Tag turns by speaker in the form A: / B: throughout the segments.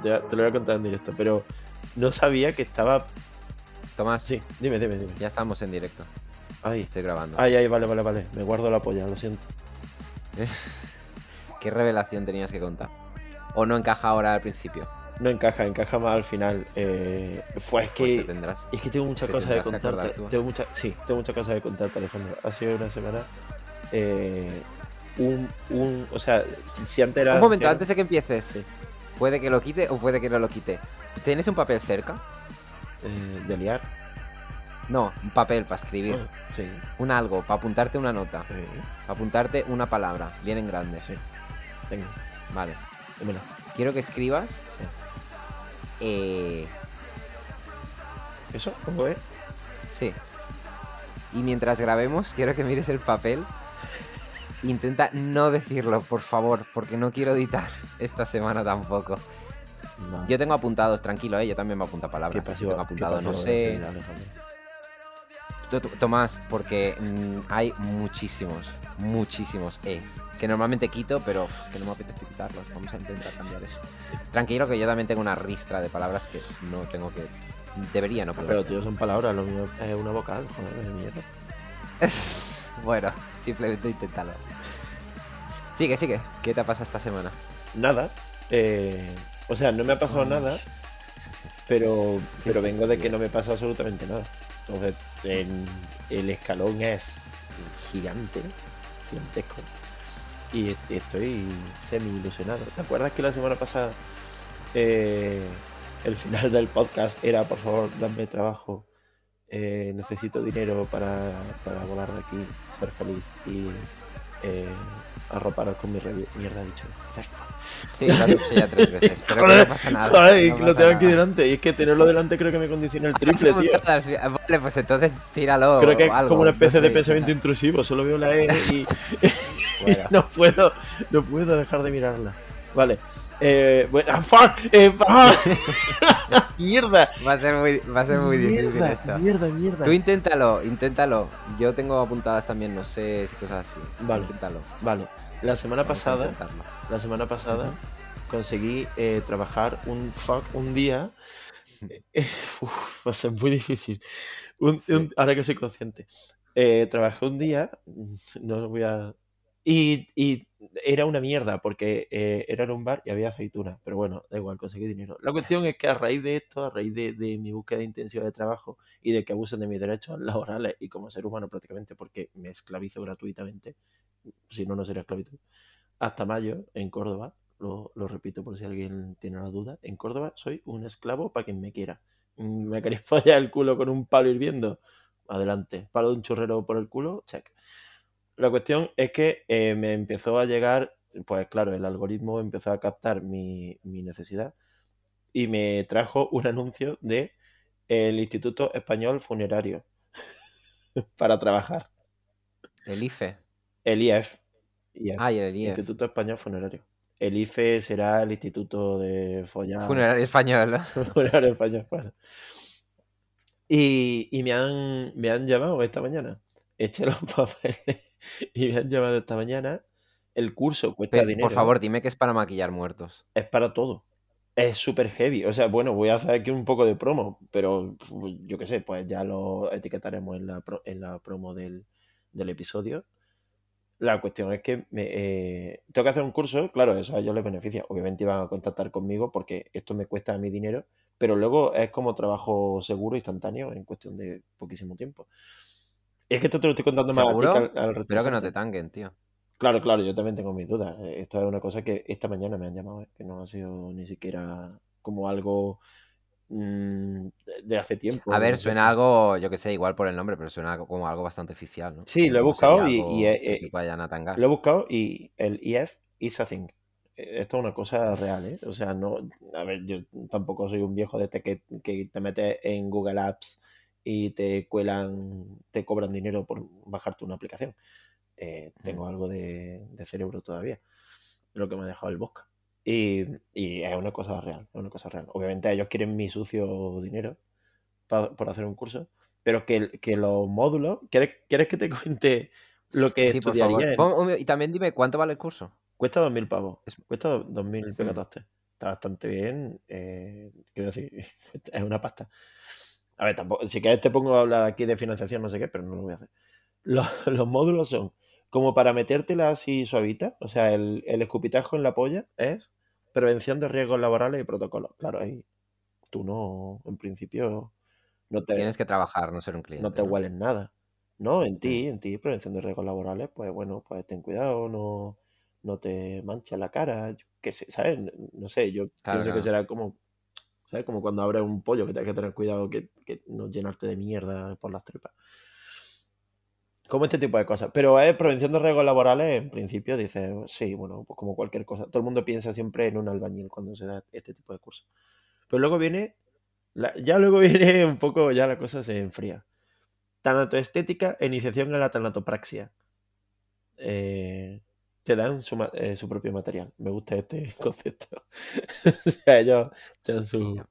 A: te, te lo voy a contar en directo, pero no sabía que estaba.
B: Tomás,
A: Sí, dime, dime, dime.
B: ya estamos en directo.
A: Ay,
B: Estoy grabando.
A: ay, ay, vale, vale, vale. Me guardo la polla, lo siento.
B: ¿Qué revelación tenías que contar? ¿O no encaja ahora al principio?
A: No encaja, encaja más al final. Eh, fue, es
B: Pues
A: que.
B: te tendrás.
A: Es que tengo muchas cosas de
B: acordar
A: contarte. Tengo mucha, sí, tengo muchas cosas de contarte, Alejandro. Ha sido una semana. eh, un, un. O sea, si antes era.
B: Un momento,
A: si
B: antes de que empieces.
A: Sí.
B: Puede que lo quite o puede que no lo quite. ¿Tienes un papel cerca?
A: eh, de liar.
B: No, un papel para escribir.
A: Ah, sí,
B: Un algo, para apuntarte una nota.
A: sí,
B: Para apuntarte una palabra, bien en grande.
A: sí. Tengo,
B: Vale.
A: dímelo.
B: Quiero que escribas.
A: Sí.
B: eh,
A: ¿Eso? ¿Cómo es?
B: sí. Y mientras grabemos, quiero que mires el papel. Intenta no decirlo, por favor, porque no quiero editar esta semana tampoco.
A: No.
B: Yo tengo apuntados, tranquilo, ¿eh? yo también me apunto
A: ¿Qué
B: palabras.
A: pasivo?
B: tengo
A: qué
B: apuntado, no sé. Tomás, porque mm, hay muchísimos, muchísimos es. Que normalmente quito, pero que no me apetece quitarlos. Vamos a intentar cambiar eso. Tranquilo, que yo también tengo una ristra de palabras que no tengo que. Debería, no
A: Ah,
B: puedo.
A: Pero tío, son palabras, lo mío es una vocal, joder, de mierda.
B: Bueno, simplemente inténtalo. Sigue, sigue. ¿Qué te ha pasado esta semana?
A: Nada. eh, o sea, no me ha pasado nada, pero, pero vengo de que no me pasa absolutamente nada. Entonces, en- el escalón es gigante, gigantesco. Y est- estoy semi ilusionado. ¿Te acuerdas que la semana pasada eh, el final del podcast era, por favor, dame trabajo? Eh, necesito dinero para, para volar de aquí, ser feliz y eh, arroparos con mi mierda, he dicho.
B: Sí, lo has dicho ya tres veces, pero que
A: Joder,
B: no pasa nada.
A: Joder,
B: no pasa
A: lo tengo aquí delante. Y es que tenerlo delante creo que me condiciona el triple, tío.
B: Vale, pues entonces tíralo.
A: Creo que es
B: algo,
A: como una
B: no
A: especie de
B: sé.
A: pensamiento intrusivo. Solo veo la E y, y no puedo, no puedo dejar de mirarla. Vale. Eh, bueno, ah, fuck, eh, ah, mierda,
B: Va a ser muy, va a ser muy difícil esto.
A: mierda, mierda.
B: Tú inténtalo, inténtalo. Yo tengo apuntadas también, no sé si cosas así.
A: Vale.
B: Inténtalo.
A: Vale, la semana
B: Vamos
A: pasada, la semana pasada conseguí eh, trabajar un fuck un día. Uf, va a ser muy difícil. Un- un- ahora que soy consciente. Eh, trabajé un día, no voy a. Y, y era una mierda porque eh, era en un bar y había aceitunas. Pero bueno, da igual, conseguí dinero. La cuestión es que a raíz de esto, a raíz de, de mi búsqueda intensiva de trabajo y de que abusen de mis derechos laborales y como ser humano prácticamente porque me esclavizo gratuitamente, si no, no sería esclavitud, hasta mayo en Córdoba, lo, lo repito por si alguien tiene la duda, en Córdoba soy un esclavo para quien me quiera. Mm, ¿Me queréis follar el culo con un palo hirviendo? Adelante. Palo de un churrero por el culo, check. La cuestión es que eh, me empezó a llegar, pues claro, el algoritmo empezó a captar mi, mi necesidad y me trajo un anuncio de el Instituto Español Funerario para trabajar.
B: El IFE.
A: El IEF. IEF.
B: Ah, y el IFE.
A: Instituto Español Funerario. El IFE será el Instituto de Follar.
B: Funerario español. ¿no?
A: Funerario Español. bueno. Y, y me, han, me han llamado esta mañana. Eché los papeles y me han llamado esta mañana. El curso cuesta dinero.
B: Por favor, dime que es para maquillar muertos.
A: Es para todo. Es súper heavy. O sea, bueno, voy a hacer aquí un poco de promo, pero yo qué sé, pues ya lo etiquetaremos en la, pro- en la promo del, del episodio. La cuestión es que me, eh, tengo que hacer un curso, claro, eso a ellos les beneficia. Obviamente iban a contactar conmigo porque esto me cuesta mi dinero, pero luego es como trabajo seguro, instantáneo, en cuestión de poquísimo tiempo. Es que esto te lo estoy contando más al, al
B: Espero que no te tanguen, tío.
A: Claro, claro, yo también tengo mis dudas. Eh, Esto es una cosa que esta mañana me han llamado, ¿eh? que no ha sido ni siquiera como algo mm, de- hace tiempo.
B: A ver, suena algo, yo que sé, igual por el nombre, pero suena como algo bastante oficial, ¿no?
A: Sí, lo he buscado y, y, eh,
B: vayan a tangar.
A: lo he buscado y el IF is a thing. Esto es una cosa real, ¿eh? O sea, no, a ver, yo tampoco soy un viejo de este que, que te metes en Google Apps y te cuelan, te cobran dinero por bajarte una aplicación. Eh, tengo algo de, de cerebro todavía, lo que me ha dejado el Bosca. Y, y es una cosa real, es una cosa real. Obviamente ellos quieren mi sucio dinero pa- por hacer un curso, pero que, que los módulos, ¿quieres, ¿quieres que te cuente lo que
B: Sí, por
A: estudiaría?
B: favor.
A: en-
B: Pon- un- Y también dime cuánto vale el curso.
A: Cuesta 2.000 pavos.
B: Es-
A: Cuesta 2.000
B: Mm.
A: pegatostes. está bastante bien. eh, quiero decir, es una pasta. A ver, tampoco, si quieres te pongo a hablar aquí de financiación, no sé qué, pero no lo voy a hacer. Los, los módulos son como para metértela así suavita, o sea, el, el escupitajo en la polla es prevención de riesgos laborales y protocolos. Claro, ahí tú no, en principio, no te,
B: Tienes que trabajar, no ser un cliente.
A: no te
B: ¿no?
A: huelen nada. No, en ti,
B: Mm.
A: en ti, prevención de riesgos laborales, pues bueno, pues ten cuidado, no, no te manches la cara, qué sé, ¿sabes? No sé, yo
B: Claro,
A: pienso que
B: claro.
A: será como, ¿sabes? Como cuando abres un pollo, que tienes que tener cuidado que, no llenarte de mierda por las tripas. Como este tipo de cosas. Pero es prevención de riesgos laborales, en principio, dices, sí, bueno, pues como cualquier cosa. Todo el mundo piensa siempre en un albañil cuando se da este tipo de cursos. Pero luego viene, ya luego viene un poco, ya la cosa se enfría. Tanatoestética e iniciación en la tanatopraxia. Eh, te dan su, eh, su propio material. Me gusta este concepto. o sea, ellos te dan su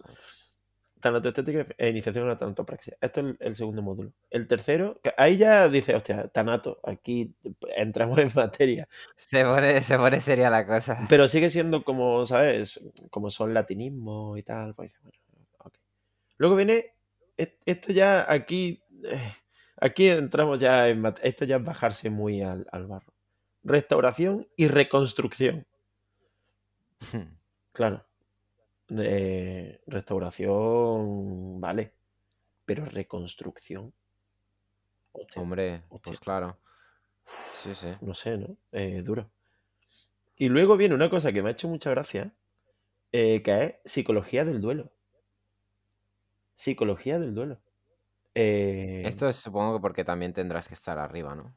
A: tanatoestética e iniciación en la tanatopraxia. Esto es el, el segundo módulo. El tercero, que ahí ya dice, hostia, tanato, aquí entramos en materia.
B: Se pone, se pone seria la cosa.
A: Pero sigue siendo como, ¿sabes? Como son latinismo y tal. Pues bueno, ok. Luego viene, esto ya aquí, eh, aquí entramos ya en, esto ya es bajarse muy al, al barro. Restauración y reconstrucción. Claro. Eh, restauración, vale. Pero reconstrucción. Hostia,
B: Hombre,
A: hostia.
B: pues claro. Sí, sí.
A: no sé, ¿no? Eh, duro. Y luego viene una cosa que me ha hecho mucha gracia, eh, que es psicología del duelo. Psicología del duelo. Eh,
B: Esto es supongo que porque también tendrás que estar arriba, ¿no?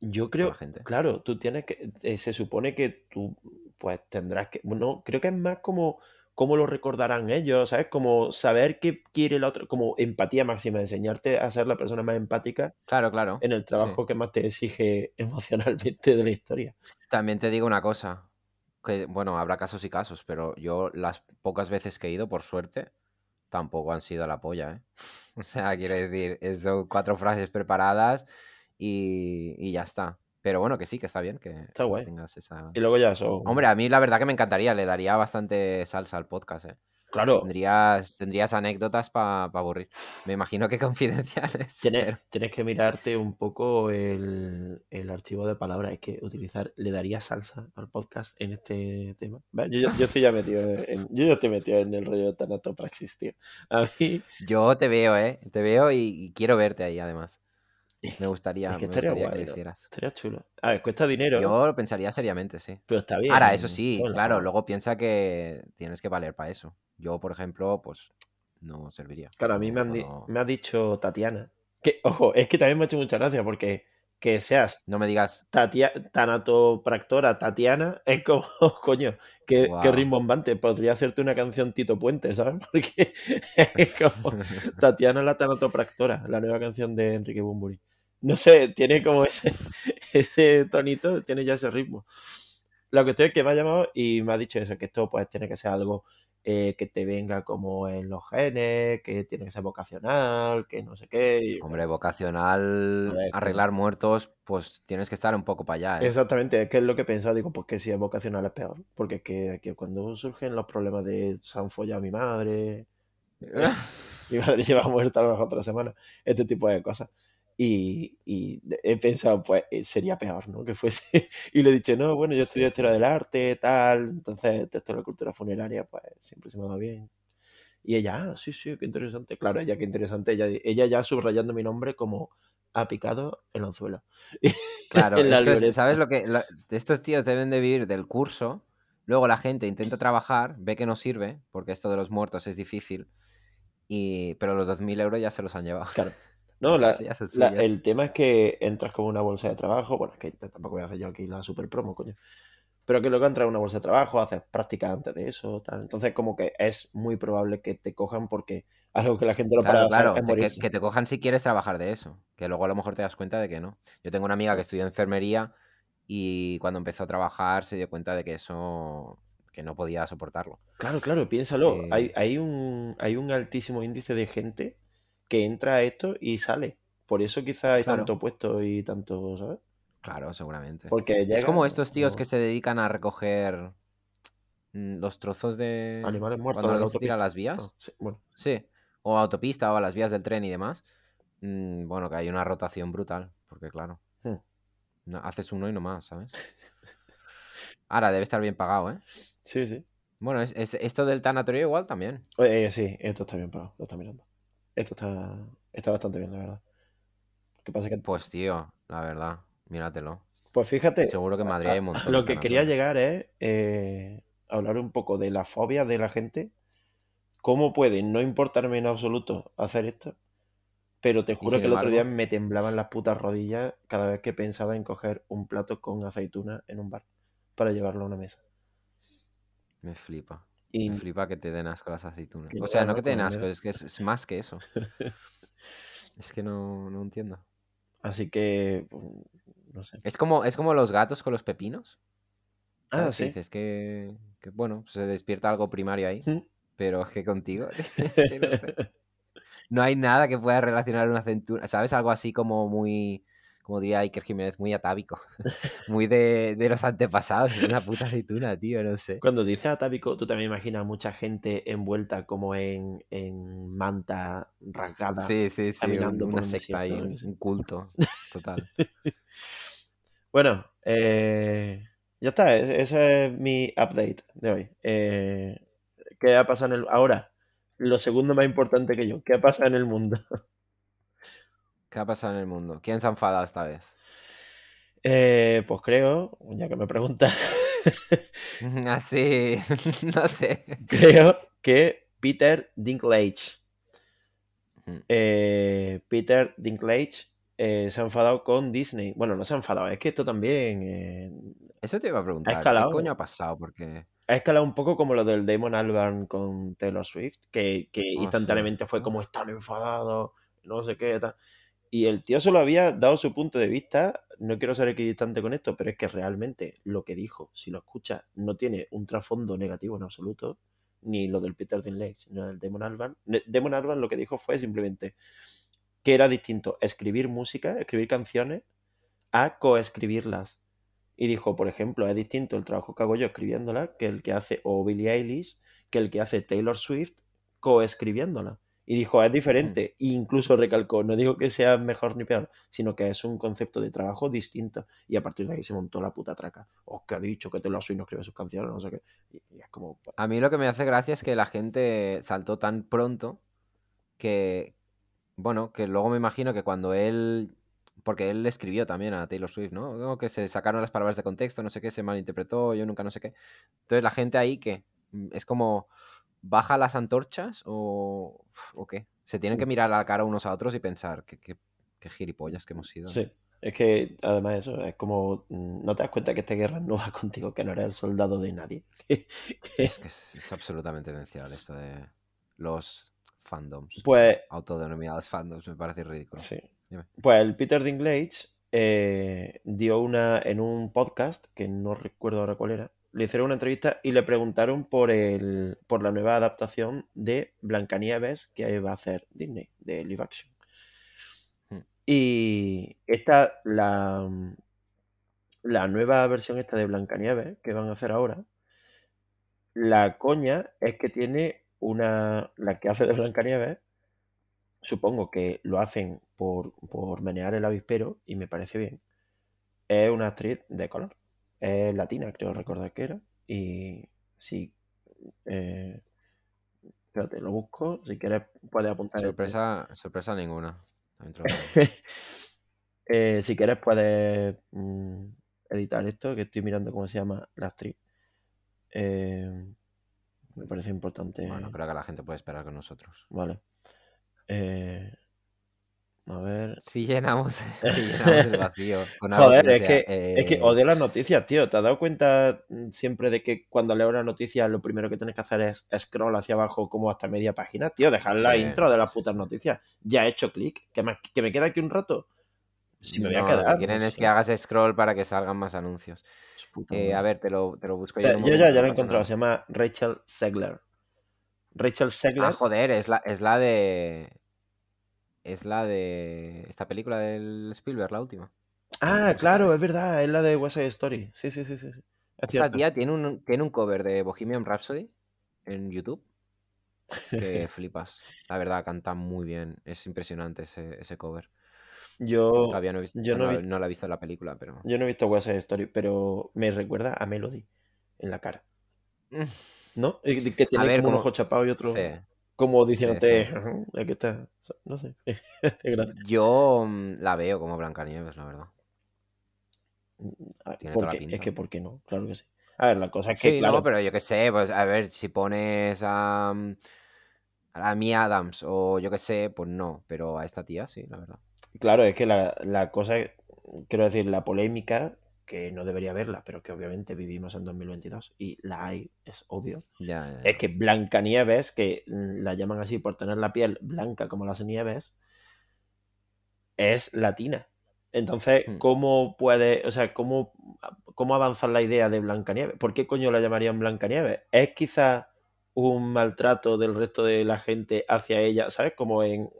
A: Yo creo,
B: la gente.
A: claro, tú tienes que, eh, se supone que tú, pues tendrás que, no, creo que es más como cómo lo recordarán ellos, ¿sabes? Como saber qué quiere el otro, como empatía máxima, enseñarte a ser la persona más empática
B: Claro, claro.
A: en el
B: Sí.
A: trabajo que más te exige emocionalmente de la historia.
B: También te digo una cosa, que bueno, habrá casos y casos, pero yo las pocas veces que he ido, por suerte, tampoco han sido la polla, ¿eh? O sea, quiero decir, son cuatro frases preparadas y, y ya está. Pero bueno, que sí, que está bien que,
A: Está guay.
B: tengas esa...
A: Y luego ya son,
B: Hombre, a mí la verdad que me encantaría, le daría bastante salsa al podcast, ¿eh?
A: claro,
B: Tendrías, tendrías anécdotas para aburrir. Me imagino que confidenciales.
A: Tienes,
B: pero-
A: tienes que mirarte un poco el, el archivo de palabras. Es que utilizar, le daría salsa al podcast en este tema. Yo, yo- yo estoy ya metido en, yo ya estoy metido en el rollo de tanatopraxis, tío. A mí
B: Yo te veo, ¿eh? Te veo y, y quiero verte ahí, además. Me gustaría,
A: es que
B: me
A: estaría
B: gustaría que
A: guay,
B: lo
A: ¿no?
B: hicieras.
A: Estaría chulo. A ver, cuesta dinero,
B: Yo lo pensaría seriamente, sí.
A: pero está bien.
B: Ahora, eso sí, claro, luego piensa que tienes que valer para eso. Yo, por ejemplo, pues no serviría.
A: Claro, a mí
B: No
A: me, han
B: puedo-
A: me ha dicho Tatiana. Que, ojo, es que también me ha hecho mucha gracia porque que seas
B: No me digas,
A: Tatia, tanatopractora Tatiana es como, coño, qué, qué rimbombante. Podría hacerte una canción Tito Puente, ¿sabes? Porque es como Tatiana la tanatopractora, la nueva canción de Enrique Bumburi. No sé, tiene como ese, ese tonito, tiene ya ese ritmo. La cuestión es que me ha llamado y me ha dicho eso, que esto pues tiene que ser algo eh, que te venga como en los genes, que tiene que ser vocacional, que no sé qué. y,
B: hombre, vocacional,
A: ver,
B: arreglar muertos, pues tienes que estar un poco para allá, ¿eh?
A: Exactamente, es que es lo que he pensado, digo, pues que si es vocacional es peor, porque es que aquí cuando surgen los problemas de se han follado a mi madre, mi madre lleva muerta a lo mejor otra semana, este tipo de cosas. Y, y he pensado, pues eh, sería peor, ¿no? Que fuese. Y le he dicho, no, bueno, yo estudio historia del arte, tal, entonces esto de la cultura funeraria, pues siempre se me dado bien. Y ella, ah, sí, sí, qué interesante. Claro, ella, qué interesante. Ella, ella ya subrayando mi nombre como ha picado el anzuelo.
B: Claro, es-. ¿sabes lo que? la- estos tíos deben de vivir del curso, luego la gente intenta trabajar, ve que no sirve, porque esto de los muertos es difícil, y, pero los 2.000 euros ya se los han llevado.
A: Claro. No, la- el tema es que entras con una bolsa de trabajo. Bueno, es que tampoco voy a hacer yo aquí la super promo, coño. Pero que luego entras en una bolsa de trabajo, haces prácticas antes de eso, tal. Entonces, como que es muy probable que te cojan porque algo que la gente no para
B: Claro,
A: de hacer
B: claro,
A: es
B: que, que te cojan si quieres trabajar de eso, que luego a lo mejor te das cuenta de que no. Yo tengo una amiga que estudió enfermería y cuando empezó a trabajar se dio cuenta de que eso, que no podía soportarlo.
A: Claro, claro, piénsalo.
B: Eh,
A: Hay, hay un, hay un altísimo índice de gente que entra a esto y sale. Por eso quizá hay
B: Claro.
A: tanto puesto y tanto, ¿sabes?
B: Claro, seguramente.
A: Porque llega...
B: Es como estos tíos
A: no-
B: que se dedican a recoger mm, los trozos de...
A: Animales muertos
B: cuando se tira a las vías.
A: Ah, sí, bueno,
B: Sí, o autopista o a las vías del tren y demás. mm, Bueno, que hay una rotación brutal, porque claro,
A: Hmm.
B: no- haces uno y no más, ¿sabes? Ahora debe estar bien pagado, ¿eh?
A: Sí, sí.
B: Bueno, es, es- esto del tanatorio igual también.
A: Eh, sí, esto está bien pagado, lo está mirando. Esto está, está bastante bien, la verdad. Que pasa que,
B: Pues tío, la verdad, míratelo.
A: pues fíjate,
B: Seguro que en Madrid hay un montón.
A: lo que quería llegar es eh, hablar un poco de la fobia de la gente. ¿Cómo puede no importarme en absoluto hacer esto? Pero te juro que el otro día me temblaban las putas rodillas cada vez que pensaba en coger un plato con aceituna en un bar para llevarlo a una mesa.
B: Me flipa.
A: Y
B: Me flipa que te den asco las aceitunas. O sea, no que te den asco, es que es, es más que eso. Es que no, no entiendo.
A: así que, no sé.
B: Es como, es como los gatos con los pepinos.
A: Ah, sí.
B: dices que, que, bueno, se despierta algo primario ahí.
A: Mm.
B: Pero es que contigo, no sé. No hay nada que pueda relacionar una aceituna. ¿Sabes? Algo así como muy, como diría Iker Jiménez, muy atávico. Muy de, de los antepasados. Una puta aceituna, tío, no sé.
A: Cuando dices atávico, tú también imaginas mucha gente envuelta como en, en manta rasgada.
B: Sí, sí, sí.
A: caminando
B: un-
A: por
B: una
A: un
B: secta ahí, un, culto. Total.
A: Bueno, eh, ya está. Ese es mi update de hoy. Eh, ¿qué ha pasado en el... Ahora, lo segundo más importante que yo. ¿Qué ha pasado en el mundo?
B: ¿Qué ha pasado en el mundo? ¿Quién se ha enfadado esta vez?
A: Eh, pues creo, ya que me preguntas,
B: Así, no sé.
A: creo que Peter Dinklage. Eh, Peter Dinklage eh, se ha enfadado con Disney. Bueno, no se ha enfadado, es que esto también eh,
B: Eso te iba a preguntar. ¿Qué
A: escalado.
B: coño ha pasado? Porque.
A: ha escalado un poco como lo del Damon Albarn con Taylor Swift, que, que
B: Ah, sí.
A: instantáneamente fue
B: Uf.
A: como están enfadados, no sé qué, tal. Y el tío solo había dado su punto de vista. No quiero ser equidistante con esto, pero es que realmente lo que dijo, si lo escuchas, no tiene un trasfondo negativo en absoluto. Ni lo del Peter Dinklage, ni lo del Damon Albarn. Ne- Damon Albarn lo que dijo fue simplemente que era distinto escribir música, escribir canciones, a coescribirlas. Y dijo, por ejemplo, es distinto el trabajo que hago yo escribiéndola que el que hace o Billie Eilish, que el que hace Taylor Swift coescribiéndola. Y dijo, es diferente. E incluso recalcó, no digo que sea mejor ni peor, sino que es un concepto de trabajo distinto. Y a partir de ahí se montó la puta traca. Oh, que ha dicho que Taylor Swift no escribe sus canciones, no sé qué. Y, y es como,
B: A mí lo que me hace gracia es que la gente saltó tan pronto que, bueno, que luego me imagino que cuando él, porque él escribió también a Taylor Swift, ¿no? Como que se sacaron las palabras de contexto, no sé qué, se malinterpretó, yo nunca no sé qué. Entonces la gente ahí que mm, es como, ¿baja las antorchas o, o qué? Se tienen que mirar a la cara unos a otros y pensar, qué, qué, qué gilipollas que hemos sido.
A: Sí, es que además eso, es como, mm, no te das cuenta que esta guerra no va contigo, que no eres el soldado de nadie.
B: Es que es, es absolutamente demencial esto de los fandoms.
A: Pues
B: autodenominados fandoms, me parece ridículo.
A: Sí.
B: Dime.
A: Pues el Peter Dinklage eh, dio una en un podcast, que no recuerdo ahora cuál era, le hicieron una entrevista y le preguntaron por el por la nueva adaptación de Blancanieves que va a hacer Disney, de live action.
B: Hmm.
A: Y esta, la, la nueva versión esta de Blancanieves que van a hacer ahora, la coña es que tiene una, la que hace de Blancanieves, supongo que lo hacen por, por menear el avispero y me parece bien. Es una actriz de color. Es latina, creo recordar que era. Y sí. Eh, espérate, lo busco. Si quieres, puedes apuntar. el-
B: Sorpresa, ninguna.
A: Eh, si quieres, puedes mm, editar esto, que estoy mirando cómo se llama la actriz. Eh, me parece importante.
B: Bueno, creo que la gente puede esperar con nosotros.
A: Vale. Eh, a ver.
B: Si llenamos, si llenamos el vacío con
A: Joder, es que, es que
B: eh,
A: odio las noticias, tío. ¿Te has dado cuenta mm, siempre de que cuando leo una noticia lo primero que tienes que hacer es scroll hacia abajo como hasta media página? Tío, dejar la
B: Sí,
A: intro de las
B: sí,
A: putas
B: sí.
A: noticias. Ya he hecho clic. ¿Que me, que me queda aquí un rato? Si me voy a quedar.
B: Lo que quieren
A: no
B: es
A: sé.
B: que hagas scroll para que salgan más anuncios. Eh, a ver, te lo, te lo busco
A: O
B: yo.
A: sea, yo ya, ya lo he encontrado. Se llama Rachel Segler. Rachel Segler.
B: Ah, joder, es la, es la de. Es la de. Esta película del Spielberg, la última.
A: Ah, claro, es verdad. Es la de West Side Story. Sí, sí, sí, sí. sí. Es
B: Esta tía tiene un, tiene un cover de Bohemian Rhapsody en YouTube que flipas. La verdad, canta muy bien. Es impresionante ese, ese cover.
A: Yo,
B: Todavía no he visto,
A: yo no,
B: no,
A: he vi-
B: no la he visto en la película, pero.
A: yo no he visto West Side Story, pero me recuerda a Melody en la cara, ¿no? Que tiene
B: ver,
A: como un ojo chapado y otro
B: Sí.
A: Como diciéndote,
B: sí.
A: aquí está, no sé.
B: Yo mm, la veo como Blancanieves, la verdad.
A: Ah,
B: Tiene
A: ¿por
B: toda la
A: qué?
B: pinta.
A: Es que, ¿por qué no? Claro que sí. A ver, la cosa es que,
B: Sí,
A: claro,
B: no, pero yo qué sé, pues a ver, si pones a, mm, a Amy Adams o yo qué sé, pues no, pero a esta tía sí, la verdad.
A: claro, es que la, la cosa, quiero decir, la polémica, que no debería haberla, pero que obviamente vivimos en 2022 y la hay, es obvio,
B: Ya, ya,
A: es que Blancanieves, que la llaman así por tener la piel blanca como las nieves, es latina. Entonces,
B: Hmm.
A: ¿cómo puede, o sea, cómo, cómo avanzar la idea de Blancanieves? ¿Por qué coño la llamarían Blancanieves? ¿Es quizá un maltrato del resto de la gente hacia ella? ¿Sabes? Como en,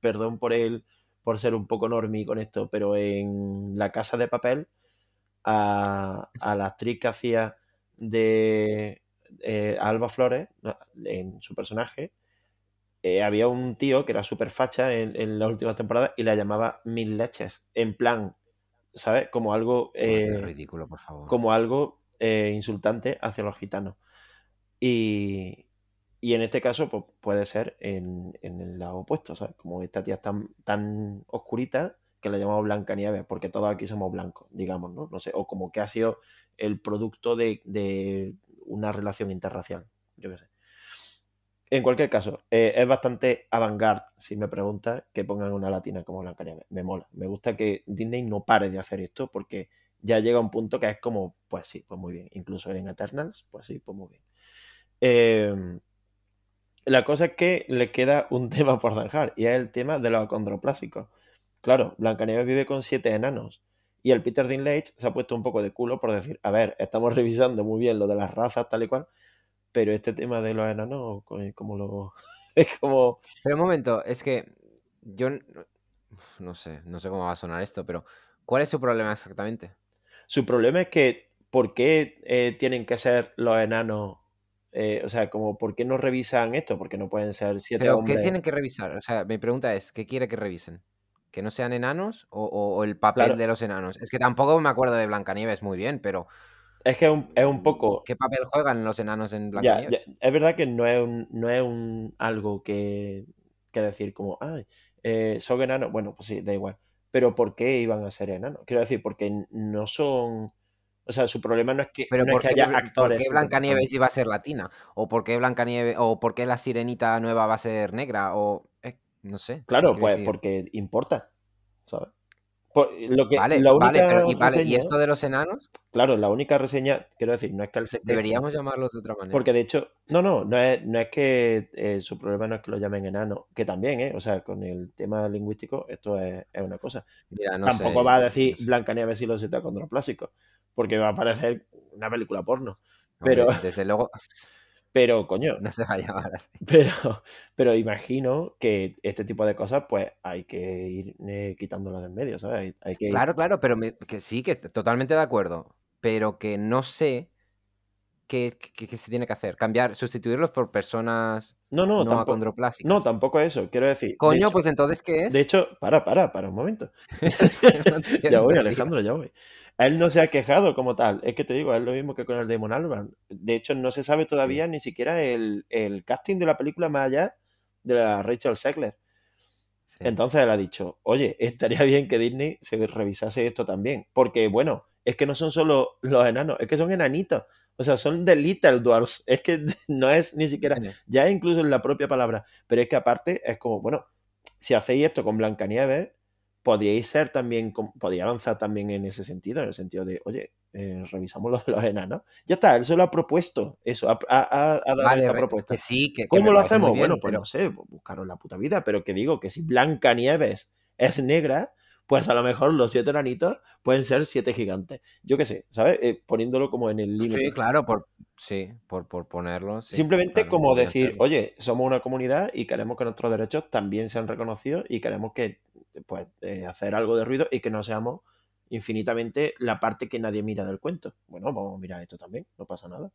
A: perdón por el, por ser un poco normie con esto, pero en La Casa de Papel, a, a la actriz que hacía de eh, Alba Flores, en su personaje, eh, había un tío que era súper facha en, en la última temporada y la llamaba Mil Leches, en plan, ¿sabes? Como algo,
B: qué
A: eh,
B: ridículo, por favor.
A: como algo insultante hacia los gitanos. Y, y en este caso, pues puede ser en, en el lado opuesto, ¿sabes? Como esta tía es tan, tan oscurita que la llamamos Blancanieves, porque todos aquí somos blancos, digamos, ¿no? No sé, o como que ha sido el producto de, de una relación interracial, yo qué sé. En cualquier caso, eh, es bastante avant-garde, si me preguntas, que pongan una latina como Blancanieves. Me mola. Me gusta que Disney no pare de hacer esto porque ya llega un punto que es como, pues sí, pues muy bien. Incluso en Eternals, pues sí, pues muy bien. Eh, la cosa es que le queda un tema por zanjar y es el tema de los acondroplásicos. Claro, Blancanieves vive con siete enanos y el Peter Dinklage se ha puesto un poco de culo por decir, a ver, estamos revisando muy bien lo de las razas tal y cual, pero este tema de los enanos, co- como lo... es como...
B: Pero un momento, es que yo no sé, no sé cómo va a sonar esto, pero ¿cuál es su problema exactamente?
A: Su problema es que, ¿por qué eh, tienen que ser los enanos? Eh, o sea, como, ¿por qué no revisan esto? Porque no pueden ser siete
B: Pero ¿qué tienen que revisar? O sea, mi pregunta es, ¿qué quiere que revisen? ¿Que no sean enanos o, o- o el papel
A: Claro.
B: de los enanos? Es que tampoco me acuerdo de Blancanieves muy bien, pero
A: Es que es un, es un poco...
B: ¿qué papel juegan los enanos en
A: Ya, ya,
B: Blancanieves?
A: es verdad que no es un, no es un algo que, que decir como, ay, eh, son enanos. Bueno, pues sí, da igual. Pero ¿por qué iban a ser enanos? Quiero decir, porque no son. O sea, su problema no es que,
B: Pero
A: no es
B: ¿por
A: que haya
B: por
A: actores.
B: qué Blancanieves iba a ser latina? ¿O por qué Blancanieves, o por qué la sirenita nueva va a ser negra? O no sé.
A: Claro, pues
B: decir-
A: porque importa, ¿sabes? Por- lo que,
B: Vale,
A: la
B: vale,
A: única
B: pero y, vale, ¿y esto de los enanos?
A: Claro, la única reseña, quiero decir, no es que queje,
B: Deberíamos llamarlos de otra manera.
A: Porque de hecho, no, no, no es, no es que eh, su problema no es que lo llamen enano, que también, ¿eh? O sea, con el tema lingüístico, esto es, es una cosa.
B: Mira, no
A: Tampoco
B: sé,
A: va a
B: no
A: decir
B: sé.
A: Blancanieves y los siete acondroplásicos, porque va a parecer una película porno.
B: Hombre,
A: pero-
B: desde luego
A: Pero, coño,
B: no se va a llamar así.
A: pero, pero imagino que este tipo de cosas, pues hay que ir eh, quitándolas de en medio, ¿sabes? Hay, hay que ir-
B: Claro, claro, pero me- que sí, que totalmente de acuerdo. Pero que no sé qué, qué- qué se tiene que hacer. Cambiar, sustituirlos por personas
A: No, no,
B: no,
A: tampoco, no, tampoco eso, quiero decir. de
B: Coño,
A: hecho-
B: pues entonces, ¿qué es?
A: De hecho, para, para, para un momento.
B: No
A: ya voy. Alejandro, ya voy. Él no se ha quejado como tal. Es que te digo, es lo mismo que con el Damon Albarn. De hecho, no se sabe todavía ni siquiera el, el casting de la película más allá de la Rachel Segler.
B: Sí.
A: Entonces él ha dicho, oye, estaría bien que Disney se revisase esto también. Porque, bueno, es que no son solo los enanos, es que son enanitos. O sea, son de Little Dwarfs. Es que no es ni siquiera ya incluso en la propia palabra. Pero es que aparte es como, bueno, si hacéis esto con Blancanieves, podríais ser también, podría avanzar también en ese sentido, en el sentido de, oye, eh, revisamos lo de los enanos. Ya está, él solo ha propuesto eso, ha, ha- ha- ha dado
B: Vale,
A: esta propuesta.
B: que sí, que, que
A: ¿Cómo lo hacemos?
B: bien,
A: bueno, pues no sé, buscaros la puta vida, pero que digo que si Blancanieves es negra, pues a lo mejor los siete enanitos pueden ser siete gigantes. Yo qué sé, ¿sabes? Eh, poniéndolo como en el límite.
B: Sí, claro, por, sí, por, por ponerlo. sí,
A: Simplemente
B: claro,
A: como decir, oye, somos una comunidad y queremos que nuestros derechos también sean reconocidos y queremos que, pues, eh, hacer algo de ruido y que no seamos infinitamente la parte que nadie mira del cuento. Bueno, vamos a mirar esto también, no pasa nada.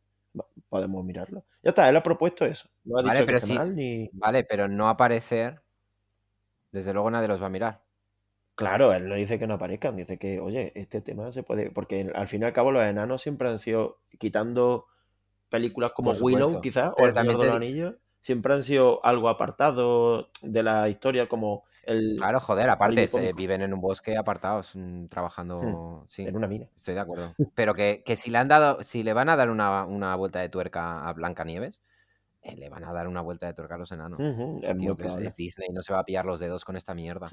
A: Podemos mirarlo. Ya está, él ha propuesto eso. No ha
B: Vale,
A: dicho
B: pero
A: que
B: sí.
A: mal ni.
B: Vale, pero no aparecer. Desde luego nadie los va a mirar.
A: Claro, él no dice que no aparezcan, dice que, oye, este tema se puede. Porque al fin y al cabo, los enanos siempre han sido, quitando películas como Willow, quizás, o El Señor de los Anillos, siempre han sido algo apartado de la historia, como el.
B: Claro, joder, aparte, se- viven en un bosque apartados, mm, trabajando. Sí,
A: En una mina.
B: estoy de acuerdo. Pero que, que si le han dado, si le van a dar una, una vuelta de tuerca a Blancanieves, eh, le van a dar una vuelta de tuerca a los enanos.
A: Es
B: Tío, es, Disney, no se va a pillar los dedos con esta mierda.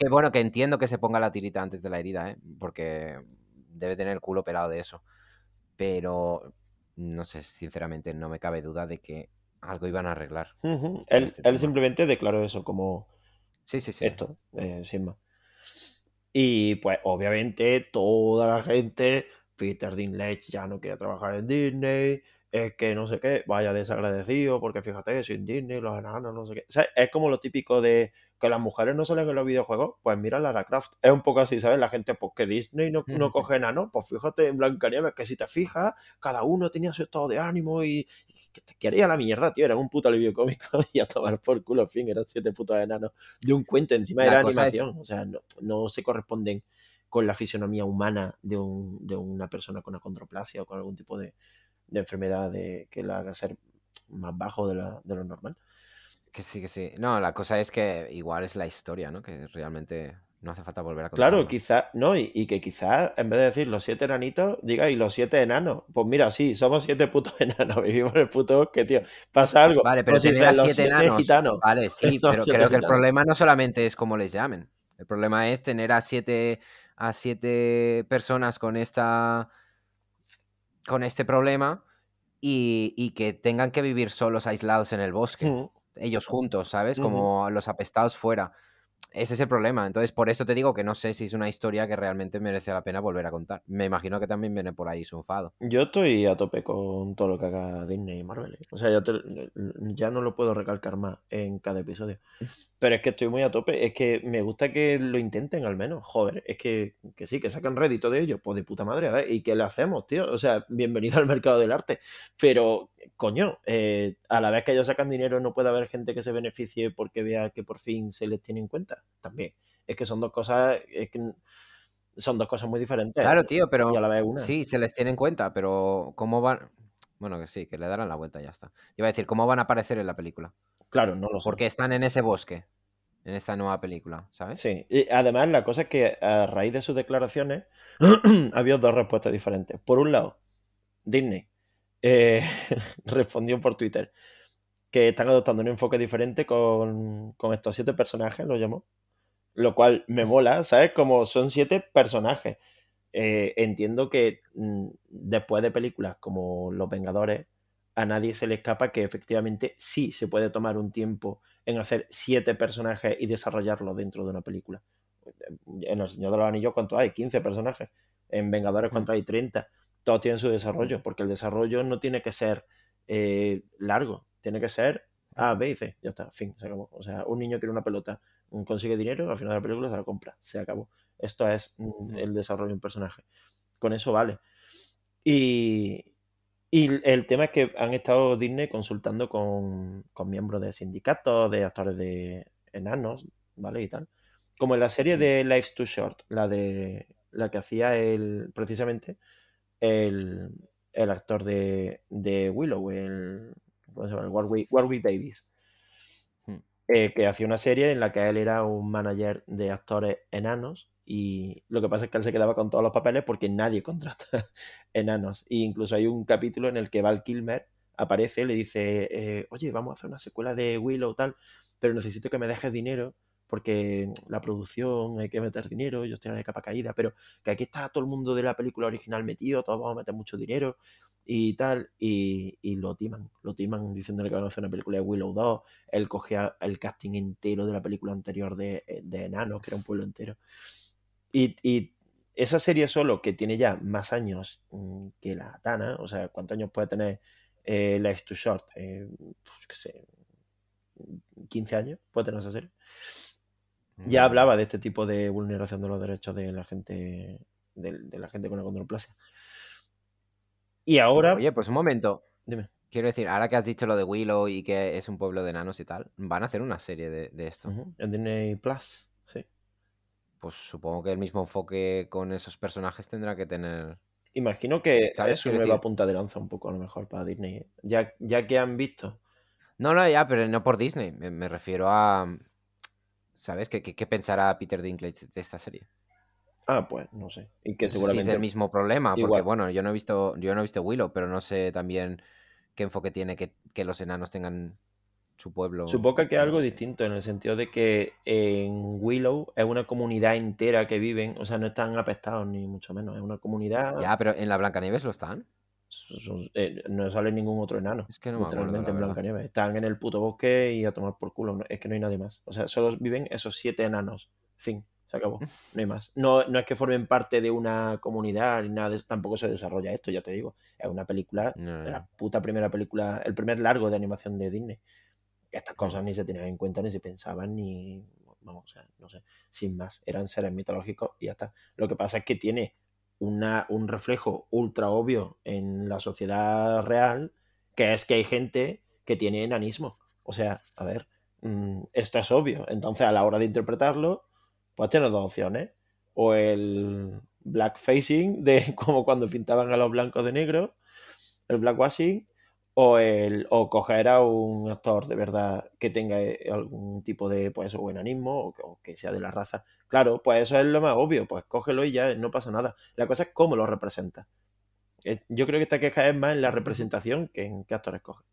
B: Que bueno, que entiendo que se ponga la tirita antes de la herida, ¿eh? Porque debe tener el culo pelado de eso. Pero no sé, sinceramente, no me cabe duda de que algo iban a arreglar.
A: Él,
B: este
A: él simplemente declaró eso como
B: Sí, sí, sí.
A: esto, eh, sin más. Y pues obviamente toda la gente, Peter Dinklage ya no quiere trabajar en Disney, es que no sé qué, vaya desagradecido, porque fíjate, sin Disney, los enanos, no sé qué. O sea, es como lo típico de que las mujeres no salen en los videojuegos, pues mira Lara Croft. Es un poco así, ¿sabes? La gente, pues que Disney no, no coge enanos, pues fíjate en Blancanieves, que si te fijas, cada uno tenía su estado de ánimo y, que te quería la mierda, tío, era un puto alivio cómico y a tomar por culo, en fin, eran siete putos enanos de un cuento, encima
B: La
A: era
B: cosa es-
A: animación, o sea, no, no se corresponden con la fisionomía humana de, un, de una persona con acondroplasia o con algún tipo de, de enfermedad de, que la haga ser más bajo de, la, de lo normal.
B: Que sí, que sí. No, la cosa es que igual es la historia, ¿no? Que realmente no hace falta volver a
A: Claro,
B: contarlo.
A: quizás, no, y, y que quizás en vez de decir los siete enanitos, diga y los siete enanos. Pues mira, sí, somos siete putos enanos, vivimos en el puto bosque, tío. Pasa algo.
B: Vale, pero
A: O si los
B: siete enanos.
A: gitanos.
B: Vale, sí, pero
A: siete
B: creo que el problema no solamente es cómo les llamen. El problema es tener a siete, a siete personas con esta. Con este problema y, y que tengan que vivir solos, aislados en el bosque. Ellos juntos, ¿sabes? Como los apestados fuera. Ese es el problema. Entonces, por eso te digo que no sé si es una historia que realmente merece la pena volver a contar. Me imagino que también viene por ahí su enfado.
A: Yo estoy a tope con todo lo que haga Disney y Marvel. ¿eh? O sea, ya, te- ya no lo puedo recalcar más en cada episodio. Pero es que estoy muy a tope. Es que me gusta que lo intenten al menos. Joder, es que, que sí, que sacan rédito de ello. Pues de puta madre, a ver. ¿Y qué le hacemos, tío? O sea, bienvenido al mercado del arte. Pero, coño, eh, a la vez que ellos sacan dinero, no puede haber gente que se beneficie porque vea que por fin se les tiene en cuenta. También. Es que son dos cosas. Es que son dos cosas muy diferentes.
B: Claro, tío, pero
A: Y a la vez una.
B: sí, se les tiene en cuenta, pero ¿cómo van? Bueno, que sí, que le darán la vuelta y ya está. Iba a decir, ¿cómo van a aparecer en la película?
A: Claro, no lo sé.
B: Porque están en ese bosque, en esta nueva película, ¿sabes?
A: Sí, y además la cosa es que a raíz de sus declaraciones había dos respuestas diferentes. Por un lado, Disney eh, respondió por Twitter que están adoptando un enfoque diferente con, con estos siete personajes, lo llamó. Lo cual me mola, ¿sabes? Como son siete personajes. Eh, entiendo que mm, después de películas como Los Vengadores, a nadie se le escapa que efectivamente sí se puede tomar un tiempo en hacer siete personajes y desarrollarlos dentro de una película. En El Señor de los Anillos, ¿cuántos hay? 15 personajes. En Vengadores, ¿cuántos hay? 30. Todos tienen su desarrollo, porque el desarrollo no tiene que ser eh, largo, tiene que ser A, B y C. Ya está, fin, se acabó. O sea, un niño quiere una pelota, consigue dinero, al final de la película se la compra, se acabó. Esto es mm, el desarrollo de un personaje. Con eso vale. Y, y el tema es que han estado Disney consultando con, con miembros de sindicatos, de actores de enanos, ¿vale? Y tal. Como en la serie de Life's Too Short, la de la que hacía el, precisamente el, el actor de, de Willow, el, ¿cómo se llama? El Warwick, Warwick Davis,
B: Hmm.
A: eh, que hacía una serie en la que él era un manager de actores enanos y lo que pasa es que él se quedaba con todos los papeles porque nadie contrata enanos. E incluso hay un capítulo en el que Val Kilmer aparece y le dice, eh, oye, vamos a hacer una secuela de Willow tal, pero necesito que me dejes dinero porque la producción hay que meter dinero, yo estoy de capa caída, pero que aquí está todo el mundo de la película original metido, todos vamos a meter mucho dinero y tal, y, y lo timan, lo timan diciéndole que van a hacer una película de Willow 2, él cogía el casting entero de la película anterior de, de Enanos, que era un pueblo entero. Y, y, esa serie solo, que tiene ya más años mm, que la Tana, o sea, ¿cuántos años puede tener eh, Life Too Short? Eh, pues, qué sé, 15 años puede tener esa serie. ya hablaba de este tipo de vulneración de los derechos de la gente, de, la gente con la condroplasia. Y ahora.
B: Oye, pues un momento.
A: Dime.
B: Quiero decir, ahora que has dicho lo de Willow y que es un pueblo de enanos y tal, van a hacer una serie de, esto.
A: En Disney Plus.
B: Pues supongo que el mismo enfoque con esos personajes tendrá que tener.
A: Imagino que es una nueva punta de lanza un poco a lo mejor para Disney. Ya, ya que han visto.
B: No, no, ya, pero no por Disney. Me, refiero a. ¿Sabes? ¿Qué, qué, pensará Peter Dinklage de esta serie?
A: Ah, pues no sé. Y que seguramente.
B: es el mismo problema, porque bueno, yo no he visto, yo no he visto Willow, pero no sé también qué enfoque tiene que, los enanos tengan su pueblo.
A: Supongo que es algo distinto en el sentido de que en Willow es una comunidad entera que viven, o sea, no están apestados ni mucho menos, es una comunidad.
B: Ya, pero en la Blancanieves lo están.
A: Eh, no sale ningún otro enano. Es que no literalmente en Blancanieves. Están en el puto bosque y a tomar por culo. Es que no hay nadie más. O sea, solo viven esos siete enanos. Fin. Se acabó. No hay más. No, no es que formen parte de una comunidad ni nada de eso. Tampoco se desarrolla esto, ya te digo. Es una película, la puta primera película, el primer largo de animación de Disney. Estas cosas ni se tenían en cuenta, ni se pensaban, ni. Vamos, o sea, no sé. Sin más. Eran seres mitológicos y ya está. Lo que pasa es que tiene una, un reflejo ultra obvio en la sociedad real, que es que hay gente que tiene enanismo. O sea, a ver, mm, esto es obvio. Entonces, a la hora de interpretarlo pues tienes dos opciones. O el blackfacing, de como cuando pintaban a los blancos de negro, el blackwashing, o el o coger a un actor de verdad que tenga algún tipo de pues o enanismo o que, sea de la raza. Claro, pues eso es lo más obvio, pues cógelo y ya no pasa nada. La cosa es cómo lo representa. Eh, yo creo que esta queja es más en la representación que en qué actores coge.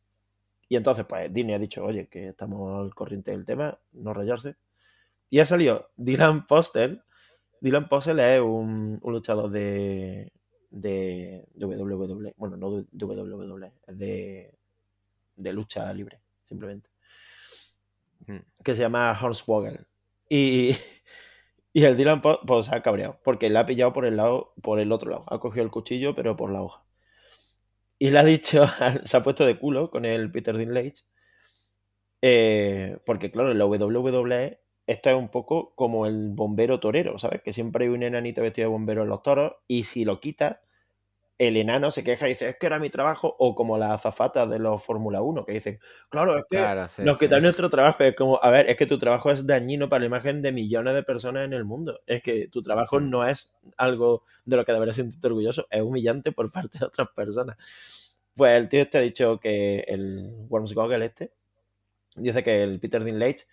A: Y entonces, pues Disney ha dicho, oye, que estamos al corriente del tema, no rayarse. Y ha salido Dylan Postel. Dylan Postel es un, luchador de, de, WWE. Bueno, no de WWE, es de, de lucha libre, simplemente. Que se llama Hornswoggle. Y, y el Dylan pues, se ha cabreado. Porque le ha pillado por el lado, por el otro lado. Ha cogido el cuchillo, pero por la hoja. Y le ha dicho, se ha puesto de culo con el Peter Dinklage. Eh, porque claro, en la WWE esto es un poco como el bombero torero, ¿sabes? Que siempre hay un enanito vestido de bombero en los toros y si lo quita, el enano se queja y dice, es que era mi trabajo, o como las azafatas de los Fórmula 1, que dicen, claro, es que nos quitan nuestro trabajo. Es como, a ver, es que tu trabajo es dañino para la imagen de millones de personas en el mundo. Es que tu trabajo no es algo de lo que deberías sentirte orgulloso, es humillante por parte de otras personas. Pues el tío este ha dicho que el Worms Goggle este, dice que el Peter Dinklage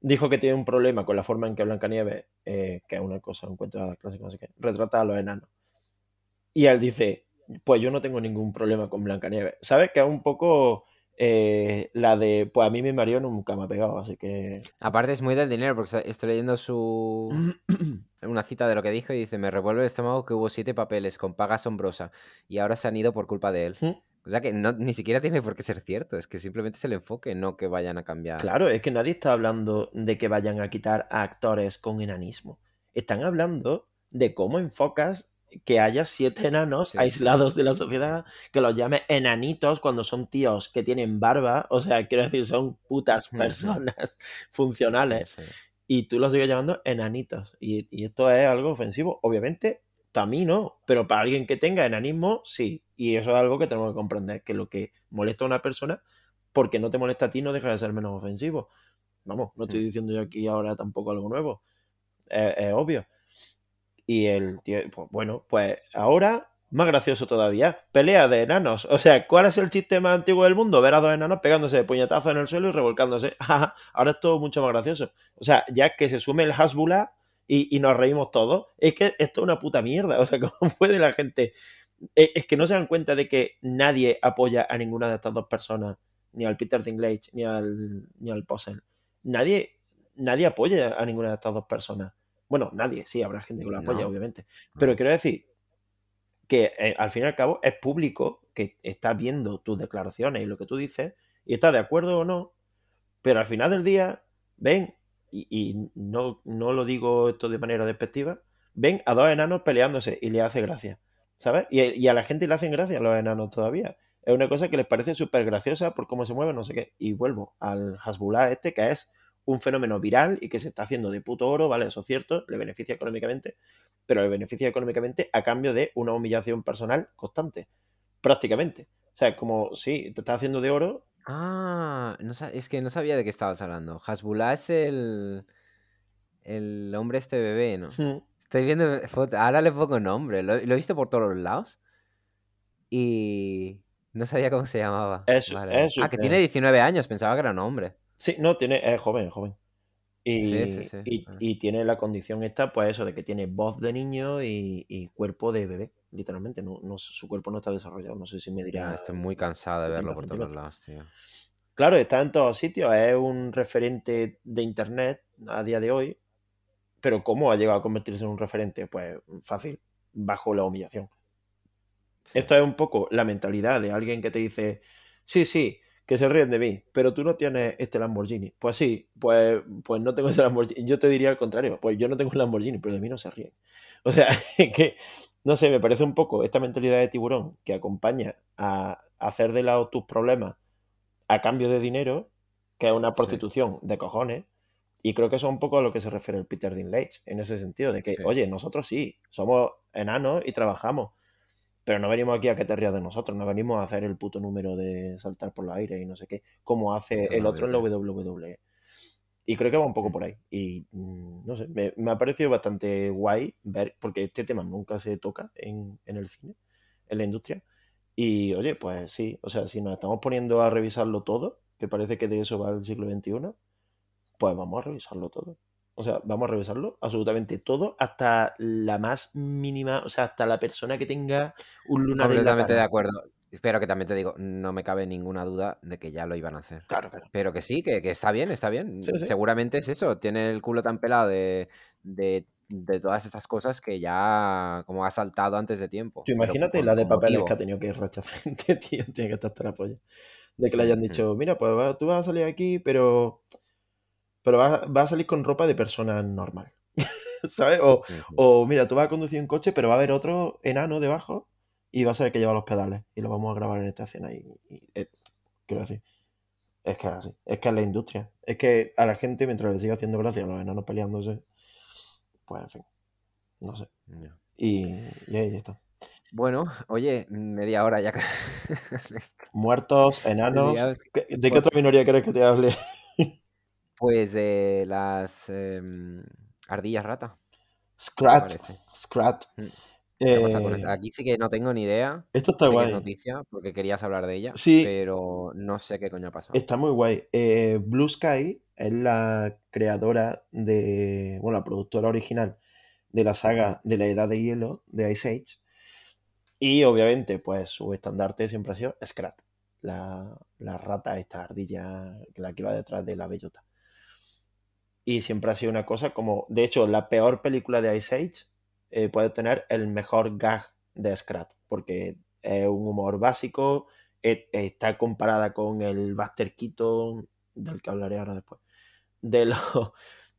A: dijo que tiene un problema con la forma en que Blancanieves, eh, que es una cosa, un cuento de clásico, no sé qué, retrata a los enanos. Y él dice, pues yo no tengo ningún problema con Blancanieves. ¿Sabes? Que es un poco eh, la de, pues a mí mi marido nunca me ha pegado, así que...
B: Aparte es muy del dinero, porque estoy leyendo su... una cita de lo que dijo y dice, me revuelve el estómago que hubo siete papeles con paga asombrosa y ahora se han ido por culpa de él. O sea que no, ni siquiera tiene por qué ser cierto, es que simplemente es el enfoque, no que vayan a cambiar.
A: Claro, es que nadie está hablando de que vayan a quitar a actores con enanismo. Están hablando de cómo enfocas que haya siete enanos aislados de la sociedad, que los llame enanitos cuando son tíos que tienen barba, o sea, quiero decir, son putas personas funcionales. y tú los sigues llamando enanitos. Y, y esto es algo ofensivo. Obviamente, para mí no, pero para alguien que tenga enanismo, sí. Y eso es algo que tenemos que comprender, que lo que molesta a una persona, porque no te molesta a ti, no deja de ser menos ofensivo. Vamos, no estoy mm. diciendo yo aquí ahora tampoco algo nuevo. Es, obvio. Y el tío, pues bueno, pues ahora, más gracioso todavía, pelea de enanos. O sea, ¿cuál es el chiste más antiguo del mundo? Ver a dos enanos pegándose de puñetazos en el suelo y revolcándose. ahora es todo mucho más gracioso. O sea, ya que se sume el Hasbula y, nos reímos todos. Es que esto es una puta mierda. O sea, ¿cómo puede la gente.? E, es que no se dan cuenta de que nadie apoya a ninguna de estas dos personas, ni al Peter Dinklage, ni al, ni al Possel. Nadie, nadie apoya a ninguna de estas dos personas. Bueno, nadie, sí, habrá gente que lo apoya, obviamente. Pero quiero decir que eh, al fin y al cabo es público que está viendo tus declaraciones y lo que tú dices y está de acuerdo o no, pero al final del día, ven, y, no, no, lo digo esto de manera despectiva, ven a dos enanos peleándose y le hace gracia, ¿sabes? Y, a la gente le hacen gracia a los enanos todavía. Es una cosa que les parece súper graciosa por cómo se mueven, no sé qué. Y vuelvo al Hasbullah este, que es un fenómeno viral y que se está haciendo de puto oro, ¿vale? Eso es cierto, le beneficia económicamente, pero le beneficia económicamente a cambio de una humillación personal constante, prácticamente. O sea, como, sí, te estás haciendo de oro.
B: Ah, no, es que no sabía de qué estabas hablando. Hasbullah es el, el hombre este bebé, ¿no? Estoy viendo fotos, ahora le pongo nombre, lo, lo he visto por todos los lados y no sabía cómo se llamaba.
A: Eso, eso.
B: Ah, que tiene 19 años, pensaba que era un hombre.
A: Sí, no, tiene, es joven, joven. Y, y, tiene la condición esta, pues eso, de que tiene voz de niño y, cuerpo de bebé, literalmente. No, no, su cuerpo no está desarrollado. No sé si me dirá.
B: estoy muy cansada de verlo por todos lados, tío.
A: Claro, está en todos sitios. Es un referente de internet a día de hoy. Pero ¿cómo ha llegado a convertirse en un referente? Pues fácil, bajo la humillación. Esto es un poco la mentalidad de alguien que te dice, sí, sí, que se ríen de mí, pero tú no tienes este Lamborghini. Pues sí, pues, pues no tengo ese Lamborghini. Yo te diría al contrario, pues yo no tengo un Lamborghini, pero de mí no se ríen. O sea, que, no sé, me parece un poco esta mentalidad de tiburón que acompaña a hacer de lado tus problemas a cambio de dinero, que es una prostitución de cojones. Y creo que eso es un poco a lo que se refiere el Peter Dinklage, en ese sentido, de que, oye, nosotros sí, somos enanos y trabajamos pero no venimos aquí a que te rías de nosotros, no venimos a hacer el puto número de saltar por los aires y no sé qué, como hace el otro en la WWE. Y creo que va un poco por ahí. Y mm, no sé, me, ha parecido bastante guay ver, porque este tema nunca se toca en, en, el cine, en la industria. Y oye, pues sí, o sea, si nos estamos poniendo a revisarlo todo, que parece que de eso va el siglo XXI, pues vamos a revisarlo todo. O sea, vamos a revisarlo absolutamente todo, hasta la más mínima, o sea, hasta la persona que tenga un lunar
B: Completamente de acuerdo. Pero que también te digo, no me cabe ninguna duda de que ya lo iban a hacer.
A: Claro, claro.
B: Pero que sí, que, está bien, está bien. Seguramente es eso. Tiene el culo tan pelado de, todas estas cosas que ya como ha saltado antes de tiempo.
A: Tú imagínate la de papeles que ha tenido que rechazar gente, tío. Tiene que estar hasta la polla. De que le hayan dicho, mira, pues tú vas a salir aquí, pero pero va, a salir con ropa de persona normal. ¿Sabes? O, mira, tú vas a conducir un coche, pero va a haber otro enano debajo y va a ser el que lleva los pedales. Y lo vamos a grabar en esta escena. Y, eh, quiero decir, es que es así. Es que es la industria. Es que a la gente, mientras le siga haciendo gracia a los enanos peleándose, pues en fin. No sé. Y, ahí está.
B: Bueno, oye, media hora ya.
A: Muertos, enanos. ¿De qué otra minoría quieres que te hable?
B: Pues de las em, ardillas rata.
A: Scrat. Scrat. Mm.
B: Eh, Aquí sí que no tengo ni idea.
A: Esto está guay.
B: noticia porque querías hablar de ella,
A: sí,
B: pero no sé qué coño ha pasado.
A: Está muy guay. Eh, Blue Sky es la creadora de. Bueno, la productora original de la saga de la Edad de Hielo de Ice Age. Y obviamente, pues su estandarte siempre ha sido Scrat, la, la rata, esta ardilla, la que va detrás de la bellota y siempre ha sido una cosa como, de hecho, la peor película de Ice Age eh, puede tener el mejor gag de Scrat, porque es un humor básico, está comparada con el Buster Keaton, del que hablaré ahora después, de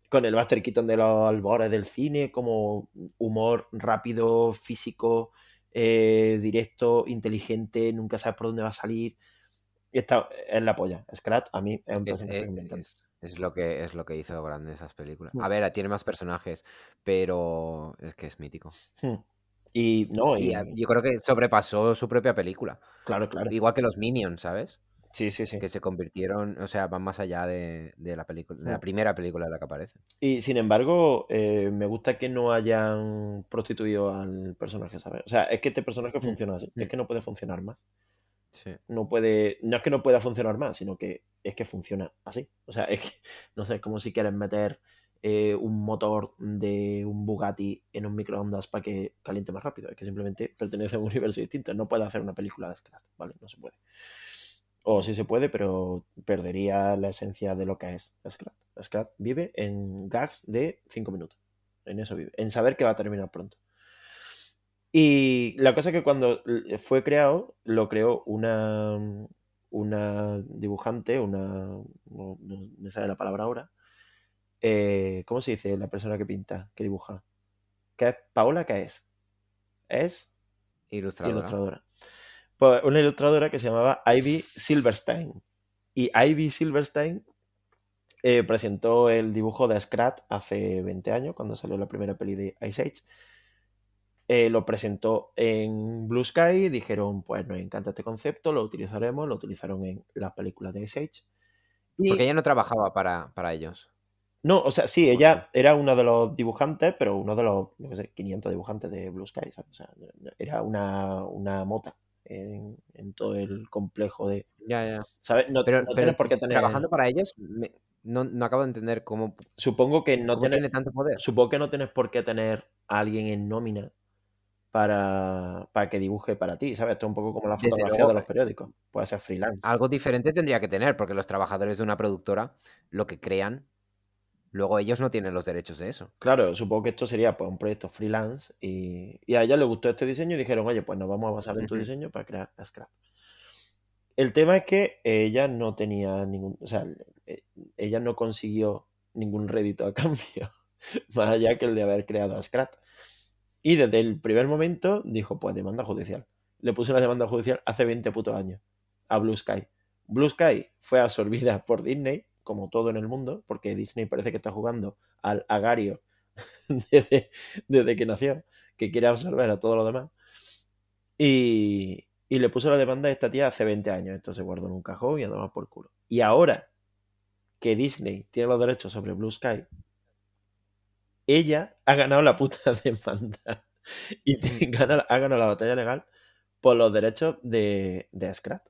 A: con el Buster Keaton de los albores del cine, como humor rápido, físico, eh, directo, inteligente, nunca sabes por dónde va a salir. Esta es la polla. Scrat a mí es un personaje que me encanta.
B: Es lo que, es lo que hizo grande esas películas. A ver, tiene más personajes, pero es que es mítico.
A: Hmm. Y no,
B: y, yo creo que sobrepasó su propia película.
A: Claro, claro.
B: Igual que los Minions, ¿sabes?
A: Sí, sí, sí.
B: Que se convirtieron, o sea, van más allá de, la película, de la hmm. primera película de la que aparece.
A: Y sin embargo, eh, me gusta que no hayan prostituido al personaje, ¿sabes? O sea, es que este personaje hmm. funciona así, es que no puede funcionar más. No puede, no es que no pueda funcionar más, sino que es que funciona así. O sea, es que, no sé, es como si quieres meter eh, un motor de un Bugatti en un microondas para que caliente más rápido. Es que simplemente pertenece a un universo distinto. No puede hacer una película de Scrat, ¿vale? No se puede. O sí se puede, pero perdería la esencia de lo que es Scrat. Scrat vive en gags de 5 minutos. En eso vive. En saber que va a terminar pronto. Y la cosa es que cuando fue creado, lo creó una, una dibujante, una. No, me sale la palabra ahora. Eh, ¿Cómo se dice la persona que pinta, que dibuja? ¿Qué es? ¿Paola qué es? Es.
B: Ilustradora.
A: Pues una ilustradora que se llamaba Ivy Silverstein. Y Ivy Silverstein eh, presentó el dibujo de Scrat hace 20 años, cuando salió la primera peli de Ice Age. Eh, lo presentó en Blue Sky, dijeron, pues nos encanta este concepto, lo utilizaremos, lo utilizaron en las películas de Ice Age.
B: Porque ella no trabajaba para, para ellos.
A: No, o sea, sí, ella era uno de los dibujantes, pero uno de los, no sé, 500 dibujantes de Blue Sky, ¿sabes? O sea, era una, una mota en, en, todo el complejo de...
B: Ya, ya.
A: ¿Sabes? No,
B: pero,
A: no
B: pero
A: por qué tener...
B: trabajando para ellos, me, no, no, acabo de entender cómo...
A: Supongo que no
B: cómo tiene tanto poder.
A: Supongo que no tienes por qué tener a alguien en nómina para, para que dibuje para ti, ¿sabes? Esto es un poco como la fotografía
B: luego,
A: de los periódicos. Puede ser freelance.
B: Algo diferente tendría que tener, porque los trabajadores de una productora, lo que crean, luego ellos no tienen los derechos de eso.
A: Claro, supongo que esto sería pues, un proyecto freelance y, y a ella le gustó este diseño y dijeron, oye, pues nos vamos a basar en tu diseño para crear la Scrap. El tema es que ella no tenía ningún, o sea, eh, ella no consiguió ningún rédito a cambio, más allá que el de haber creado a Scrat. Y desde el primer momento dijo, pues demanda judicial. Le puso una demanda judicial hace 20 putos años a Blue Sky. Blue Sky fue absorbida por Disney, como todo en el mundo, porque Disney parece que está jugando al agario desde, desde que nació, que quiere absorber a todo lo demás. Y, y le puso la demanda a esta tía hace 20 años. Esto se guardó en un cajón y a tomar por culo. Y ahora que Disney tiene los derechos sobre Blue Sky, ella ha ganado la puta demanda. Y gana- ha ganado la batalla legal por los derechos de, de Scrat.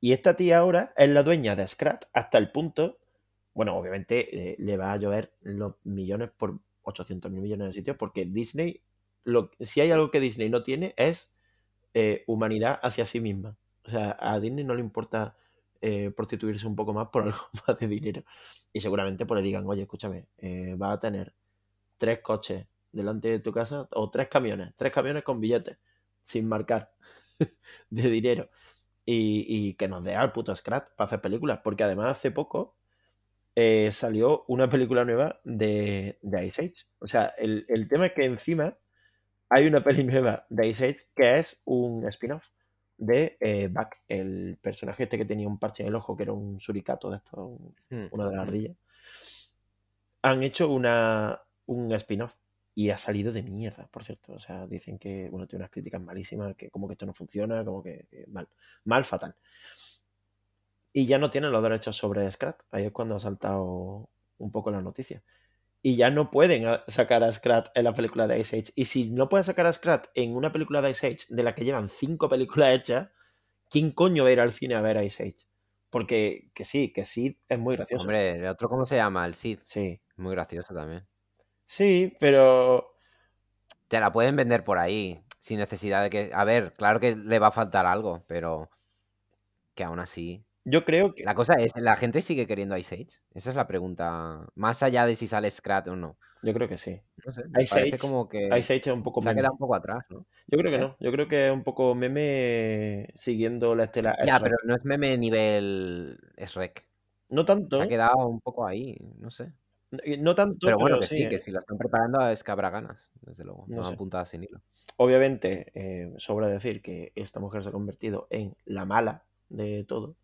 A: Y esta tía ahora es la dueña de Scrat hasta el punto, bueno, obviamente eh, le va a llover los millones por 800 mil millones de sitios, porque Disney, lo, si hay algo que Disney no tiene es eh, humanidad hacia sí misma. O sea, a Disney no le importa eh, prostituirse un poco más por algo más de dinero. Y seguramente pues le digan, oye, escúchame, eh, vas a tener tres coches delante de tu casa o tres camiones, tres camiones con billetes, sin marcar, de dinero. Y, y que nos dé al puto Scrat para hacer películas. Porque además hace poco eh, salió una película nueva de, de Ice Age. O sea, el, el tema es que encima hay una peli nueva de Ice Age que es un spin-off de eh, Buck, el personaje este que tenía un parche en el ojo, que era un suricato de estos, un-
B: Mm,
A: una de las ardillas. Han hecho una, un spin-off y ha salido de mierda, por cierto. O sea, dicen que, bueno, tiene unas críticas malísimas, que como que esto no funciona, como que, que mal, mal, fatal. Y ya no tienen los derechos sobre Scrat. Ahí es cuando ha saltado un poco la noticia. Y ya no pueden a- sacar a Scrat en la película de Ice Age. Y si no puedes sacar a Scrat en una película de Ice Age de la que llevan cinco películas hechas, ¿quién coño va a ir al cine a ver Ice Age? Porque que sí, que sí es muy gracioso.
B: Hombre, el otro, ¿cómo se llama? El Sid.
A: Sí,
B: Muy gracioso también.
A: sí, pero
B: Te la pueden vender por ahí, sin necesidad de que... A ver, claro que le va a faltar algo, pero que aún así...
A: yo creo que
B: La cosa es, ¿la gente sigue queriendo Ice Age? Esa es la pregunta. Más allá de si sale Scrat o no.
A: yo creo que sí.
B: No sé, me
A: Ice Age,
B: como que
A: Ice Age es un poco
B: se ha quedado un poco atrás, ¿no?
A: Yo creo que
B: ¿Eh?
A: no. Yo creo que es un poco meme siguiendo la estela
B: Ya, pero no es meme nivel Shrek.
A: No
B: Se ha
A: tanto,
B: quedado un poco ahí, no sé.
A: no tanto,
B: Pero bueno,
A: pero
B: que
A: sí.
B: que
A: eh.
B: si lo están preparando es que habrá ganas, desde luego.
A: No
B: No
A: sé.
B: apuntadas sin hilo.
A: Obviamente, eh, sobra decir que esta mujer se ha convertido en la mala de todo.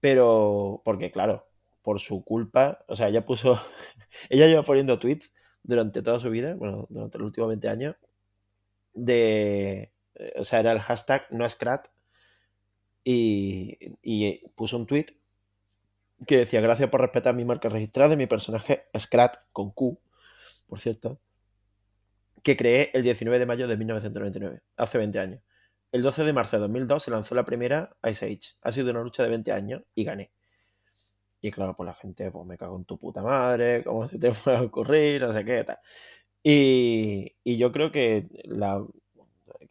A: Pero, porque claro, por su culpa, o sea, ella puso, ella lleva poniendo tweets durante toda su vida, bueno, durante los últimos 20 años, de, eh, o sea, era el hashtag no Scrat y, y puso un tweet que decía, gracias por respetar mi marca registrada y mi personaje Scrat con Q, por cierto, que creé el 19 de mayo de 1999, hace 20 años. El 12 de marzo de 2002 se lanzó la primera Ice Age. Ha sido una lucha de 20 años y gané. Y claro, pues la gente, pues me cago en tu puta madre, cómo se te puede ocurrir, no sé qué, tal. Y, y yo creo que la,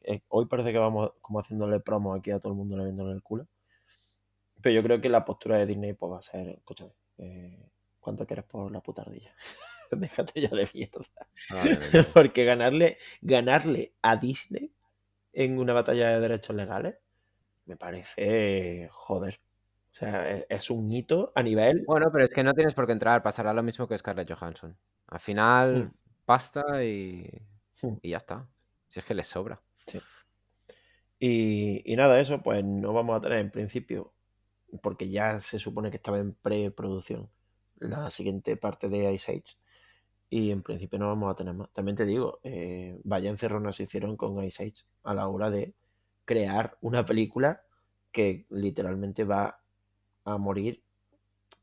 A: eh, hoy parece que vamos como haciéndole promo aquí a todo el mundo le viéndole el culo. Pero yo creo que la postura de Disney pues, va a ser, escúchame, eh, ¿cuánto quieres por la puta ardilla? Déjate ya de mierda. Porque ganarle, ganarle a Disney en una batalla de derechos legales me parece joder. O sea, es, es un hito a nivel.
B: Bueno, pero es que no tienes por qué entrar, pasará lo mismo que Scarlett Johansson. Al final,
A: Hmm.
B: pasta y,
A: Hmm.
B: y ya está. Si es que les sobra.
A: Sí. Y, y nada, eso, pues no vamos a tener en principio porque ya se supone que estaba en preproducción la siguiente parte de Ice Age. Y en principio no vamos a tener más. También te digo, eh, vaya encerronas se hicieron con Ice Age a la hora de crear una película que literalmente va a morir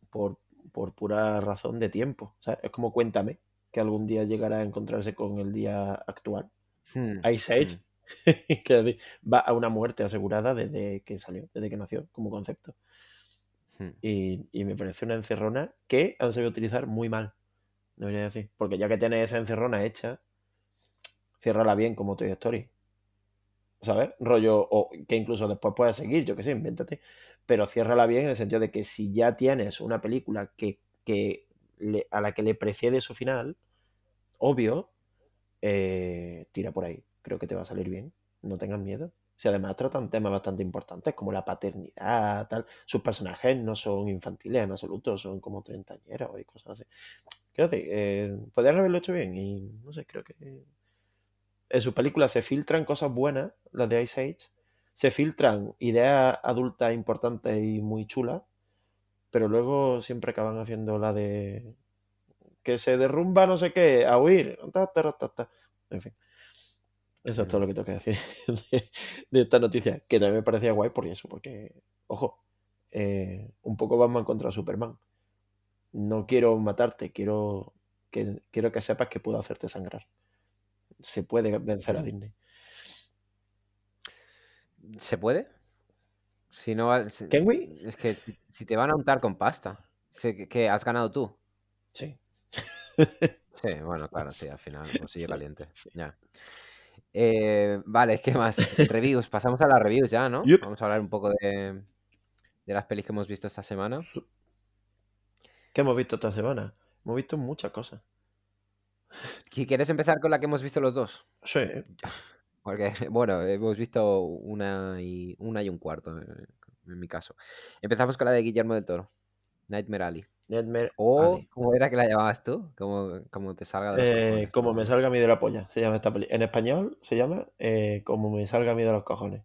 A: por, por pura razón de tiempo. O sea, es como cuéntame que algún día llegará a encontrarse con el día actual.
B: Hmm,
A: Ice Age,
B: hmm.
A: que va a una muerte asegurada desde que salió, desde que nació como concepto.
B: Hmm.
A: Y, y me parece una encerrona que han sabido utilizar muy mal. Debería decir. Porque ya que tienes esa encerrona hecha, ciérrala bien como Toy Story. ¿Sabes? Rollo, o que incluso después puedas seguir, yo que sé, invéntate. Pero ciérrala bien en el sentido de que si ya tienes una película que, que a la que le precede su final, obvio, eh, tira por ahí. Creo que te va a salir bien. No tengas miedo. Si además tratan temas bastante importantes como la paternidad, tal. Sus personajes no son infantiles en absoluto, son como treintañeros y cosas así. Quiero decir, eh, podrían haberlo hecho bien y no sé, creo que en sus películas se filtran cosas buenas, las de Ice Age, se filtran ideas adultas importantes y muy chulas, pero luego siempre acaban haciendo la de que se derrumba no sé qué, a huir, ta, ta, ta, en fin. Eso es todo lo que tengo que decir de, de esta noticia, que también me parecía guay por eso, porque, ojo, eh, un poco Batman contra Superman. No quiero matarte, quiero que, quiero que sepas que puedo hacerte sangrar. Se puede vencer a Disney.
B: ¿Se puede? Si no, si-
A: ¿Can we?
B: es que si, te van a untar con pasta, sé que, que has ganado tú.
A: Sí.
B: Sí, bueno, claro, sí, al final, bolsillo
A: Sí,
B: caliente.
A: sí.
B: Ya. Eh, vale, ¿qué más? Reviews, pasamos a las reviews ya, ¿no? Vamos a hablar un poco de, de las pelis que hemos visto esta semana.
A: ¿Qué hemos visto esta semana? Hemos visto muchas cosas.
B: ¿Qui- ¿Quieres empezar con la que hemos visto los dos?
A: Sí.
B: Porque, bueno, hemos visto una y, una y un cuarto, eh, en mi caso. Empezamos con la de Guillermo del Toro, Nightmare Alley.
A: Nightmare
B: O,
A: Alley.
B: ¿cómo era que la llamabas tú? Como, como te salga de los
A: Eh,
B: cojones,
A: como me salga a mí de la polla, se llama esta peli. En español se llama eh, Como me salga a mí de los cojones.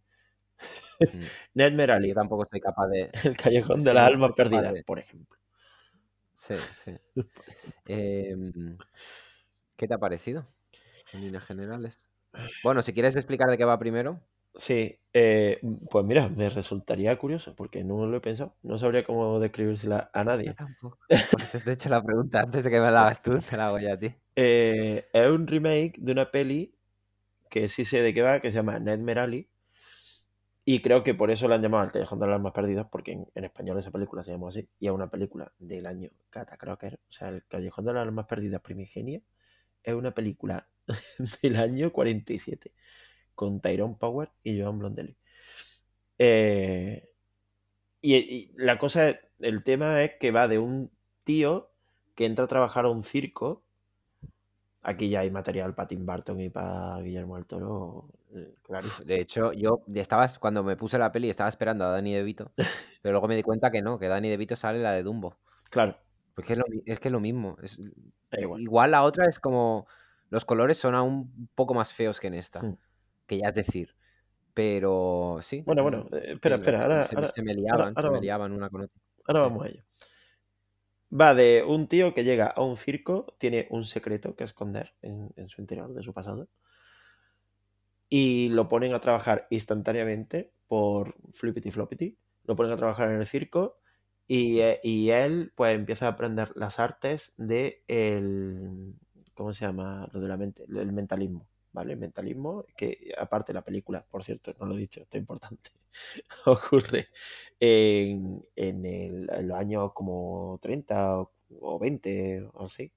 B: Mm.
A: Nightmare
B: Yo
A: Alley,
B: tampoco soy capaz de...
A: el callejón de las almas perdidas,
B: de-
A: por ejemplo.
B: Sí, sí. Em, ¿Qué te ha parecido? En líneas generales. Bueno, si quieres explicar de qué va primero.
A: Sí, eh, pues mira, me resultaría curioso porque no lo he pensado. No sabría cómo describírsela a
B: Yo
A: nadie.
B: tampoco. Por eso te he hecho la pregunta antes de que me la hagas tú, te la hago ya a ti.
A: Eh, es un remake de una peli que sí sé de qué va, que se llama Nightmare Alley. Y creo que por eso la han llamado El Callejón de las Almas Perdidas, porque en, español esa película se llama así. Y es una película del año Catacroker. O sea, El Callejón de las Almas Perdidas Primigenia es una película del año 47 con Tyrone Power y Joan Blondelli. Eh, y, y la cosa, el tema es que va de un tío que entra a trabajar a un circo. Aquí ya hay material para Tim Burton y para Guillermo del Toro. eh, clarísimo.
B: De hecho, yo estaba, cuando me puse la peli, estaba esperando a Danny DeVito, pero luego me di cuenta que no, que Danny DeVito sale la de Dumbo.
A: Claro,
B: Porque es, lo es que es lo mismo. es-
A: igual.
B: igual la otra es como. Los colores son aún un poco más feos que en esta.
A: Hmm.
B: Que ya es decir. Pero sí.
A: Bueno,
B: mm,
A: bueno, eh, espera, espera, ahora,
B: se,
A: ahora,
B: se me liaban,
A: ahora
B: se me liaban una con otra.
A: ahora
B: Sí.
A: vamos a ello. Va de un tío que llega a un circo, tiene un secreto que esconder en, su interior de su pasado. Y lo ponen a trabajar instantáneamente por Flippity Floppity. Lo ponen a trabajar en el circo y, eh, y él pues empieza a aprender las artes de el... ¿Cómo se llama? Lo de la mente, el mentalismo. ¿Vale? El mentalismo, que aparte la película, por cierto, no lo he dicho, esto es importante, ocurre en, en, el- en los años como 30 o, o 20 o así.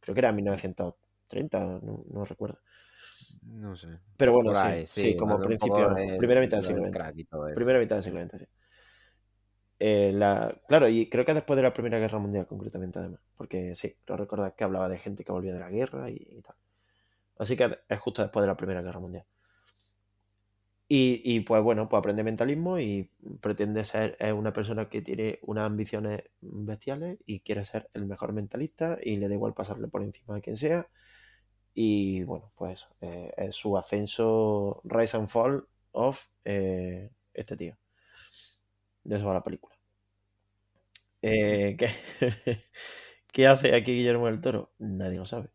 A: Creo que era 1930, no, no recuerdo.
B: No sé.
A: Pero bueno, sí,
B: ahí,
A: sí,
B: sí,
A: como principio,
B: de-
A: primera mitad del
B: lo
A: siglo XX. Primera mitad del siglo XX, sí. Eh, la, claro, y creo que después de la Primera Guerra Mundial, concretamente, además. Porque sí, creo recordar que hablaba de gente que volvía de la guerra y, y tal. Así que es justo después de la Primera Guerra Mundial. Y, pues bueno, pues aprende mentalismo y pretende ser una persona que tiene unas ambiciones bestiales y quiere ser el mejor mentalista y le da igual pasarle por encima a quien sea. Y bueno, pues eh, es su ascenso, rise and fall of eh, este tío. De eso va la película. Eh, ¿qué, ¿Qué hace aquí Guillermo del Toro? Nadie lo sabe.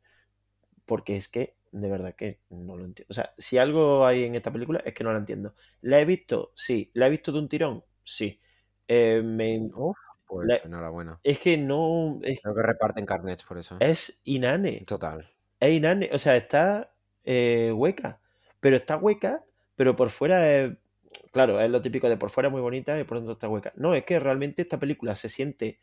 A: Porque es que, de verdad que no lo entiendo. O sea, si algo hay en esta película es que no la entiendo. ¿La he visto? Sí. ¿La he visto de un tirón? Sí. Eh, me,
B: Uf, pues
A: La-
B: enhorabuena.
A: es que no. Es,
B: Creo que reparten carnets por eso.
A: es inane.
B: Total.
A: Es inane. O sea, está eh, hueca. Pero está hueca, pero por fuera es. Claro, es lo típico de por fuera muy bonita y por dentro está hueca. No, es que realmente esta película se siente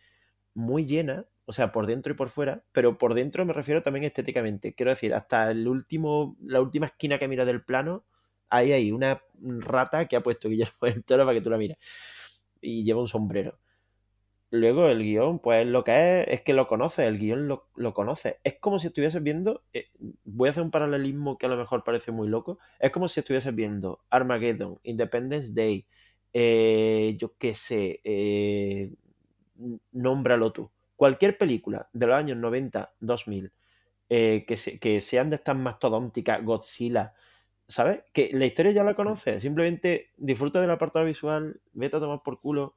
A: muy llena, o sea, por dentro y por fuera, pero por dentro me refiero también estéticamente. Quiero decir, hasta el último, la última esquina que mira del plano, ahí hay una rata que ha puesto Guillermo del Toro para que tú la mires. Y lleva un sombrero. Luego el guion, pues lo que es, es que lo conoces, el guion lo, lo conoces. Es como si estuvieses viendo, eh, voy a hacer un paralelismo que a lo mejor parece muy loco, es como si estuvieses viendo Armageddon, Independence Day, eh, yo qué sé, eh, nómbralo tú. Cualquier película de los años 90, 2000, eh, que, se- que sean de estas mastodónticas, Godzilla, ¿sabes? Que la historia ya la conoces, simplemente disfruta del apartado visual, vete a tomar por culo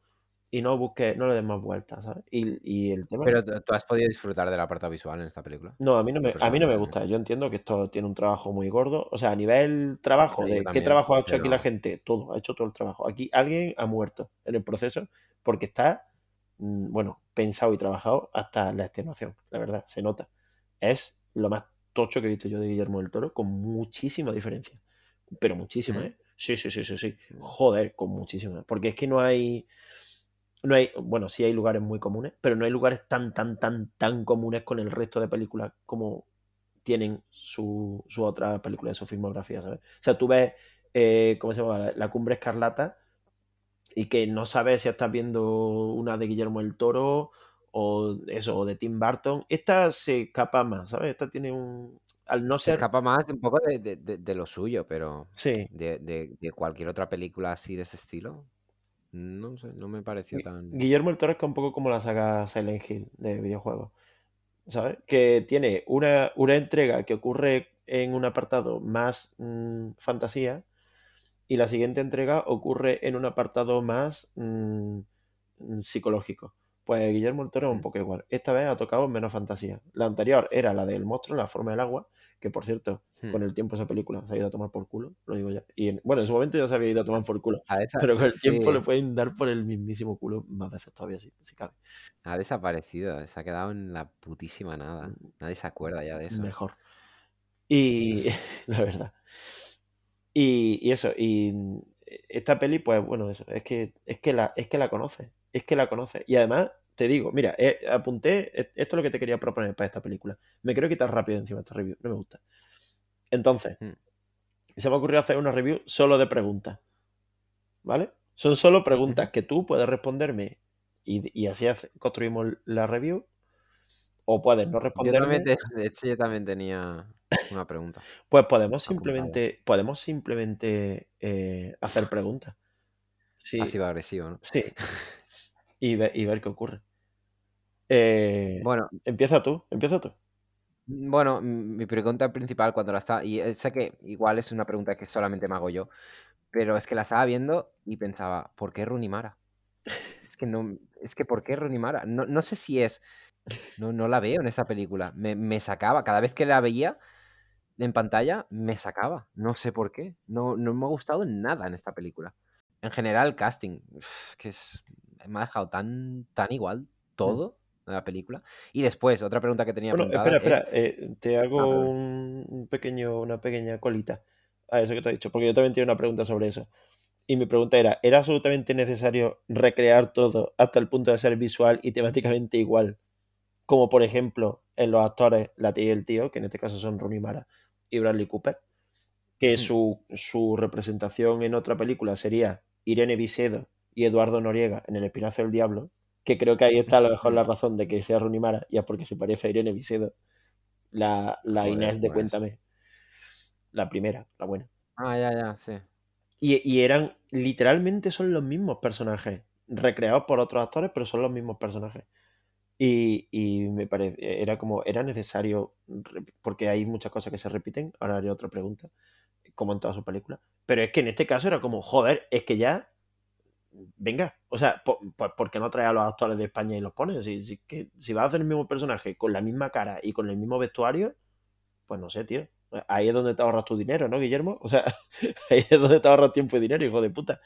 A: y no busques, no le des más vueltas, ¿sabes? Y, y el tema...
B: Pero tú has podido disfrutar del apartado visual en esta película.
A: No, a mí no, me, a mí no me gusta. Yo entiendo que esto tiene un trabajo muy gordo. O sea, a nivel trabajo,
B: Sí,
A: de qué trabajo ha hecho aquí la gente, todo, ha hecho todo el trabajo. Aquí alguien ha muerto en el proceso porque está, mm, bueno, pensado y trabajado hasta la extenuación, la verdad, se nota. Es lo más tocho que he visto yo de Guillermo del Toro, con muchísima diferencia. Pero muchísima,
B: ¿Mm?
A: ¿eh? Sí, sí, sí, sí, sí. Joder, con muchísima. Porque es que no hay. No hay. Bueno, sí hay lugares muy comunes, pero no hay lugares tan, tan, tan, tan comunes con el resto de películas como tienen su, su otra película de su filmografía, ¿sabes? O sea, tú ves, eh, ¿cómo se llama? La, La Cumbre Escarlata y que no sabes si estás viendo una de Guillermo el Toro o eso, o de Tim Burton. Esta se escapa más, ¿sabes? Esta tiene un... Al no
B: Se
A: ser...
B: escapa más un poco de, de- de- de lo suyo, pero
A: Sí.
B: de, cualquier otra película así de ese estilo, no sé, no me pareció tan...
A: Guillermo el Toro es que un poco como la saga Silent Hill de videojuegos, ¿sabes? Que tiene una, una entrega que ocurre en un apartado más mm, fantasía y la siguiente entrega ocurre en un apartado más mm, mm, psicológico. Pues Guillermo el Toro es un
B: Mm.
A: poco igual. Esta vez ha tocado menos fantasía. La anterior era la del monstruo, la forma del agua, que por cierto,
B: Hmm.
A: con el tiempo esa película se ha ido a tomar por culo, lo digo ya. Y en- bueno, en su momento ya se había ido a tomar por culo, pero con el tiempo le pueden dar por el mismísimo culo más veces todavía, si, si cabe.
B: ha desaparecido, se ha quedado en la putísima nada. Nadie se acuerda ya de eso.
A: Mejor. Y la verdad. Y, y eso, y esta peli, pues bueno, eso, es que, es que la, es que la conoces, es que la conoces. Y además, te digo, mira, eh, apunté, esto es lo que te quería proponer para esta película. Me quiero quitar rápido encima esta review, no me gusta. Entonces,
B: Hmm.
A: se me ocurrió hacer una review solo de preguntas. ¿Vale? Son solo preguntas que tú puedes responderme y, y así hace- construimos la review. O puedes no
B: Yo de hecho, yo también tenía una pregunta.
A: Pues podemos
B: Apuntada.
A: simplemente, podemos simplemente eh, hacer preguntas. Sí,
B: Pasivo-agresivo, ¿no?
A: sí. Y, ve- y ver qué ocurre. Eh,
B: Bueno,
A: empieza tú, empieza tú.
B: Bueno, m- mi pregunta principal cuando la estaba, y eh, sé que igual es una pregunta que solamente me hago yo, pero es que la estaba viendo y pensaba, ¿por qué Rooney Mara? Es que no, es que ¿por qué Rooney Mara? No, no sé si es, no, no la veo en esta película, me, me sacaba, cada vez que la veía en pantalla, me sacaba, no sé por qué, no, no me ha gustado nada en esta película. En general, el casting, uf, que es, me ha dejado tan, tan igual todo de la película. Y después, otra pregunta que tenía
A: Bueno, espera,
B: es...
A: espera, eh, te hago
B: Ah, perdón.
A: un pequeño, una pequeña colita a eso que te he dicho, porque yo también tengo una pregunta sobre eso. Y mi pregunta era, ¿era absolutamente necesario recrear todo hasta el punto de ser visual y temáticamente igual? Como por ejemplo en los actores, la tía y el tío, que en este caso son Rooney Mara y Bradley Cooper, que
B: Hmm.
A: su, su representación en otra película sería Irene Visedo y Eduardo Noriega en El Espinazo del Diablo, que creo que ahí está a lo mejor la razón de que sea Rooney Mara, ya porque se parece a Irene Visedo, la, la
B: Joder,
A: Inés de
B: pues.
A: Cuéntame, la primera, la buena.
B: Ah, ya, ya, sí.
A: Y, y eran, literalmente son los mismos personajes, recreados por otros actores, pero son los mismos personajes. Y, y me parece, era como, era necesario, porque hay muchas cosas que se repiten, ahora haré otra pregunta, como en todas sus películas, pero es que en este caso era como, joder, es que ya venga, o sea, pues ¿por, qué no traes a los actores de España y los pones? Si, si, que, si vas a hacer el mismo personaje con la misma cara y con el mismo vestuario, pues no sé, tío. Ahí es donde te ahorras tu dinero, ¿no, Guillermo? O sea, ahí es donde te ahorras tiempo y dinero, hijo de puta.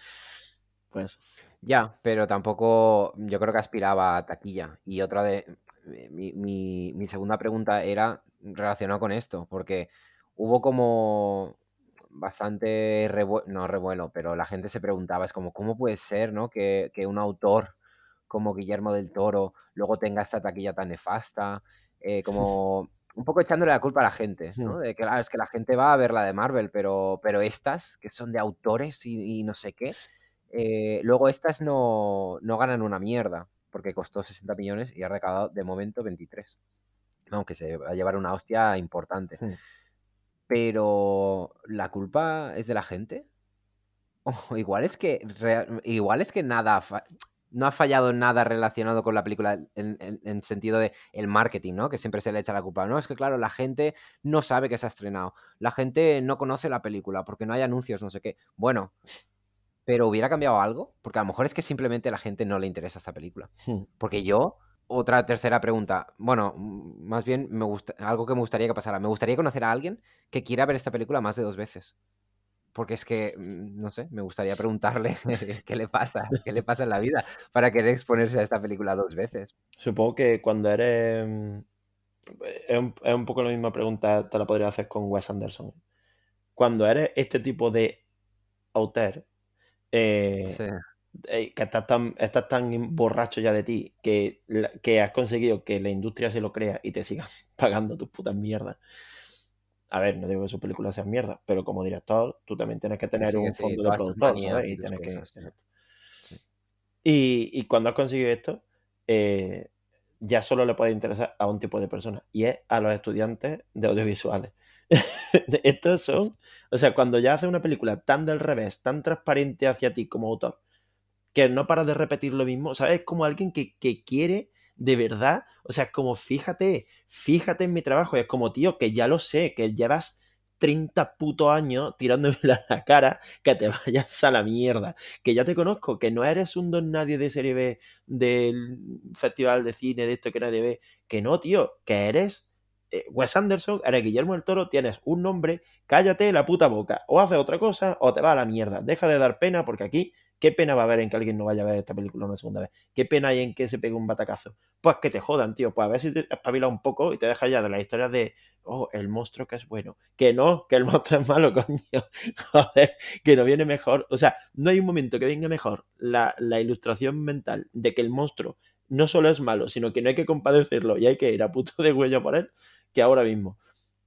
A: Pues.
B: Ya, pero tampoco yo creo que aspiraba a taquilla. Y otra de. Mi, mi, mi segunda pregunta era relacionada con esto, porque hubo como bastante revuelo, no revuelo, pero la gente se preguntaba, es como, ¿cómo puede ser, no? Que, que un autor como Guillermo del Toro luego tenga esta taquilla tan nefasta, eh, como un poco echándole la culpa a la gente, ¿no? De que claro, es que la gente va a ver la de Marvel, pero, pero estas, que son de autores y, no sé qué, eh, luego estas no, no, ganan una mierda, porque costó 60 millones y ha recaudado de momento 23. Aunque se va a llevar una hostia importante. Hmm. Pero la culpa es de la gente. Igual es que igual es que nada no ha fallado nada relacionado con la película en, sentido de el marketing, ¿no? Que siempre se le echa la culpa. No, es que claro, la gente no sabe que se ha estrenado. La gente no conoce la película porque no hay anuncios, no sé qué. Bueno, pero hubiera cambiado algo, porque a lo mejor es que simplemente a la gente no le interesa esta película. Hmm. Porque yo otra tercera pregunta. Bueno, más bien me gusta, algo que me gustaría que pasara. Me gustaría conocer a alguien que quiera ver esta película más de dos veces. Porque es que, mm, no sé, me gustaría preguntarle qué le pasa, qué le pasa en la vida para querer exponerse a esta película dos veces.
A: Supongo que cuando eres... Mm, es un, poco la misma pregunta, te la podría hacer con Wes Anderson. Cuando eres este tipo de autor, eh, sí que estás tan, estás tan borracho ya de ti que, que has conseguido que la industria se lo crea y te siga pagando tus putas mierdas. A ver, no digo que sus películas sean mierdas, pero como director, tú también tienes que tener un fondo de productor, ¿sabes? Y, tienes que, y, cuando has conseguido esto, eh, ya solo le puede interesar a un tipo de persona, y es a los estudiantes de audiovisuales. Estos son, o sea, cuando ya haces una película tan del revés, tan transparente hacia ti como autor, que no para de repetir lo mismo, ¿sabes? Es como alguien que, quiere de verdad, o sea, es como fíjate, fíjate en mi trabajo, es como, tío, que ya lo sé, que llevas 30 putos años tirándome la cara, que te vayas a la mierda, que ya te conozco, que no eres un don nadie de serie B del festival de cine, de esto que nadie ve, que no, tío, que eres eh, Wes Anderson, eres Guillermo del Toro, tienes un nombre, cállate la puta boca, o haces otra cosa o te va a la mierda, deja de dar pena porque aquí ¿Qué pena va a haber en que alguien no vaya a ver esta película una segunda vez? ¿Qué pena hay en que se pegue un batacazo? Pues que te jodan, tío. Pues a ver si te espabilas un poco y te dejas ya de las historias de, oh, el monstruo que es bueno. Que no, que el monstruo es malo, coño. Joder, que no viene mejor. O sea, no hay un momento que venga mejor la, la ilustración mental de que el monstruo no solo es malo, sino que no hay que compadecerlo y hay que ir a puto de huello por él, que ahora mismo.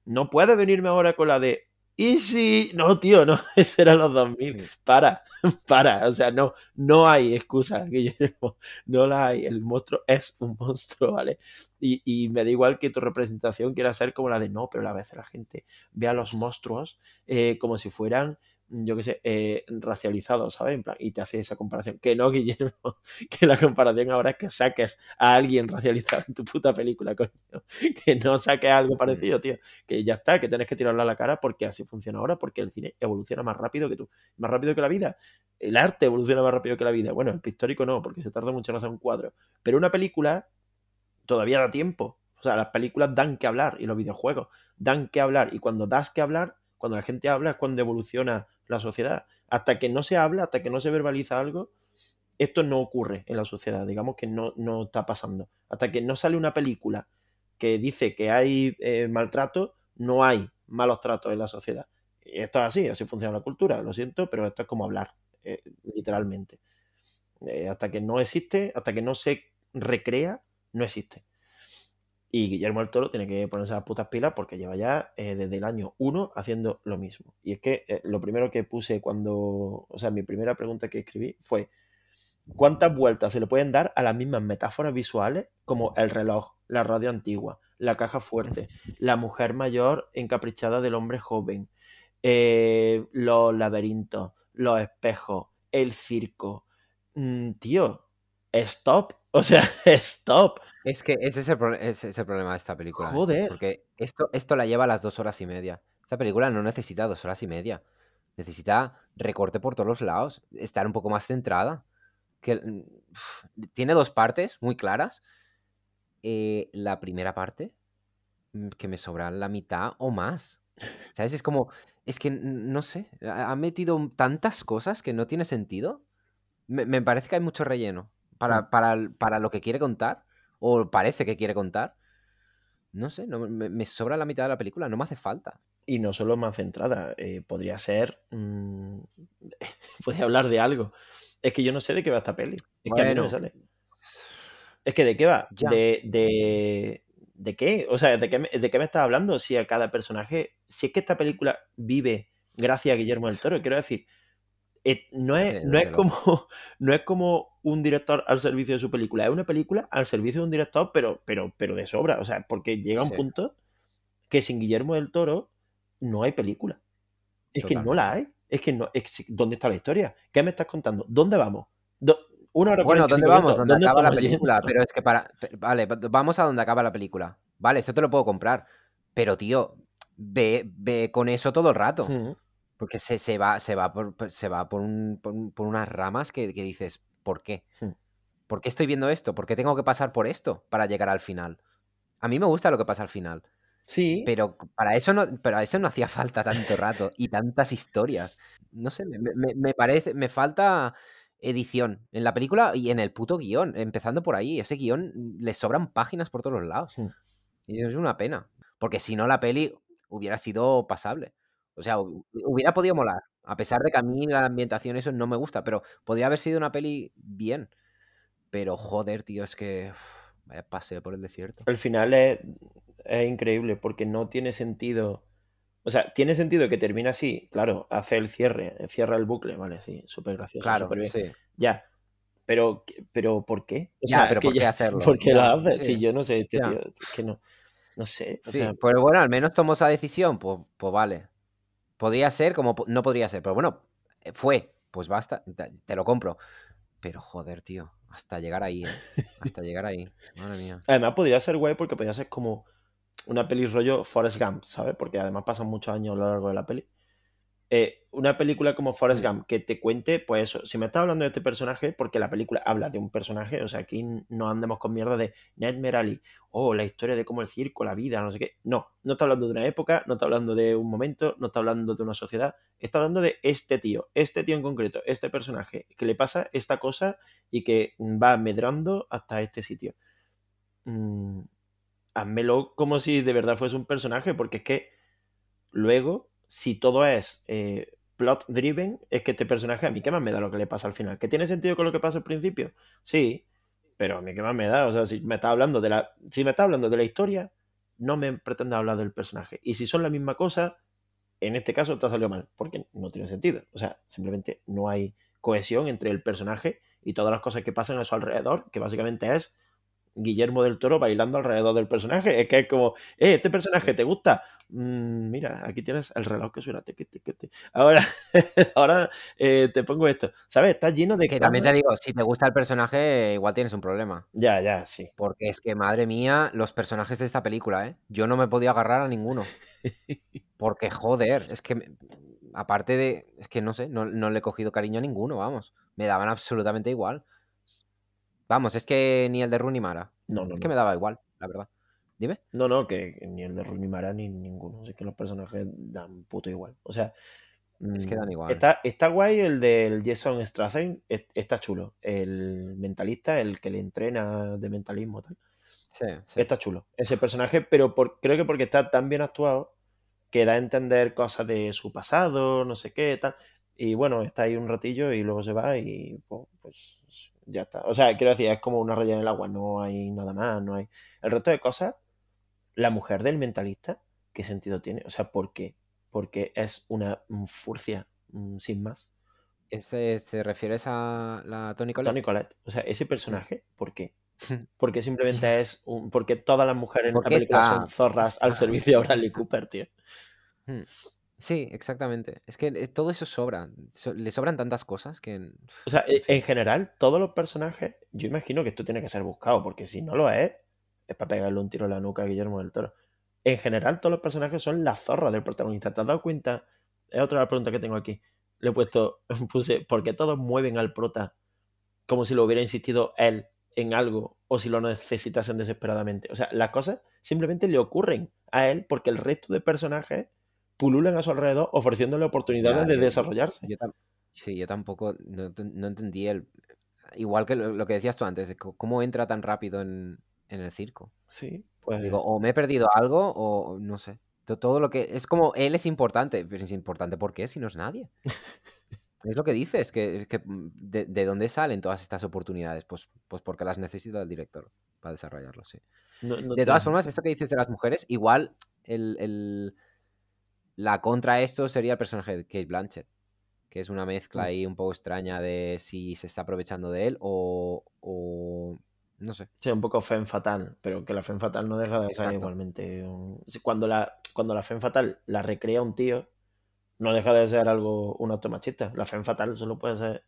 A: No puede venirme ahora con la de y si, no, tío, no, ese era los 2000. Para, para, o sea, no, no hay excusa, Guillermo, no la hay. El monstruo es un monstruo, ¿vale? Y, y me da igual que tu representación quiera ser como la de no, pero a veces la gente ve a los monstruos eh, como si fueran yo qué sé, eh, racializado, ¿sabes? En plan, y te hace esa comparación. Que no, Guillermo, que la comparación ahora es que saques a alguien racializado en tu puta película, coño. Que no saques algo parecido, tío. Que ya está, que tienes que tirarlo a la cara porque así funciona ahora, porque el cine evoluciona más rápido que tú, más rápido que la vida. El arte evoluciona más rápido que la vida. Bueno, el pictórico no, porque se tarda mucho en hacer un cuadro. Pero una película todavía da tiempo. O sea, las películas dan que hablar y los videojuegos dan que hablar. Y cuando das que hablar, cuando la gente habla es cuando evoluciona la sociedad. Hasta que no se habla, hasta que no se verbaliza algo, esto no ocurre en la sociedad. Digamos que no, no está pasando. Hasta que no sale una película que dice que hay eh, maltrato, no hay malos tratos en la sociedad. esto es así, así funciona la cultura, lo siento, pero esto es como hablar, eh, literalmente. Eh, hasta que no existe, hasta que no se recrea, no existe. Y Guillermo del Toro tiene que ponerse las putas pilas porque lleva ya eh, desde el año 1 haciendo lo mismo. Y es que eh, lo primero que puse cuando, o sea, mi primera pregunta que escribí fue, ¿cuántas vueltas se le pueden dar a las mismas metáforas visuales como el reloj, la radio antigua, la caja fuerte, la mujer mayor encaprichada del hombre joven, eh, los laberintos, los espejos, el circo? Mm, tío, stop. O sea, stop.
B: Es que ese es el, problema de esta película. ¿eh?
A: Joder.
B: Porque esto, esto la lleva a las dos horas y media. Esta película no necesita dos horas y media. Necesita recorte por todos los lados, estar un poco más centrada. que mm, tiene dos partes muy claras. Eh, la primera parte, mm, que me sobra la mitad o más. ¿Sabes? Es como, es que no sé, ha ha metido tantas cosas que no tiene sentido. Me, me parece que hay mucho relleno para, para, para lo que quiere contar, o parece que quiere contar. No sé, no, me, me sobra la mitad de la película, no me hace falta.
A: Y no solo más centrada, eh, podría ser. mm, podría hablar de algo. Es que yo no sé de qué va esta peli. Es que a mí no me sale. Es que de qué va?
B: ya.
A: De, de, ¿de qué? O sea, ¿de qué, me, ¿de qué me estás hablando? Si a cada personaje. Si es que esta película vive gracias a Guillermo del Toro, quiero decir. eh, no,
B: Sí,
A: es, no, es como, no es como un director al servicio de su película, es una película al servicio de un director, pero, pero, pero de sobra. O sea, porque llega un
B: Sí,
A: punto que sin Guillermo del Toro no hay película. Es que no la hay. Es que no. es ¿Dónde está la historia? ¿Qué me estás contando? ¿Dónde vamos? Do- una hora
B: Bueno, ¿dónde
A: 45
B: vamos? Donde
A: ¿Dónde
B: acaba la película.
A: yendo?
B: Pero es que para. Vale, va- vamos a donde acaba la película. Vale, eso te lo puedo comprar. Pero, tío, ve, ve con eso todo el rato.
A: Hmm.
B: Porque se, se va, se va por, por- se va por, un- por un- por unas ramas que, que dices, ¿por qué?
A: Hmm.
B: ¿Por qué estoy viendo esto? ¿Por qué tengo que pasar por esto para llegar al final? A mí me gusta lo que pasa al final.
A: Sí,
B: Pero para eso no, para eso no hacía falta tanto rato y tantas historias. No sé, me, me- me parece, me falta edición en la película y en el puto guion, empezando por ahí. Ese guion mm, le sobran páginas por todos los lados.
A: Hmm.
B: Y es una pena. Porque si no, la peli hubiera sido pasable. O sea, hu- hubiera podido molar. A pesar de que a mí la ambientación eso no me gusta, pero podría haber sido una peli bien. Pero joder, tío, es que uf, vaya paseo por el desierto.
A: el final es, es increíble porque no tiene sentido. O sea, tiene sentido que termine así, claro, hace el cierre, cierra el bucle, vale, sí, súper gracioso,
B: Claro,
A: súper bien.
B: sí.
A: Ya, pero, pero ¿por qué? O
B: Ya,
A: sea,
B: pero ¿por qué
A: ya,
B: hacerlo?
A: ¿por qué lo
B: Ya,
A: hace?
B: sí,
A: Si yo no sé, este tío, es que no, no sé, o
B: Sí,
A: sea,
B: pero bueno, al menos tomó esa decisión, pues, pues vale. Podría ser como no podría ser, pero bueno, eh, fue, pues basta, te, te lo compro. Pero joder, tío, hasta llegar ahí, ¿eh? Hasta llegar ahí. Madre mía.
A: además podría ser guay porque podría ser como una peli rollo Forrest Gump, ¿sabes? Porque además pasan muchos años a lo largo de la peli. Eh, una película como Forrest Gump que te cuente, pues eso, si me estás hablando de este personaje, porque la película habla de un personaje, o sea, aquí no andemos con mierda de Ned Merali, o la historia de cómo el circo, la vida, no sé qué. No, no está hablando de una época, no está hablando de un momento, no está hablando de una sociedad, está hablando de este tío, este tío en concreto, este personaje, que le pasa esta cosa y que va medrando hasta este sitio. Mm, házmelo como si de verdad fuese un personaje, porque es que luego, si todo es eh, plot driven, es que este personaje a mí qué más me da lo que le pasa al final. ¿Que tiene sentido con lo que pasa al principio? Sí, pero a mí qué más me da. O sea, si me está hablando de la, si me está hablando de la historia, no me pretende hablar del personaje. Y si son la misma cosa, en este caso te ha salido mal, porque no tiene sentido. O sea, simplemente no hay cohesión entre el personaje y todas las cosas que pasan a su alrededor, que básicamente es Guillermo del Toro bailando alrededor del personaje. Es que es como, eh, ¿este personaje te gusta? Mm, mira, aquí tienes el reloj que suena. tiqui, tiqui, tiqui. Ahora, ahora eh, te pongo esto. ¿Sabes? Está lleno de
B: Que también te digo, si te gusta el personaje, igual tienes un problema.
A: Ya, ya, sí.
B: Porque es que, madre mía, los personajes de esta película, ¿eh? Yo no me he podido agarrar a ninguno. Porque, joder, es que, me- aparte de, es que no sé, no, no le he cogido cariño a ninguno, vamos. Me daban absolutamente igual. Vamos, es que ni el de Rooney Mara.
A: No, no,
B: Es que me daba igual, la verdad. Dime.
A: No, no, que, ni el de Rooney Mara ni ninguno. Así que los personajes dan puto igual. O sea,
B: Es que
A: mm,
B: dan igual.
A: está, está guay el del Jason Stratham. es- Está chulo. El mentalista, el que le entrena de mentalismo. Tal.
B: Sí, sí.
A: Está chulo. Ese personaje, pero por- creo que porque está tan bien actuado que da a entender cosas de su pasado, no sé qué, tal. Y bueno, está ahí un ratillo y luego se va y pues, pues, ya está. O sea, quiero decir, es como una raya en el agua, no hay nada más, no hay. El resto de cosas, la mujer del mentalista, ¿qué sentido tiene? O sea, ¿por qué? Porque es una furcia, mm, sin más.
B: Ese, ¿Se refieres a la Toni Collette?
A: Toni Collette. O sea, ese personaje, ¿por qué? Porque simplemente es un. Porque todas las mujeres en esta película
B: está-
A: son zorras al servicio de Bradley. Cooper, tío.
B: Sí, exactamente. Es que eh, todo eso sobra. So- le sobran tantas cosas que.
A: O sea,
B: en
A: e- general, todos los personajes, yo imagino que esto tiene que ser buscado, porque si no lo es, es para pegarle un tiro en la nuca a Guillermo del Toro. En general, todos los personajes son la zorra del protagonista. ¿Te has dado cuenta? Es otra preguntas que tengo aquí. Le he puesto, puse, ¿por qué todos mueven al prota como si lo hubiera insistido él en algo o si lo necesitasen desesperadamente. O sea, las cosas simplemente le ocurren a él porque el resto de personajes pululan a su alrededor ofreciéndole oportunidades de desarrollarse.
B: sí, yo tampoco no, entendí el... Igual que lo, que decías tú antes, cómo entra tan rápido en, el circo.
A: Sí, pues...
B: Digo, o me he perdido algo o no sé. Todo lo que... Es como, él es importante, pero es importante ¿por qué? Si no es nadie. Es lo que dices, que, que mm, de, dónde salen todas estas oportunidades? Pues, pues porque las necesita el director para desarrollarlo, sí. de todas formas, esto que dices de las mujeres, igual el, la contra a esto sería el personaje de Kate Blanchett, que es una mezcla mm. ahí un poco extraña de si se está aprovechando de él o, o no sé.
A: Sí, un poco Femme Fatal, pero que la Femme Fatal no deja de ser igualmente. Cuando la, cuando la Femme Fatal la recrea un tío, no deja de ser algo un acto machista. La fe fatal solo puede ser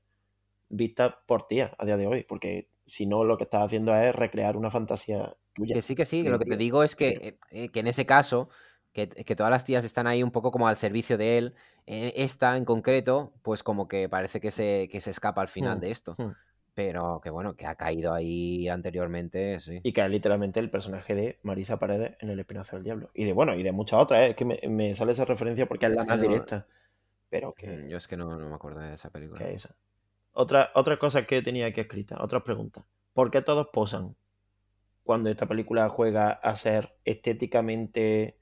A: vista por tía a día de hoy, porque si no lo que estás haciendo es recrear una fantasía tuya.
B: Que sí, que sí, lo que te digo es que, eh, eh, que en ese caso, que, todas las tías están ahí un poco como al servicio de él, esta en concreto, pues como que parece que se, que se escapa al final hmm, de esto. Hmm. Pero que bueno, que ha caído ahí anteriormente, sí.
A: Y que es literalmente el personaje de Marisa Paredes en El Espinazo del Diablo. Y de bueno, y de muchas otras, ¿eh? es que me, sale esa referencia porque es, la más directa. Pero que.
B: Mm, yo es que no, me acuerdo de esa película.
A: Que esa. Otra, otra cosa que tenía aquí escrita, otras preguntas. ¿Por qué todos posan cuando esta película juega a ser estéticamente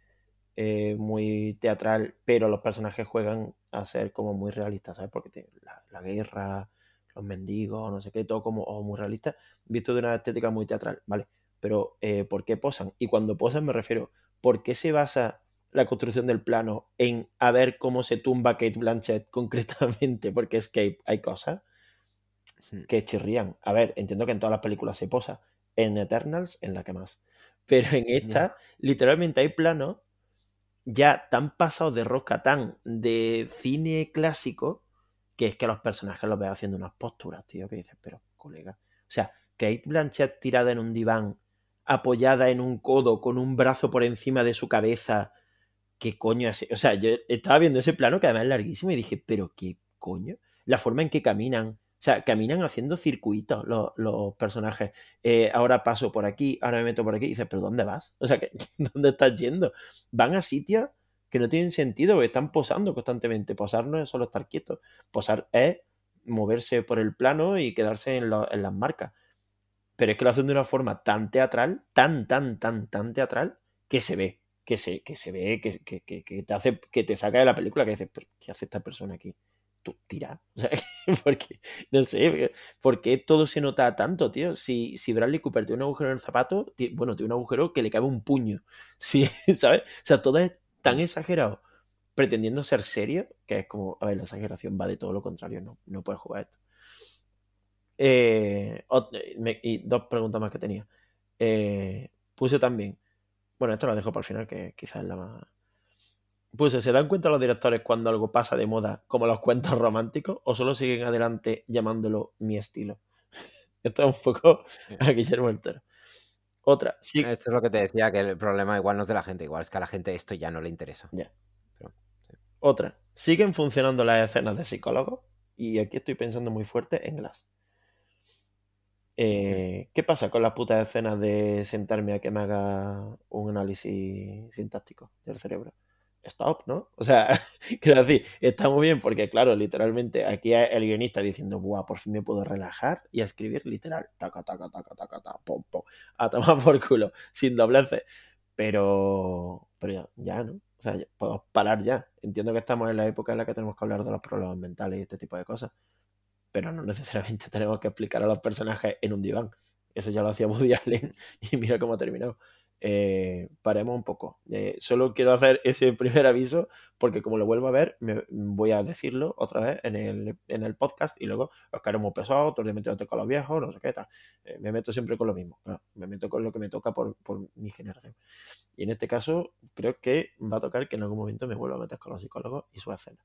A: eh, muy teatral, pero los personajes juegan a ser como muy realistas, ¿sabes? Porque la, la guerra los mendigos, no sé qué, todo como muy realista, visto de una estética muy teatral, ¿vale? Pero eh, ¿por qué posan? Y cuando posan me refiero, ¿por qué se basa la construcción del plano en a ver cómo se tumba Kate Blanchett concretamente? Porque es que hay, cosas hmm. que chirrían. A ver, entiendo que en todas las películas se posa, en Eternals en la que más. Pero en esta, literalmente hay planos ya tan pasados de rosca, tan de cine clásico, que es que los personajes los ves haciendo unas posturas, tío, que dices, pero colega. O sea, Kate Blanchett tirada en un diván, apoyada en un codo, con un brazo por encima de su cabeza. ¿Qué coño es? O sea, yo estaba viendo ese plano que además es larguísimo y dije, pero qué coño. La forma en que caminan. O sea, caminan haciendo circuitos los, personajes. Eh, ahora paso por aquí, ahora me meto por aquí. Y dices, pero ¿dónde vas? O sea, ¿dónde estás yendo? Van a sitios que no tienen sentido, porque están posando constantemente. Posar no es solo estar quieto. Posar es moverse por el plano y quedarse en, las marcas. Pero es que lo hacen de una forma tan teatral, tan, tan, tan, tan teatral, que se ve, que se, que se ve, que, que, te hace, que te saca de la película, que dices, ¿qué hace esta persona aquí? Tú, tira. O sea, porque, no sé, ¿por qué todo se nota tanto, tío? Si, si Bradley Cooper tiene un agujero en el zapato, bueno, tiene un agujero que le cabe un puño. Sí, ¿sabes? O sea, todo es tan exagerado pretendiendo ser serio, que es como, a ver, la exageración va de todo lo contrario, no, no puedes jugar esto. Eh, y dos preguntas más que tenía. Eh, puse también, bueno, esto lo dejo para el final, que quizás es la más... Puse, ¿se dan cuenta los directores cuando algo pasa de moda, como los cuentos románticos, o solo siguen adelante llamándolo mi estilo? esto es un poco a Guillermo Toro. Otra,
B: sí. Esto es lo que te decía, que el problema igual no es de la gente, igual es que a la gente esto ya no le interesa.
A: Ya. Otra, siguen funcionando las escenas de psicólogo. Y aquí estoy pensando muy fuerte en Glass. Eh, ¿Qué pasa con las putas escenas de sentarme a que me haga un análisis sintáctico del cerebro? Stop, ¿no? O sea, quiero decir, está muy bien porque, claro, literalmente aquí el guionista diciendo, buah, por fin me puedo relajar y escribir literal, taca, taca, taca, taca, taca, pom, pom, a tomar por culo, sin dobleces. Pero, pero ya, ¿no? O sea, podemos parar ya. Entiendo que estamos en la época en la que tenemos que hablar de los problemas mentales y este tipo de cosas, pero no necesariamente tenemos que explicar a los personajes en un diván. Eso ya lo hacía Woody Allen y mira cómo ha terminado eh, paremos un poco. Eh, solo quiero hacer ese primer aviso porque como lo vuelvo a ver, me, voy a decirlo otra vez en el, en el podcast y luego os queremos pesados, otros de meterte con los viejos, no sé qué tal. Eh, me meto siempre con lo mismo, me meto con lo que me toca por, por, mi generación. Y en este caso creo que va a tocar que en algún momento me vuelva a meter con los psicólogos y su escena.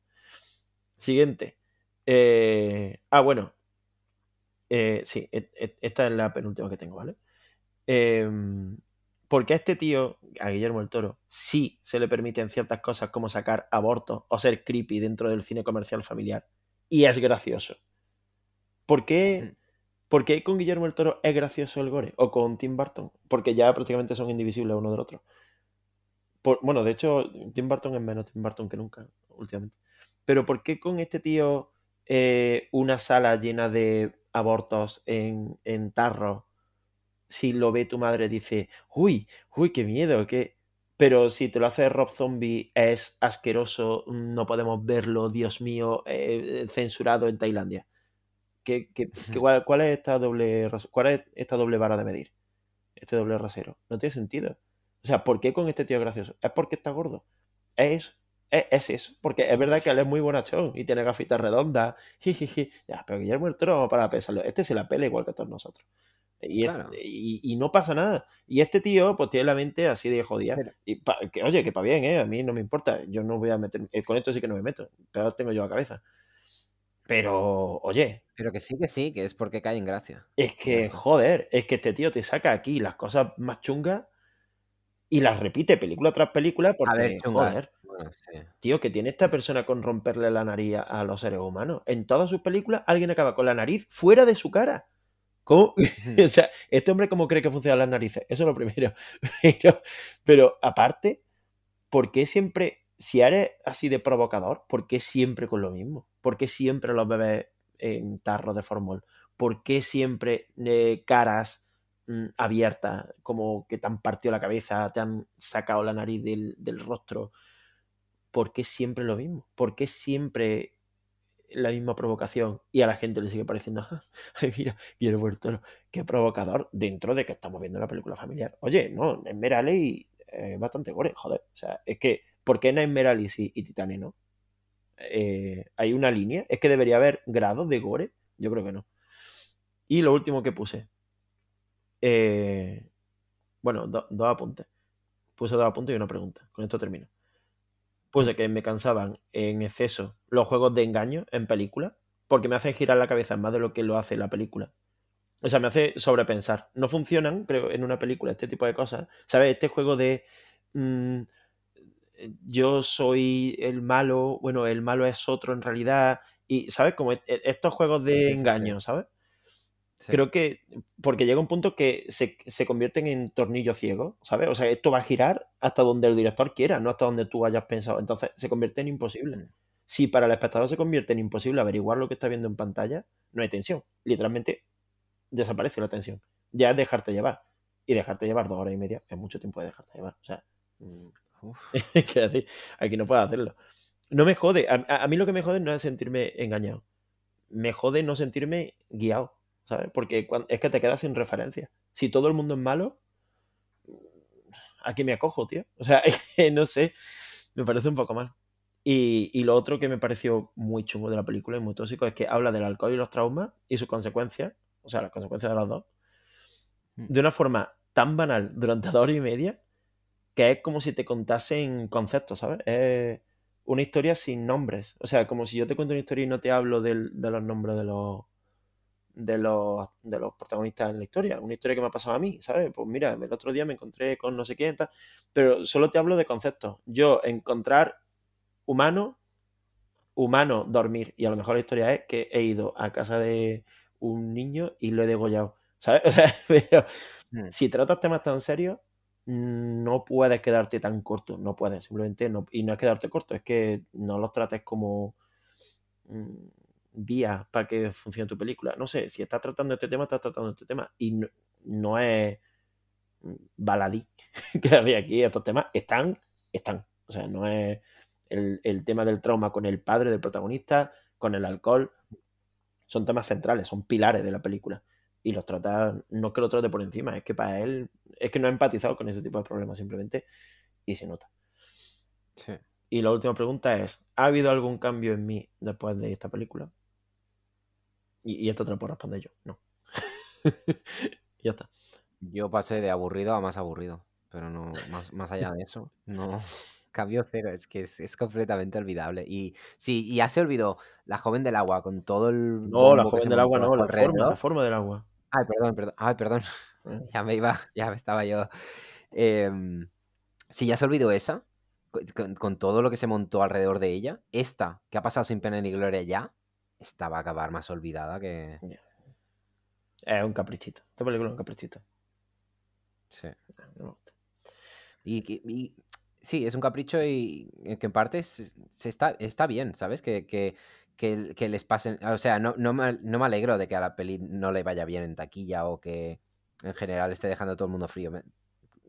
A: Siguiente. Eh, ah, bueno. sí, e, e, esta es la penúltima que tengo, ¿vale? Eh, porque a este tío, a Guillermo el Toro, sí se le permiten ciertas cosas como sacar abortos o ser creepy dentro del cine comercial familiar. Y es gracioso. ¿Por qué, ¿Por qué con Guillermo el Toro es gracioso el gore? O con Tim Burton. Porque ya prácticamente son indivisibles uno del otro. Por- bueno, de hecho, Tim Burton es menos Tim Burton que nunca, últimamente. Pero ¿por qué con este tío eh, una sala llena de abortos en, en tarros? Si lo ve tu madre, dice, uy, uy, qué miedo, qué... Pero si te lo hace Rob Zombie, es asqueroso, no podemos verlo, Dios mío, eh, censurado en Tailandia. ¿Qué, qué- qué- cuál, cuál es esta doble cuál es esta doble vara de medir? Este doble rasero. No tiene sentido. O sea, ¿por qué con este tío gracioso? ¿Es porque está gordo? Es eso. Es, es eso. Porque es verdad que él es muy bonachón y tiene gafitas redondas. Jijiji. Ya, pero Guillermo el Toro, para pensarlo, este se la pela igual que todos nosotros. Y, y, y no pasa nada. Y este tío, pues tiene la mente así de jodida. Y pa- que, oye, que para bien, ¿eh? A mí no me importa. Yo no voy a meter. eh, Con esto sí que no me meto. Pero tengo yo la cabeza. Pero, oye,
B: Pero que sí, que sí, que es porque cae en gracia.
A: es que, joder, es que este tío te saca aquí las cosas más chungas y las repite película tras película
B: A
A: porque,
B: ver, chungas.
A: joder,
B: Bueno, sí.
A: tío, que tiene esta persona con romperle la nariz a- a los seres humanos. En todas sus películas alguien acaba con la nariz fuera de su cara. ¿Cómo? o sea, este hombre cómo cree que funcionan las narices. Eso es lo primero. Pero, pero aparte, ¿por qué siempre, si eres así de provocador, ¿por qué siempre con lo mismo? ¿Por qué siempre los bebés en tarros de formol? ¿Por qué siempre eh, caras mm, abiertas, como que te han partido la cabeza, te han sacado la nariz del, del rostro? ¿Por qué siempre lo mismo? ¿Por qué siempre la misma provocación y a la gente le sigue pareciendo, "Ah, ay, mira, Guillermo el Toro, qué provocador, dentro de que estamos viendo una película familiar. Oye, no, Esmeralda y eh, bastante gore, joder. O sea, es que, ¿por qué en Esmeralda sí y Titanic no? Eh, ¿Hay una línea? ¿Es que debería haber grados de gore? Yo creo que no. Y lo último que puse. eh, bueno, do- dos apuntes. Puse dos apuntes y una pregunta. Con esto termino. Puse que me cansaban en exceso los juegos de engaño en películas, porque me hacen girar la cabeza más de lo que lo hace la película. O sea, me hace sobrepensar. No funcionan, creo, en una película este tipo de cosas. ¿Sabes? Este juego de. mm, yo soy el malo, bueno, el malo es otro en realidad. Y, ¿sabes? Como e- e- estos juegos de engaño, ¿sabes?
B: Sí.
A: Creo que. Porque llega un punto que se, se convierten en tornillo ciego, ¿sabes? O sea, esto va a girar hasta donde el director quiera, no hasta donde tú hayas pensado. Entonces, se convierte en imposible.
B: Mm.
A: Si para el espectador se convierte en imposible averiguar lo que está viendo en pantalla, no hay tensión. Literalmente desaparece la tensión. Ya es dejarte llevar. Y dejarte llevar dos horas y media es mucho tiempo de dejarte llevar. O sea, mm, que aquí no puedo hacerlo. No me jode. A, a- a mí lo que me jode no es sentirme engañado. Me jode no sentirme guiado. ¿Sabes? Porque es que te quedas sin referencia. Si todo el mundo es malo, ¿a qué me acojo, tío? O sea, no sé. Me parece un poco mal. Y, y lo otro que me pareció muy chungo de la película y muy tóxico es que habla del alcohol y los traumas y sus consecuencias, o sea, las consecuencias de los dos,
B: Mm.
A: de una forma tan banal durante dos horas y media que es como si te contasen conceptos, ¿sabes? Es una historia sin nombres. O sea, como si yo te cuento una historia y no te hablo del- de los nombres de los, de los de los protagonistas en la historia. Una historia que me ha pasado a mí, ¿sabes? Pues mira, el otro día me encontré con no sé quién, tal, pero solo te hablo de conceptos. Yo encontrar humano, humano, dormir. Y a lo mejor la historia es que he ido a casa de un niño y lo he degollado. ¿Sabes? O sea, pero
B: Mm.
A: si tratas temas tan serios, no puedes quedarte tan corto. No puedes, simplemente no. Y no es quedarte corto, es que no los trates como mm, vía para que funcione tu película. No sé, si estás tratando este tema, estás tratando este tema. Y no, no es baladí que de aquí estos temas están, están. O sea, no es el, el tema del trauma con el padre del protagonista, con el alcohol. Son temas centrales, son pilares de la película. Y los trata, no es que lo trate por encima, es que para él, es que no ha empatizado con ese tipo de problemas simplemente y se nota.
B: Sí.
A: Y la última pregunta es, ¿ha habido algún cambio en mí después de esta película? Y, y esto te lo puedo responder yo, no. ya está.
B: Yo pasé de aburrido a más aburrido, pero no más, más allá de eso, no cambio cero, es que es, es completamente olvidable. Y sí, y ya se olvidó la joven del agua con todo el
A: No, la joven del agua no, la forma, la forma del agua.
B: Ay, perdón, perdón, ay, perdón,
A: ¿eh?
B: ya me iba, ya me estaba yo. Em, sí, ya se olvidó esa, co- con, con todo lo que se montó alrededor de ella. Esta, que ha pasado sin pena ni gloria ya, esta va a acabar más olvidada que...
A: Es un caprichito. Esta película es un caprichito.
B: Sí.
A: No me gusta.
B: Y, sí, es un capricho y y que en parte se, se está, está bien, ¿sabes? Que, que, que, que les pasen. O sea, no, no, me, no me alegro de que a la peli no le vaya bien en taquilla o que en general esté dejando a todo el mundo frío. Me-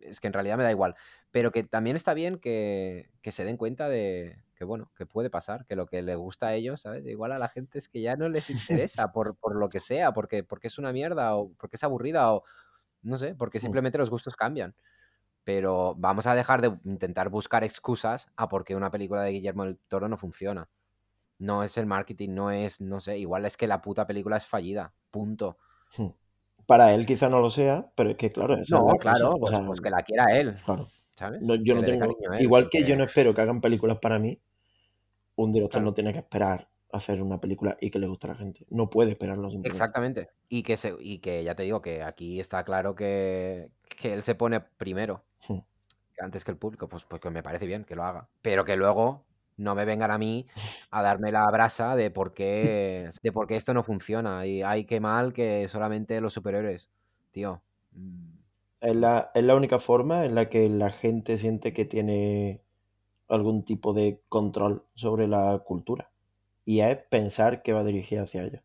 B: Es que en realidad me da igual. Pero que también está bien que, que se den cuenta de que, bueno, que puede pasar, que lo que les gusta a ellos, ¿sabes? Igual a la gente es que ya no les interesa por, por lo que sea, porque, porque es una mierda o porque es aburrida o no sé, porque simplemente los gustos cambian pero vamos a dejar de intentar buscar excusas a por qué una película de Guillermo del Toro no funciona. No es el marketing, no es, no sé, igual es que la puta película es fallida, punto.
A: Hmm. Para él quizá no lo sea, pero es que claro, esa es
B: No,
A: la cosa,
B: claro,
A: o
B: pues,
A: sea,
B: pues que la quiera él,
A: claro.
B: ¿sabes?
A: No, yo
B: Que
A: no tengo. Igual que yo no espero que hagan películas para mí, un director
B: Claro.
A: no tiene que esperar a hacer una película y que le guste a la gente. No puede esperarlo.
B: Exactamente. Y que, se, y que ya te digo que aquí está claro que, que él se pone primero
A: Hmm.
B: que antes que el público, pues, pues que me parece bien que lo haga. Pero que luego no me vengan a mí a darme la brasa de por qué, de por qué esto no funciona. Y ay, qué mal que solamente los superhéroes. Tío. mm,
A: Es la, es la única forma en la que la gente siente que tiene algún tipo de control sobre la cultura. Y es pensar que va dirigida hacia ellos.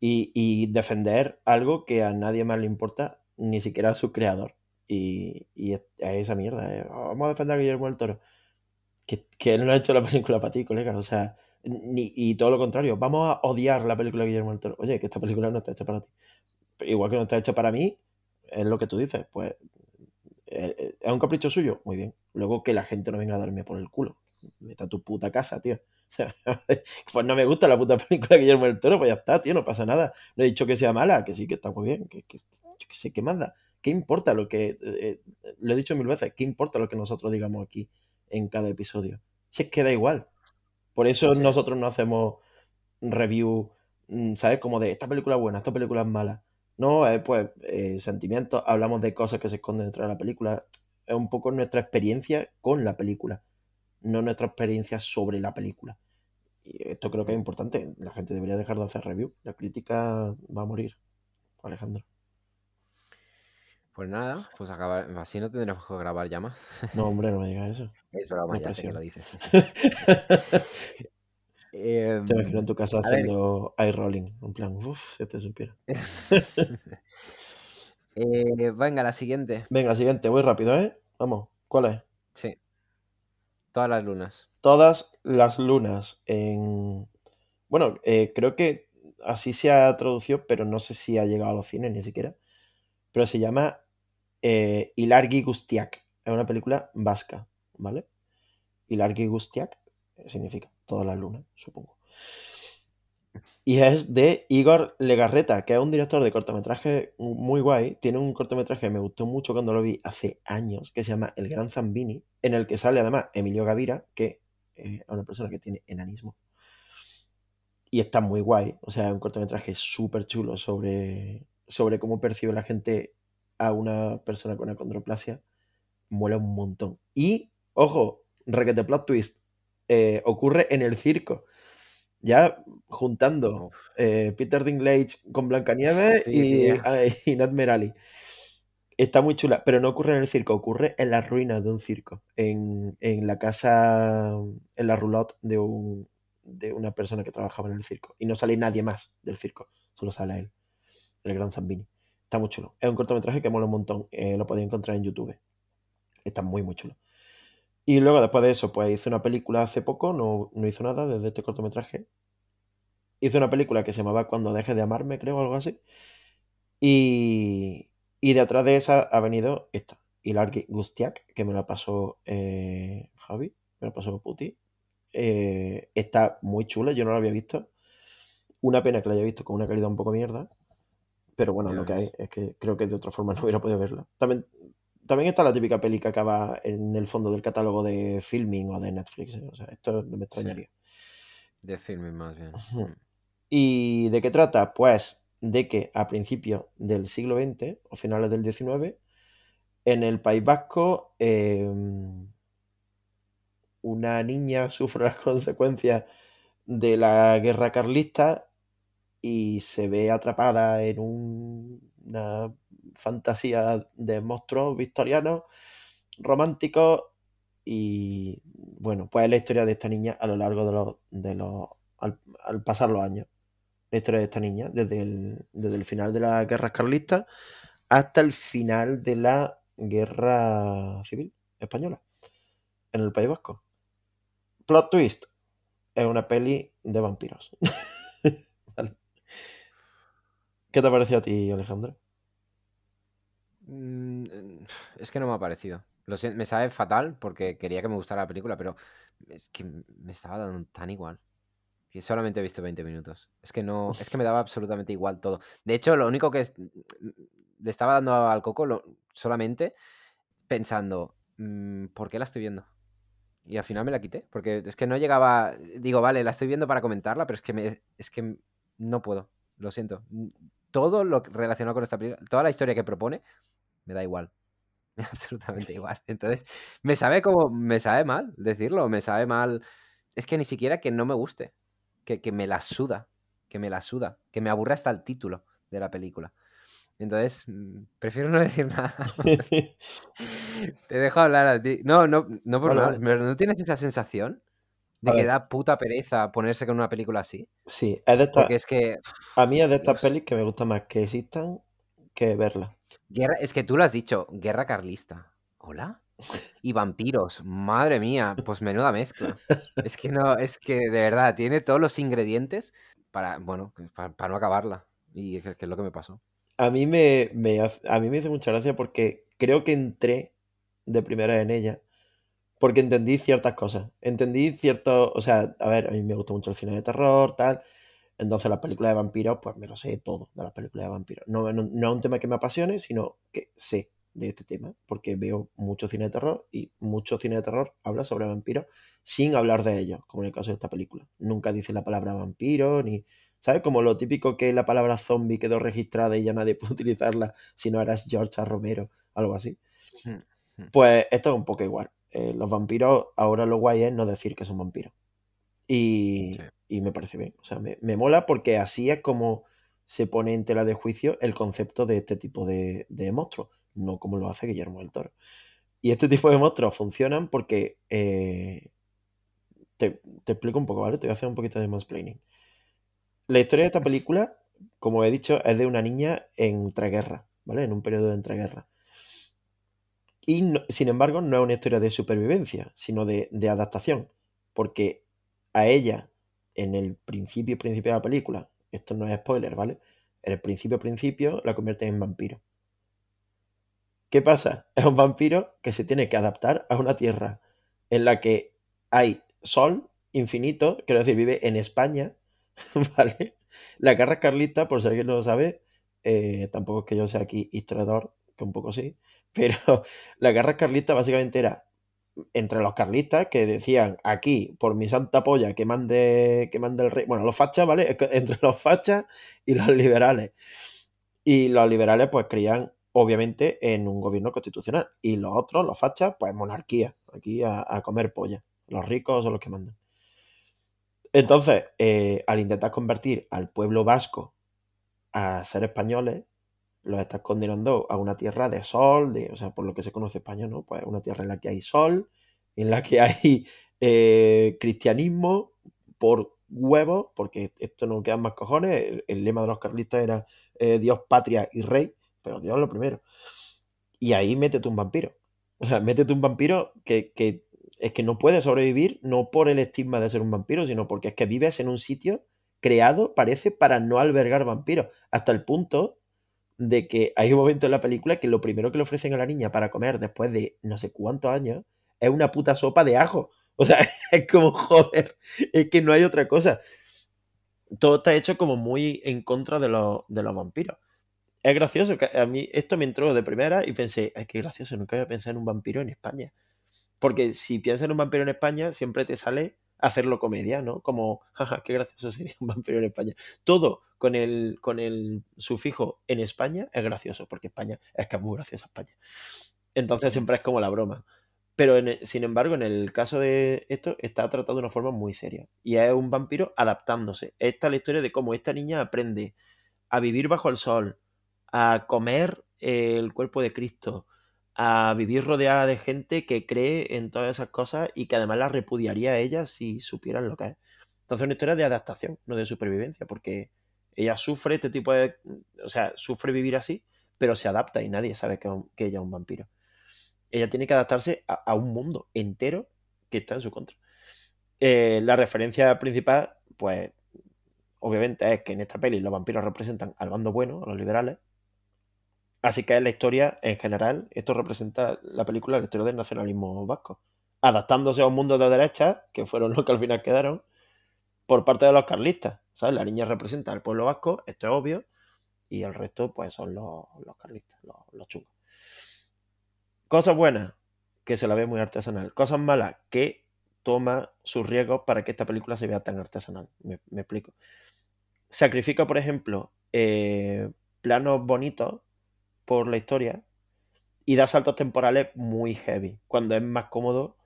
A: Y, defender algo que a nadie más le importa, ni siquiera a su creador. Y, y es, es esa mierda. es, "Oh, vamos a defender a Guillermo del Toro. Que, él no ha hecho la película para ti, colega. O sea, ni, y todo lo contrario. Vamos a odiar la película de Guillermo del Toro. Oye, que esta película no está hecha para ti. Igual que no está hecha para mí, es lo que tú dices. Pues eh, eh, es un capricho suyo. Muy bien. Luego que la gente no venga a darme por el culo. Vete a tu puta casa, tío. Pues no me gusta la puta película de Guillermo del Toro, pues ya está, tío, no pasa nada. No he dicho que sea mala, que sí, que está muy bien, que, que- yo qué sé, ¿qué manda? ¿Qué importa lo que... eh, eh, lo he dicho mil veces, ¿qué importa lo que nosotros digamos aquí en cada episodio? Si es que da igual. Por eso
B: Sí.
A: nosotros no hacemos review, mm, ¿sabes? Como de esta película es buena, esta película es mala. No, es pues eh, sentimientos, hablamos de cosas que se esconden dentro de la película. Es un poco nuestra experiencia con la película, no nuestra experiencia sobre la película. Y esto creo que es importante. La gente debería dejar de hacer review. La crítica va a morir, Alejandro.
B: Pues nada, pues acabar, así no tendremos que grabar ya más.
A: No, hombre, no me digas eso.
B: Es broma, ya sé que lo dices.
A: Te imagino en tu casa
B: Em, ver.
A: haciendo eye rolling. En plan, uff, si te supiera.
B: Eh, venga, la siguiente.
A: Venga, siguiente, voy rápido, ¿eh? Vamos, ¿cuál es?
B: Sí. Todas las lunas.
A: Todas las lunas en... Bueno, eh, creo que así se ha traducido, pero no sé si ha llegado a los cines ni siquiera. Pero se llama eh, Ilargi Gustiak. Es una película vasca, ¿vale? Ilargi Gustiak significa todas las lunas, supongo. Y es de Igor Legarreta, que es un director de cortometraje muy guay. Tiene un cortometraje que me gustó mucho cuando lo vi hace años, que se llama El Gran Zambini, en el que sale además Emilio Gavira, que eh, es una persona que tiene enanismo. Y está muy guay. O sea, es un cortometraje súper chulo sobre, sobre cómo percibe la gente a una persona con acondroplasia. Mola un montón. Y, ojo, requete plot twist, eh, ocurre en el circo. Ya juntando eh, Peter Dinklage con Blancanieves
B: Sí,
A: y, ah, y Nat Merali. Está muy chula, pero no ocurre en el circo, ocurre en las ruinas de un circo, en, en la casa, en la roulotte de, un, de una persona que trabajaba en el circo. Y no sale nadie más del circo, solo sale él, el gran Zambini. Está muy chulo. Es un cortometraje que mola un montón, eh, lo podéis encontrar en YouTube. Está muy, muy chulo. Y luego después de eso, pues hizo una película hace poco, no, no hizo nada desde este cortometraje. Hizo una película que se llamaba Cuando dejes de amarme, creo, algo así. Y, y detrás de esa ha venido esta, Ilargi Gustiak, que me la pasó eh, Javi, me la pasó Puti. Eh, está muy chula, yo no la había visto. Una pena que la haya visto con una calidad un poco mierda. Pero bueno, lo que hay es que creo que de otra forma no hubiera podido verla. También, también está la típica peli que acaba en el fondo del catálogo de filming o de Netflix. ¿eh? O sea, esto no me extrañaría.
B: De filming más bien.
A: ¿Y de qué trata? Pues de que a principios del siglo XX o finales del XIX, en el País Vasco, eh, una niña sufre las consecuencias de la guerra carlista y se ve atrapada en una fantasía de monstruos victorianos románticos y bueno, pues es la historia de esta niña a lo largo de los, de los al, pasar los años. La historia de esta niña, desde el, desde el final de la guerra carlista hasta el final de la guerra civil española en el País Vasco. Plot twist. Es una peli de vampiros. ¿Qué te ha parecido a ti, Alejandro?
B: Mm, es que no me ha parecido. Lo me sabe fatal porque quería que me gustara la película, pero es que me estaba dando tan igual. Que solamente he visto 20 minutos. Es que no, es que me daba absolutamente igual todo. De hecho, lo único que le estaba dando al coco solamente pensando, mm, ¿por qué la estoy viendo? Y al final me la quité, porque es que no llegaba, digo, vale, la estoy viendo para comentarla, pero es que, me, es que no puedo, lo siento. Todo lo relacionado con esta película, toda la historia que propone, me da igual. Me da absolutamente igual. Entonces, me sabe como, me sabe mal decirlo, me sabe mal. Es que ni siquiera que no me guste, que, que me la suda, que me la suda, que me aburra hasta el título de la película. Entonces, mm, prefiero no decir nada. Te dejo hablar a ti. No, no, no por nada. ¿No tienes esa sensación de que da puta pereza ponerse con una película así?
A: Sí, es de.
B: Porque es que.
A: A mí es de estas pelis que me gusta más que existan que verlas.
B: Es que tú lo has dicho, guerra carlista. ¿Hola? Y vampiros, madre mía, pues menuda mezcla. Es que no, es que de verdad, tiene todos los ingredientes para, bueno, para, no acabarla. Y que es lo que me pasó
A: a mí me, a mí me hizo mucha gracia porque creo que entré de primera en ella porque entendí ciertas cosas. Entendí cierto, o sea, a ver, a mí me gusta mucho el cine de terror, tal. Entonces las películas de vampiros, pues me lo sé todo de las películas de vampiros. No, no, no es un tema que me apasione, sino que sé de este tema, porque veo mucho cine de terror y mucho cine de terror habla sobre vampiros sin hablar de ellos, como en el caso de esta película. Nunca dice la palabra vampiro, ni ¿Sabes? Como lo típico que la palabra zombie quedó registrada y ya nadie puede utilizarla si no eras George Romero, algo así. Pues esto es un poco igual. Eh, los vampiros, ahora lo guay es no decir que son vampiros. Y, me parece bien. O sea, me, mola porque así es como se pone en tela de juicio el concepto de este tipo de, monstruos, no como lo hace Guillermo del Toro. Y este tipo de monstruos funcionan porque. Eh, te, te, explico un poco, ¿vale? Te voy a hacer un poquito de mansplaining. La historia de esta película, como he dicho, es de una niña en entreguerra, ¿vale? En un periodo de entreguerra. Y sin embargo, no es una historia de supervivencia, sino de, adaptación. Porque a ella, en el principio, principio de la película, esto no es spoiler, ¿vale? En el principio, principio, la convierte en vampiro. ¿Qué pasa? Es un vampiro que se tiene que adaptar a una tierra en la que hay sol infinito, quiero decir, vive en España, ¿vale? La guerra carlista, por si alguien no lo sabe, eh, tampoco es que yo sea aquí historiador, que un poco sí, pero la guerra carlista básicamente era entre los carlistas que decían aquí, por mi santa polla, que mande, que mande el rey, bueno, los fachas, ¿vale? Entre los fachas y los liberales. Y los liberales pues creían obviamente en un gobierno constitucional y los otros, los fachas, pues monarquía, aquí a, comer polla. Los ricos son los que mandan. Entonces, eh, al intentar convertir al pueblo vasco a ser españoles, los estás condenando a una tierra de sol, de, o sea, por lo que se conoce España, ¿no? Pues una tierra en la que hay sol, en la que hay eh, cristianismo por huevos, porque esto no quedan más cojones. El, lema de los carlistas era eh, Dios, patria y rey, pero Dios lo primero. Y ahí métete un vampiro. O sea, métete un vampiro que, que es que no puedes sobrevivir no por el estigma de ser un vampiro, sino porque es que vives en un sitio creado, parece, para no albergar vampiros. Hasta el punto de que hay un momento en la película que lo primero que le ofrecen a la niña para comer después de no sé cuántos años es una puta sopa de ajo. O sea, es como, joder, es que no hay otra cosa. Todo está hecho como muy en contra de, los, de los vampiros. Es gracioso, que a mí esto me entró de primera y pensé, es que gracioso, nunca había pensado en un vampiro en España. Porque si piensas en un vampiro en España, siempre te sale hacerlo comedia, ¿no? Como, jaja, qué gracioso sería un vampiro en España. Todo con el, con el sufijo en España es gracioso, porque España es que es muy graciosa España. Entonces siempre es como la broma. Pero sin embargo, en el caso de esto, está tratado de una forma muy seria. Y es un vampiro adaptándose. Esta es la historia de cómo esta niña aprende a vivir bajo el sol, a comer el cuerpo de Cristo, a vivir rodeada de gente que cree en todas esas cosas y que además la repudiaría a ella si supieran lo que es. Entonces, es una historia de adaptación, no de supervivencia, porque ella sufre este tipo de. O sea, sufre vivir así, pero se adapta y nadie sabe que, ella es un vampiro. Ella tiene que adaptarse a, un mundo entero que está en su contra. Eh, la referencia principal, pues, obviamente es que en esta peli los vampiros representan al bando bueno, a los liberales. Así que es la historia en general, esto representa la película, la historia del nacionalismo vasco. Adaptándose a un mundo de derecha, que fueron los que al final quedaron, por parte de los carlistas. ¿Sabes? La niña representa al pueblo vasco, esto es obvio, y el resto, pues, son los, carlistas, los, los chungos. Cosas buenas, que se la ve muy artesanal. Cosas malas, que toma sus riesgos para que esta película se vea tan artesanal. Me, explico. Sacrifica, por ejemplo, eh, planos bonitos por la historia y da saltos temporales muy heavy, cuando es más cómodo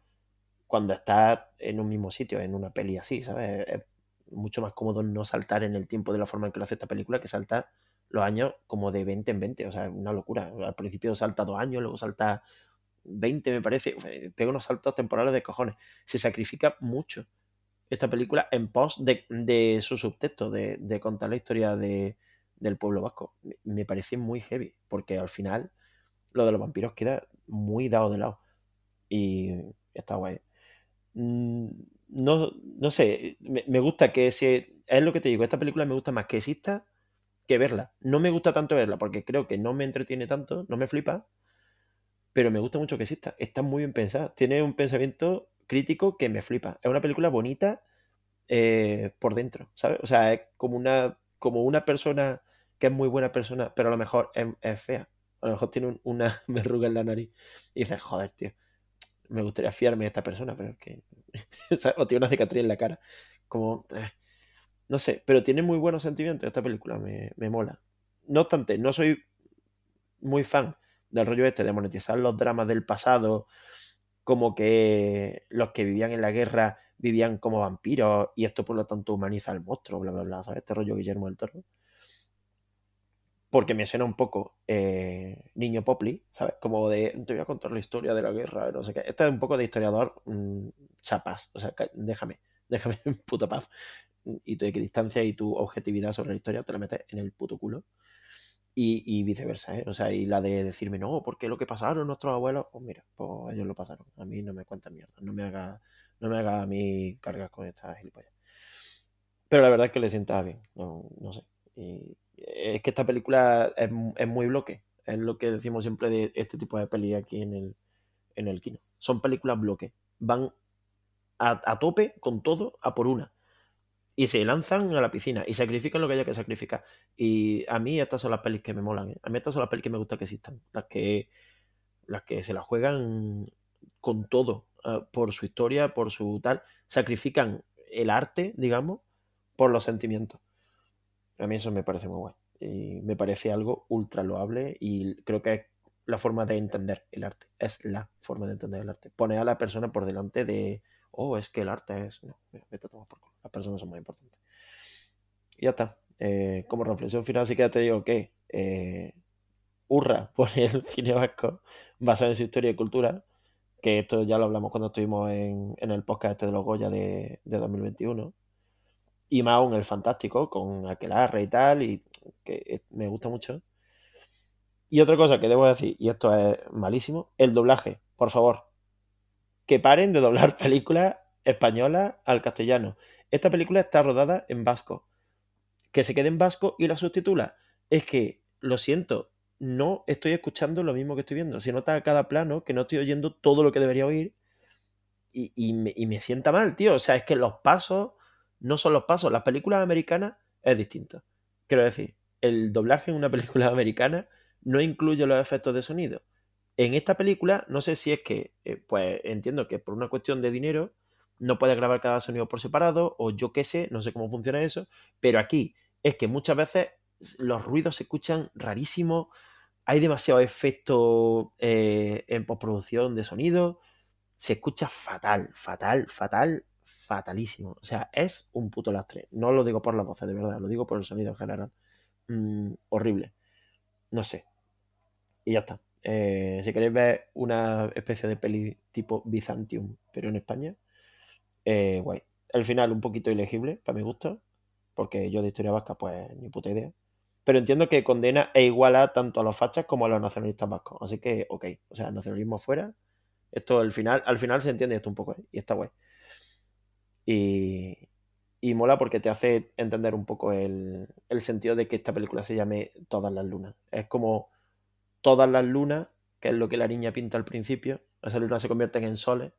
A: cuando estás en un mismo sitio, en una peli así, ¿sabes? Es mucho más cómodo no saltar en el tiempo de la forma en que lo hace esta película que saltar los años como de 20 en 20, o sea, una locura. Al principio salta dos años, luego salta 20, me parece, pega unos saltos temporales de cojones. Se sacrifica mucho esta película en pos de, su subtexto, de, de, contar la historia de, del pueblo vasco. Me parece muy heavy, porque al final lo de los vampiros queda muy dado de lado. Y está guay. Mm, no, no sé, me, gusta que ese. Es lo que te digo, esta película me gusta más que exista que verla. No me gusta tanto verla porque creo que no me entretiene tanto, no me flipa, pero me gusta mucho que exista. Está muy bien pensada. Tiene un pensamiento crítico que me flipa. Es una película bonita eh, por dentro, ¿sabes? O sea, es como una, como una persona que es muy buena persona, pero a lo mejor es, fea. A lo mejor tiene una verruga en la nariz. Y dices, joder, tío me gustaría fiarme de esta persona, pero es que. o tiene una cicatriz en la cara. Como. Eh, no sé, pero tiene muy buenos sentimientos esta película, me, mola. No obstante, no soy muy fan del rollo este de monetizar los dramas del pasado, como que los que vivían en la guerra vivían como vampiros y esto por lo tanto humaniza al monstruo, bla, bla, bla, ¿sabes? Este rollo Guillermo del Toro porque me suena un poco eh, Niño Popli, ¿sabes? Como de, te voy a contar la historia de la guerra, no sé qué. Este es un poco de historiador mm, chapas, o sea, déjame, déjame en puta paz. Y tu equidistancia y tu objetividad sobre la historia te la metes en el puto culo. Y, viceversa, ¿eh? O sea, y la de decirme, no, porque lo que pasaron nuestros abuelos, pues mira, pues ellos lo pasaron. A mí no me cuentan mierda, no me haga, no me haga a mí cargas con estas gilipollas. Pero la verdad es que le sienta bien, no, no sé. Y, es que esta película es, muy bloque. Es lo que decimos siempre de este tipo de peli aquí en el, en el kino. Son películas bloque. Van a, tope con todo, a por una. Y se lanzan a la piscina y sacrifican lo que haya que sacrificar. Y a mí estas son las pelis que me molan. ¿eh? A mí estas son las pelis que me gusta que existan. Las que, las que se la juegan con todo. Eh, por su historia, por su tal. Sacrifican el arte, digamos, por los sentimientos. A mí eso me parece muy guay. Y me parece algo ultra loable y creo que es la forma de entender el arte. Es la forma de entender el arte. Pone a la persona por delante de, oh, es que el arte es... No. Las personas son muy importantes. Y ya está. Eh, como reflexión final, sí que ya te digo que eh, hurra por el cine vasco basado en su historia y cultura, que esto ya lo hablamos cuando estuvimos en, el podcast este de los Goya de, de 2021 y más aún el fantástico, con Aquelarre y tal, y que me gusta mucho. Y otra cosa que debo decir, y esto es malísimo, el doblaje, por favor. Que paren de doblar películas españolas al castellano. Esta película está rodada en vasco. Que se quede en vasco y la subtitula. Es que, lo siento, no estoy escuchando lo mismo que estoy viendo. Se nota a cada plano que no estoy oyendo todo lo que debería oír. Y, y, me, y me sienta mal, tío. O sea, es que los pasos no son los pasos. Las películas americanas es distinto. Quiero decir, el doblaje en una película americana no incluye los efectos de sonido. En esta película, no sé si es que, eh, pues entiendo que por una cuestión de dinero no puede grabar cada sonido por separado, o yo qué sé, no sé cómo funciona eso, pero aquí es que muchas veces los ruidos se escuchan rarísimos, hay demasiado efecto eh, en postproducción de sonido, se escucha fatal, fatal, fatal, fatalísimo. O sea, es un puto lastre. No lo digo por la voz, de verdad, lo digo por el sonido en general. Mm, horrible. No sé. Y ya está. Eh, si queréis ver una especie de peli tipo Byzantium, pero en España, eh, guay. El final un poquito ilegible, para mi gusto, porque yo de historia vasca, pues ni puta idea. Pero entiendo que condena e iguala tanto a los fachas como a los nacionalistas vascos. Así que, ok. O sea, nacionalismo fuera. Esto al final, al final se entiende esto un poco, ¿eh? y está guay. Y, y mola porque te hace entender un poco el, el, sentido de que esta película se llame Todas las lunas. Es como todas las lunas, que es lo que la niña pinta al principio. Esas lunas se convierten en soles.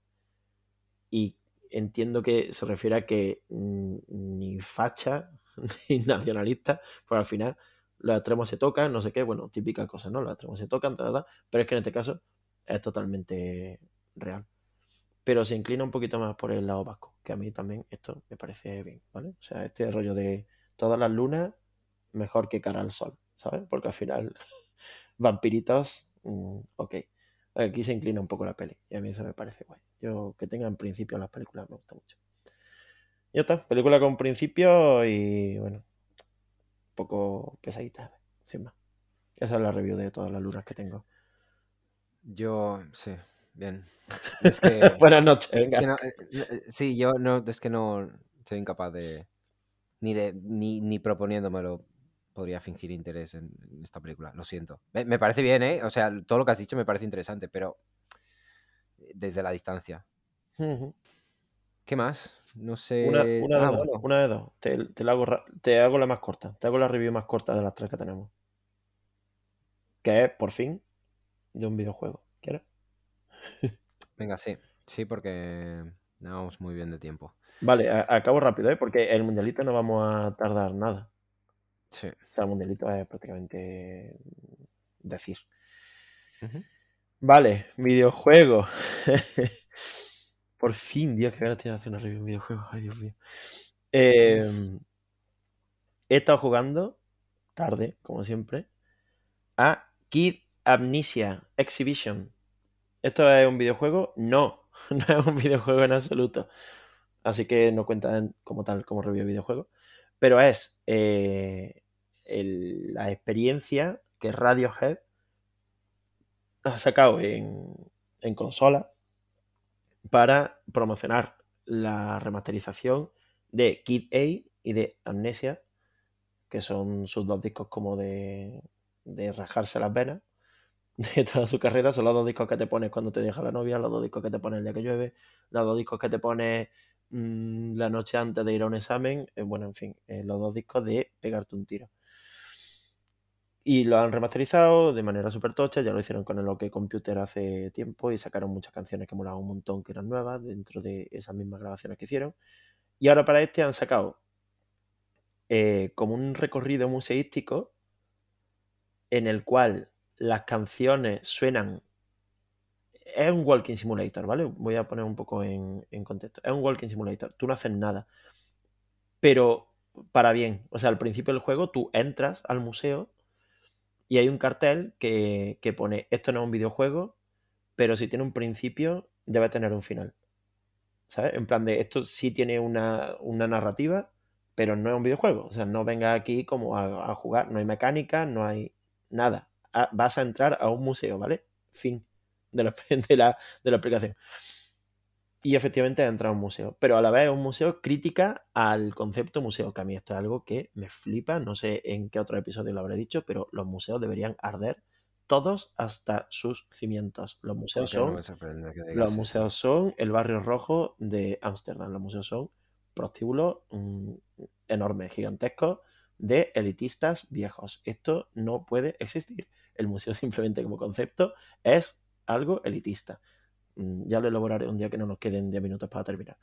A: Y entiendo que se refiere a que ni facha ni nacionalista, pues al final los extremos se tocan, no sé qué, bueno, típica cosa, ¿no? Los extremos se tocan, pero es que en este caso es totalmente real pero se inclina un poquito más por el lado vasco, que a mí también esto me parece bien, ¿vale? O sea, este rollo de todas las lunas, mejor que cara al sol, ¿sabes? Porque al final, vampiritos, mm, ok. Aquí se inclina un poco la peli, y a mí eso me parece guay. Yo, que tenga en principio las películas me gusta mucho. Ya está, película con principio y, bueno, poco pesadita, sin más. Esa es la review de todas las lunas que tengo.
B: Yo, sí, bien.
A: Buenas noches.
B: Eh, eh, sí, yo no, es que no soy incapaz de ni de ni, ni proponiéndomelo podría fingir interés en, esta película. Lo siento. Me, parece bien, ¿eh? O sea, todo lo que has dicho me parece interesante, pero desde la distancia. ¿Qué más? No sé.
A: Una, de, ah, dos, una de dos. Te, te, hago, te hago la más corta. Te hago la review más corta de las tres que tenemos. Que es, por fin, de un videojuego. ¿Quieres?
B: Venga, sí. Sí, porque no vamos muy bien de tiempo.
A: Vale, acabo rápido, ¿eh? Porque el mundialito no vamos a tardar nada.
B: Sí.
A: O sea, el mundialito es prácticamente decir. Vale, videojuego. Por fin, Dios, que ganas tiene hacer una review de videojuego. Ay, Dios mío. Em, he estado jugando, tarde, como siempre, a Kid Amnesia Exhibition. ¿Esto es un videojuego? No, no es un videojuego en absoluto. Así que no cuenta como tal como review de videojuego. Pero es eh, la experiencia que Radiohead ha sacado en, en consola para promocionar la remasterización de Kid A y de Amnesia, que son sus dos discos como de, de rajarse las venas de toda su carrera son los dos discos que te pones cuando te deja la novia, los dos discos que te pones el día que llueve, los dos discos que te pones mm, la noche antes de ir a un examen, eh, bueno, en fin, eh, los dos discos de pegarte un tiro. Y lo han remasterizado de manera súper tocha, ya lo hicieron con el OK Computer hace tiempo y sacaron muchas canciones que molaban un montón, que eran nuevas dentro de esas mismas grabaciones que hicieron. Y ahora para este han sacado eh, como un recorrido museístico en el cual las canciones suenan. Es un walking simulator, ¿vale? Voy a poner un poco en, contexto. Es un walking simulator. Tú no haces nada. Pero para bien. O sea, al principio del juego tú entras al museo y hay un cartel que, que pone: Esto no es un videojuego, pero si tiene un principio, debe tener un final. ¿Sabes? En plan de esto sí tiene una, una narrativa, pero no es un videojuego. O sea, no venga aquí como a, jugar. No hay mecánica, no hay nada vas a entrar a un museo, ¿vale? Fin de la, de la, de la aplicación. Y efectivamente ha entrado a un museo. Pero a la vez es un museo crítica al concepto museo, que a mí esto es algo que me flipa. No sé en qué otro episodio lo habré dicho, pero los museos deberían arder todos hasta sus cimientos. Los museos son. los museos son el barrio rojo de Ámsterdam. Los museos son prostíbulos mm, enormes, gigantescos, de elitistas viejos. Esto no puede existir. El museo simplemente como concepto es algo elitista. Mm, ya lo elaboraré un día que no nos queden 10 minutos para terminar.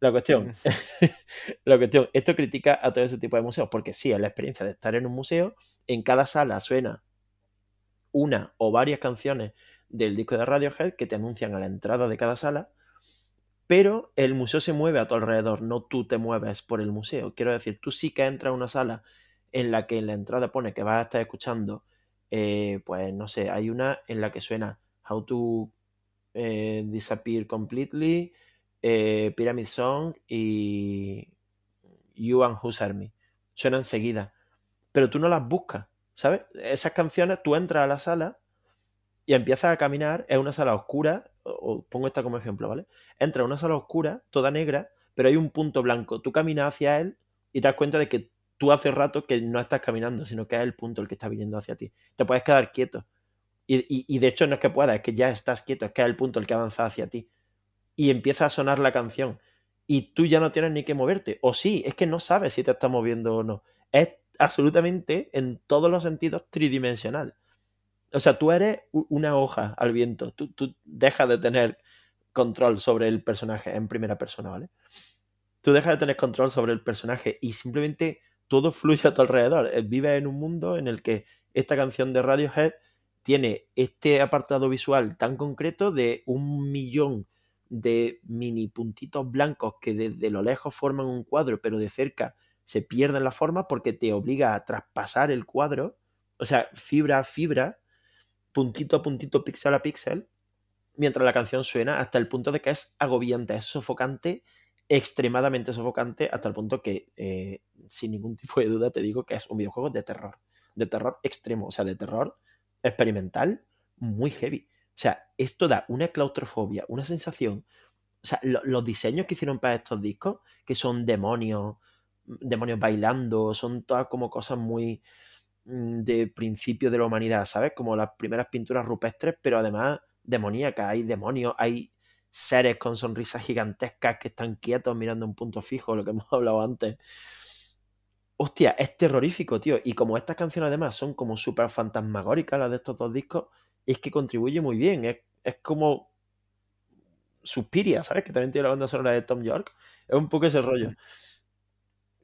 A: La cuestión, la cuestión, esto critica a todo ese tipo de museos, porque sí, es la experiencia de estar en un museo, en cada sala suena una o varias canciones del disco de Radiohead que te anuncian a la entrada de cada sala, pero el museo se mueve a tu alrededor, no tú te mueves por el museo. Quiero decir, tú sí que entras a una sala en la que en la entrada pone que vas a estar escuchando, eh, pues no sé, hay una en la que suena How to eh, Disappear Completely, eh, Pyramid Song y You and Who's Army. Suenan seguidas. Pero tú no las buscas, ¿sabes? Esas canciones, tú entras a la sala y empiezas a caminar, es una sala oscura, o, pongo esta como ejemplo, ¿vale? Entra a una sala oscura, toda negra, pero hay un punto blanco. Tú caminas hacia él y te das cuenta de que tú hace rato que no estás caminando, sino que es el punto el que está viniendo hacia ti. Te puedes quedar quieto. Y, de hecho no es que puedas, es que ya estás quieto, es que es el punto el que avanza hacia ti. Y empieza a sonar la canción. Y tú ya no tienes ni que moverte. O sí, es que no sabes si te estás moviendo o no. Es absolutamente, en todos los sentidos, tridimensional. O sea, tú eres una hoja al viento. Tú, tú dejas de tener control sobre el personaje en primera persona, ¿vale? Tú dejas de tener control sobre el personaje y simplemente todo fluye a tu alrededor. Eh, vives en un mundo en el que esta canción de Radiohead tiene este apartado visual tan concreto de un millón de mini puntitos blancos que desde lo lejos forman un cuadro, pero de cerca se pierden la forma porque te obliga a traspasar el cuadro, o sea, fibra a fibra, puntito a puntito, píxel a píxel, mientras la canción suena hasta el punto de que es agobiante, es sofocante, extremadamente sofocante, hasta el punto que, eh, sin ningún tipo de duda, te digo que es un videojuego de terror, de terror extremo, o sea, de terror experimental muy heavy. O sea, esto da una claustrofobia, una sensación. O sea, los diseños que hicieron para estos discos, que son demonios, demonios bailando, son todas como cosas muy mm, de principio de la humanidad, ¿sabes? Como las primeras pinturas rupestres, pero además demoníacas, hay demonios, hay seres con sonrisas gigantescas que están quietos mirando un punto fijo, lo que hemos hablado antes hostia, es terrorífico, tío. Y como estas canciones además son como súper fantasmagóricas, las de estos dos discos, es que contribuye muy bien. Es, como Suspiria, ¿sabes? Que también tiene la banda sonora de Tom York. Es un poco ese rollo.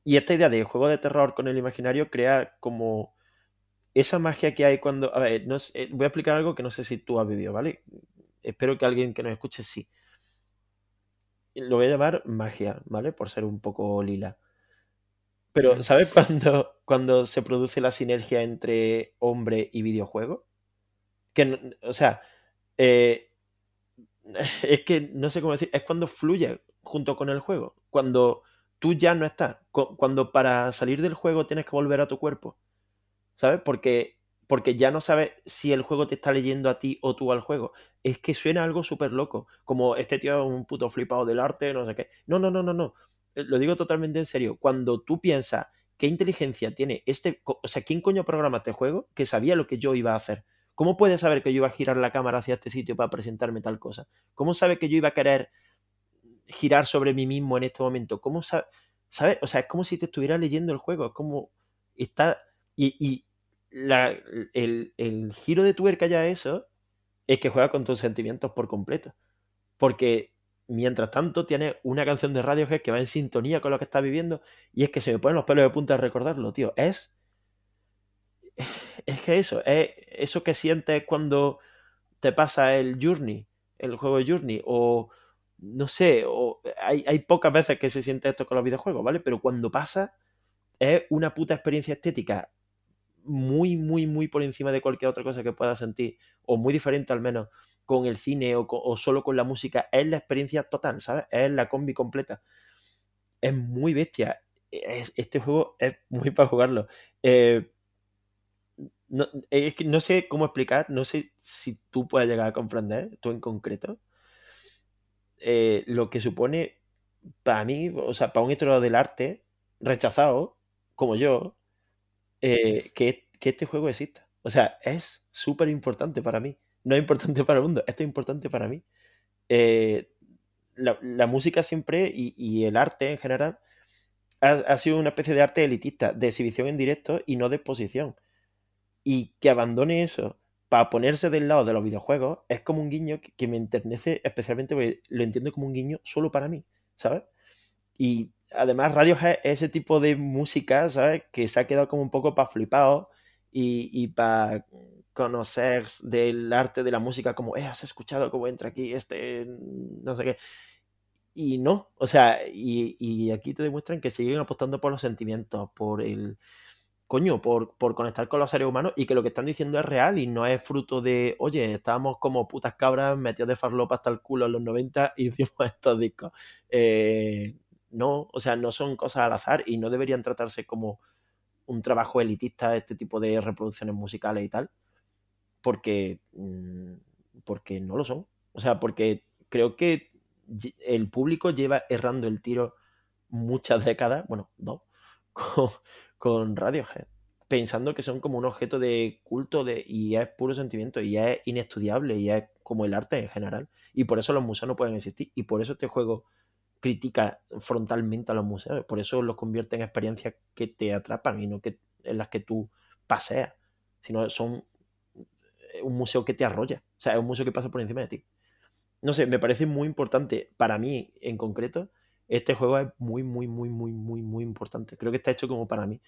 A: Y esta idea de juego de terror con el imaginario crea como esa magia que hay cuando... A ver, no voy a explicar algo que no sé si tú has vivido, ¿vale? Espero que alguien que nos escuche sí. Lo voy a llamar magia, ¿vale? Por ser un poco lila. Pero, ¿sabes cuando, cuando se produce la sinergia entre hombre y videojuego? Que, o sea, eh, es que no sé cómo decir, es cuando fluye junto con el juego. Cuando tú ya no estás. Cuando para salir del juego tienes que volver a tu cuerpo. ¿Sabes? Porque, porque ya no sabes si el juego te está leyendo a ti o tú al juego. Es que suena algo súper loco. Como este tío es un puto flipado del arte, no sé qué. No, no, no, no, no. Eh, lo digo totalmente en serio, cuando tú piensas qué inteligencia tiene este, o sea, ¿quién coño programa este juego que sabía lo que yo iba a hacer? ¿Cómo puede saber que yo iba a girar la cámara hacia este sitio para presentarme tal cosa? ¿Cómo sabe que yo iba a querer girar sobre mí mismo en este momento? ¿Cómo sabe? O sea, es como si te estuviera leyendo el juego, es como está... Y, el, el giro de tuerca ya eso es que juega con tus sentimientos por completo. Porque mientras tanto tiene una canción de Radiohead que va en sintonía con lo que está viviendo y es que se me ponen los pelos de punta de recordarlo, tío. Es es que eso, es eso que sientes cuando te pasa el Journey, el juego Journey o no sé, o hay, hay pocas veces que se siente esto con los videojuegos, ¿vale? Pero cuando pasa es una puta experiencia estética muy, muy, muy por encima de cualquier otra cosa que pueda sentir, o muy diferente al menos con el cine o, solo con la música, es la experiencia total, ¿sabes? Es la combi completa. Es muy bestia. este juego es muy para jugarlo. Eh, no, es que no sé cómo explicar, no sé si tú puedes llegar a comprender, tú en concreto, eh, lo que supone para mí, o sea, para un historiador del arte rechazado, como yo, eh, que, que este juego exista. O sea, es súper importante para mí no es importante para el mundo, esto es importante para mí. Eh, la, música siempre y, el arte en general ha, sido una especie de arte elitista, de exhibición en directo y no de exposición. Y que abandone eso para ponerse del lado de los videojuegos es como un guiño que, me enternece especialmente porque lo entiendo como un guiño solo para mí, ¿sabes? Y además Radiohead es ese tipo de música, ¿sabes? Que se ha quedado como un poco para flipado y, y para conocer del arte de la música como, eh, has escuchado cómo entra aquí este, no sé qué. Y no, o sea, y, aquí te demuestran que siguen apostando por los sentimientos, por el, coño, por, por, conectar con los seres humanos y que lo que están diciendo es real y no es fruto de, oye, estábamos como putas cabras metidos de farlopa hasta el culo en los 90 y hicimos estos discos. Eh, no, o sea, no son cosas al azar y no deberían tratarse como un trabajo elitista este tipo de reproducciones musicales y tal, porque, mm, porque no lo son. O sea, porque creo que el público lleva errando el tiro muchas décadas, bueno, dos, con, con Radiohead, pensando que son como un objeto de culto de, y es puro sentimiento y es inestudiable y es como el arte en general. Y por eso los museos no pueden existir y por eso este juego critica frontalmente a los museos. Por eso los convierte en experiencias que te atrapan y no que, en las que tú paseas, sino son eh, un museo que te arrolla. O sea, es un museo que pasa por encima de ti. No sé, me parece muy importante para mí en concreto. Este juego es muy, muy, muy, muy, muy, muy importante. Creo que está hecho como para mí.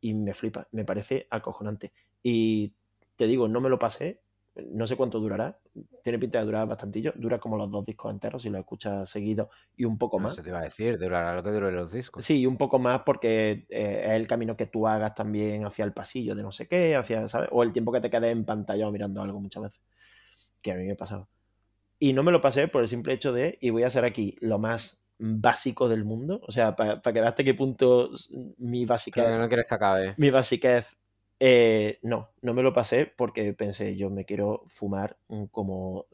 A: Y me flipa, me parece acojonante. Y te digo, no me lo pasé, no sé cuánto durará. Tiene pinta de durar bastantillo. Dura como los dos discos enteros si lo escuchas seguido y un poco más.
B: Eso te iba a decir, durará lo que dure los discos.
A: Sí, un poco más porque eh, es el camino que tú hagas también hacia el pasillo de no sé qué, hacia, ¿sabes? O el tiempo que te quedes en pantalla mirando algo muchas veces. Que a mí me pasaba. Y no me lo pasé por el simple hecho de, y voy a ser aquí lo más básico del mundo. O sea, para que veas hasta qué punto mi básica.
B: no quieres que acabe.
A: Mi básica es eh, no, no me lo pasé porque pensé, yo me quiero fumar como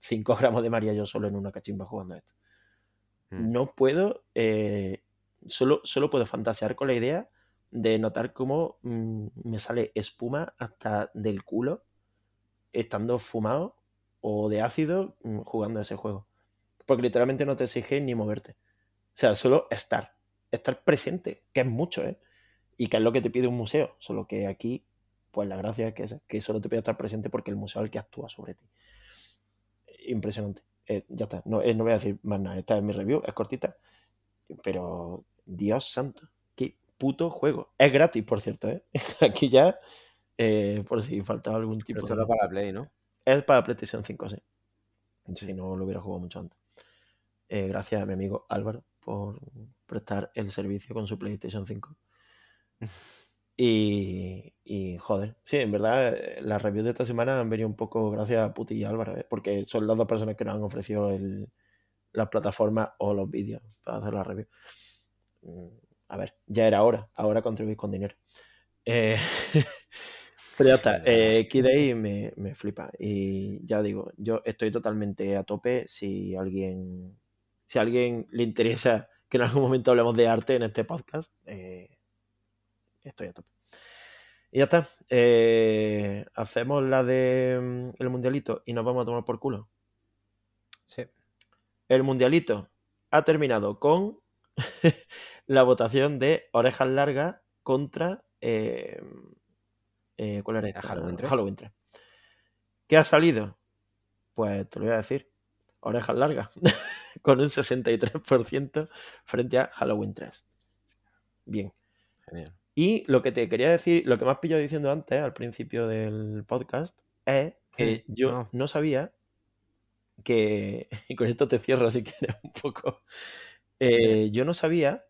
A: 5 gramos de María yo solo en una cachimba jugando a esto. Mm. No puedo, eh, solo, solo puedo fantasear con la idea de notar cómo mm, me sale espuma hasta del culo estando fumado o de ácido mm, jugando ese juego. Porque literalmente no te exige ni moverte. O sea, solo estar. Estar presente, que es mucho, ¿eh? Y que es lo que te pide un museo, solo que aquí, pues la gracia es que, que solo te pide estar presente porque el museo es el que actúa sobre ti. Impresionante. Eh, ya está, no, eh, no voy a decir más nada, esta es mi review, es cortita, pero Dios santo, qué puto juego. Es gratis, por cierto, ¿eh? aquí ya, eh, por si faltaba algún tipo
B: pero solo para Play, ¿no?
A: Es para PlayStation 5, sí. Si no lo hubiera jugado mucho antes. gracias a mi amigo Álvaro por prestar el servicio con su PlayStation 5. Y, y, joder, sí, en verdad eh, las reviews de esta semana han venido un poco gracias a Puti y Álvaro, ¿eh? porque son las dos personas que nos han ofrecido el, las plataformas o los vídeos para hacer la review. Mm, a ver, ya era hora, ahora contribuís con dinero. Eh, pero ya está, eh, me, me flipa y ya digo, yo estoy totalmente a tope si alguien, si a alguien le interesa que en algún momento hablemos de arte en este podcast. Eh, estoy a tope. Y ya está. Eh, hacemos la de mm, el mundialito y nos vamos a tomar por culo.
B: Sí.
A: El mundialito ha terminado con la votación de orejas largas contra. Eh, eh, ¿Cuál era esta?
B: Halloween 3.
A: Halloween 3. ¿Qué ha salido? Pues te lo voy a decir. Orejas largas. con un 63% frente a Halloween 3. Bien.
B: Genial.
A: Y lo que te quería decir, lo que me has pillado diciendo antes, al principio del podcast, es que yo no. sabía que, y con esto te cierro si quieres un poco, eh, yo no sabía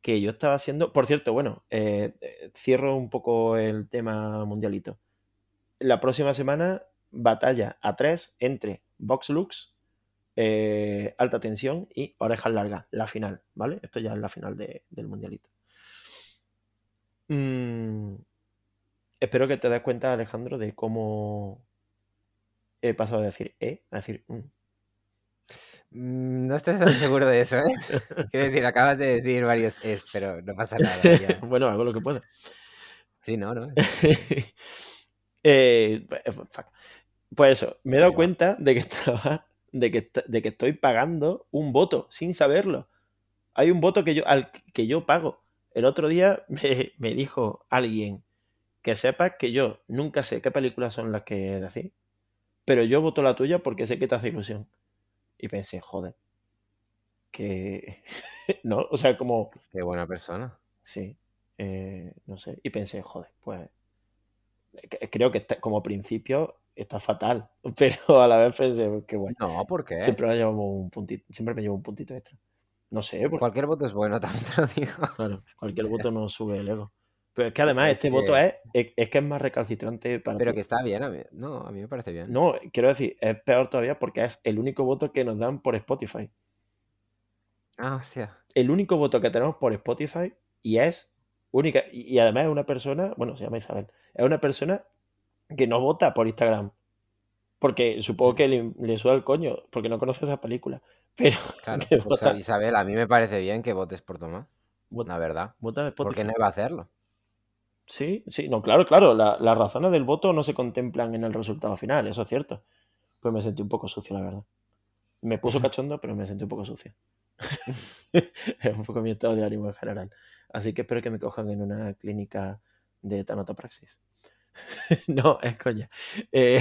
A: que yo estaba haciendo, por cierto, bueno, eh, cierro un poco el tema mundialito. La próxima semana, batalla a tres entre Vox Lux, eh, Alta Tensión y Orejas Largas, la final, ¿vale? Esto ya es la final de, del mundialito. Mm, espero que te des cuenta, Alejandro, de cómo he pasado de decir E a decir mm.
B: Mm, No estoy tan seguro de eso, ¿eh? Quiero decir, acabas de decir varios es, pero no pasa nada. ya.
A: bueno, hago lo que puedo.
B: Sí, no, no.
A: Eh, fuck. Pues eso, me he dado cuenta de que estaba, de que, de que estoy pagando un voto sin saberlo. Hay un voto que yo, al que yo pago. El otro día me, me dijo alguien que sepas que yo nunca sé qué películas son las que decís, pero yo voto la tuya porque sé que te hace ilusión. Y pensé, joder, que... no, o sea, como...
B: Qué buena persona.
A: Sí, eh, no sé. Y pensé, joder, pues que- creo que está- como principio está fatal, pero a la vez pensé, qué bueno.
B: No, ¿por qué?
A: Siempre llevamos un puntito, siempre me llevo un puntito extra. No sé, porque,
B: Cualquier voto es bueno, también te lo digo.
A: claro, cualquier voto nos sube el ego. Pero es que además
B: Es
A: este
B: que-
A: voto es, es, es que es más recalcitrante para
B: Pero
A: ti.
B: que está bien, a mí, no, a mí me parece bien.
A: No, quiero decir, es peor todavía porque es el único voto que nos dan por Spotify.
B: Ah, hostia.
A: El único voto que tenemos por Spotify y es única. Y, y además es una persona, bueno, se llama Isabel, es una persona que no vota por Instagram. Porque supongo que le, le suda el coño, porque no conoce esa película. Pero
B: Claro. Pues,
A: vota,
B: Isabel, a mí me parece bien que votes por Tomás,
A: vota,
B: la verdad.
A: vota de
B: ¿Por qué
A: Spotify.
B: no iba a hacerlo?
A: Sí, sí, no, claro, claro. la- las razones del voto no se contemplan en el resultado final, eso es cierto. Pues me sentí un poco sucio, la verdad. Me puso cachondo, pero me sentí un poco sucio. es un poco mi estado de ánimo en general. Así que espero que me cojan en una clínica de tanatopraxis. no, es coña. Eh,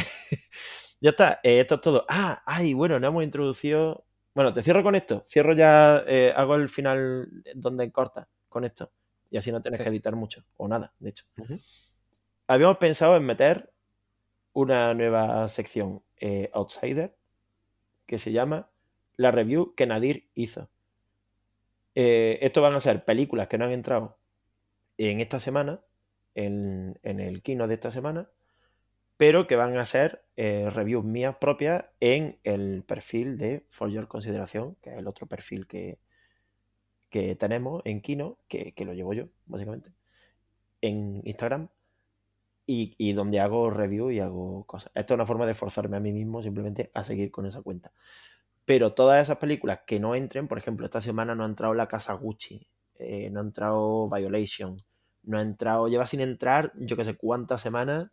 A: ya está, eh, esto es todo. Ah, ay, bueno, no hemos introducido. Bueno, te cierro con esto. Cierro ya, eh, hago el final donde corta con esto. Y así no tienes
B: Sí.
A: que editar mucho, o nada, de hecho. Habíamos pensado en meter una nueva sección eh, Outsider que se llama La review que Nadir hizo. Eh, esto van a ser películas que no han entrado en esta semana, en, en el kino de esta semana, pero que van a ser eh, reviews mías propias en el perfil de For Your Consideración, que es el otro perfil que, que tenemos en Kino, que, que lo llevo yo, básicamente, en Instagram, y, y donde hago review y hago cosas. Esto es una forma de forzarme a mí mismo simplemente a seguir con esa cuenta. Pero todas esas películas que no entren, por ejemplo, esta semana no ha entrado La Casa Gucci, eh, no ha entrado Violation, no ha entrado, lleva sin entrar yo que sé cuántas semanas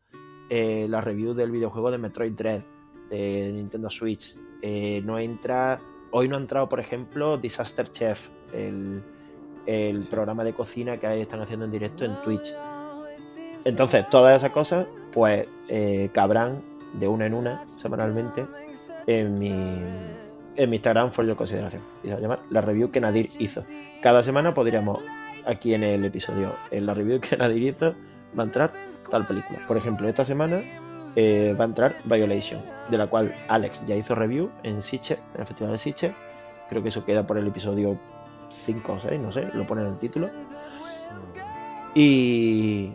A: eh, la review del videojuego de Metroid Dread de Nintendo Switch. Eh, no entra, hoy no ha entrado, por ejemplo, Disaster Chef, el, el programa de cocina que están haciendo en directo en Twitch. Entonces, todas esas cosas, pues, eh, cabrán de una en una semanalmente en mi, en mi Instagram for your consideración. Y se va a llamar la review que Nadir hizo. Cada semana podríamos, aquí en el episodio, en la review que Nadir hizo, va a entrar tal película. Por ejemplo, esta semana eh, va a entrar Violation, de la cual Alex ya hizo review en Siche, en el Festival de Siche. Creo que eso queda por el episodio 5 o 6, no sé, lo pone en el título. Y,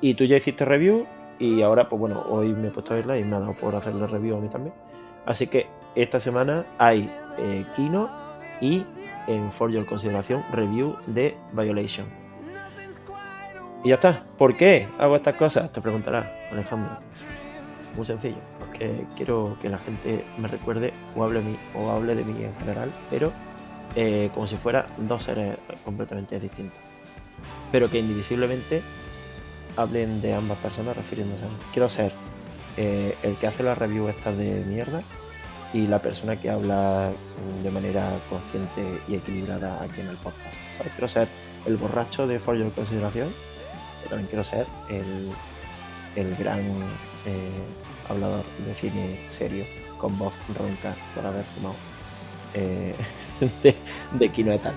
A: y tú ya hiciste review y ahora, pues bueno, hoy me he puesto a verla y me ha dado por hacerle review a mí también. Así que esta semana hay eh, Kino y en For Your Consideración review de Violation. Y ya está. ¿Por qué hago estas cosas? Te preguntarás, Alejandro. Muy sencillo. Porque quiero que la gente me recuerde o hable, mí, o hable de mí en general, pero eh, como si fuera dos seres completamente distintos. Pero que indivisiblemente hablen de ambas personas refiriéndose a mí. Quiero ser eh, el que hace la review estas de mierda y la persona que habla de manera consciente y equilibrada aquí en el podcast. Quiero ser el borracho de For Your Consideración, también quiero ser el, el gran eh, hablador de cine serio, con voz ronca por haber fumado, eh, de, de Kino et al.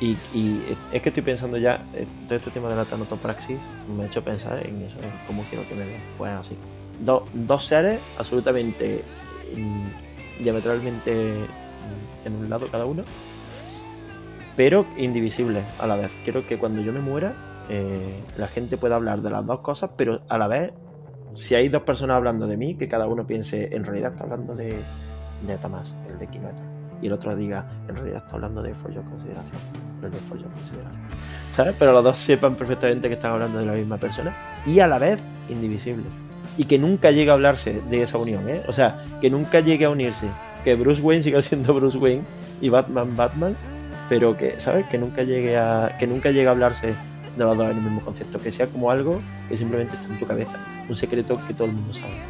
A: Y, y es que estoy pensando ya, eh, todo este tema de la tanotopraxis me ha hecho pensar en eso, en cómo quiero que me vean. Pues así. Do- dos seres absolutamente mm, diametralmente mm, en un lado cada uno, pero indivisibles a la vez. Quiero que cuando yo me muera, eh, la gente pueda hablar de las dos cosas, pero a la vez, si hay dos personas hablando de mí, que cada uno piense, en realidad está hablando de, de Tamás, el de Kinoeta. Y el otro diga, en realidad está hablando de Your Consideración, el de Your Consideración. ¿Sabes? Pero los dos sepan perfectamente que están hablando de la misma persona y a la vez indivisibles. Y que nunca llegue a hablarse de esa unión, ¿eh? O sea, que nunca llegue a unirse. Que Bruce Wayne siga siendo Bruce Wayne y Batman Batman, pero que, ¿sabes? Que nunca llegue a, que nunca llegue a hablarse de los dos en el mismo concepto. Que sea como algo que simplemente está en tu cabeza. Un secreto que todo el mundo sabe.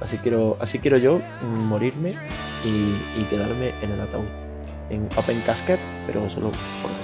A: Así quiero, así quiero yo morirme y, y quedarme en el ataúd. En Open Casket, pero solo por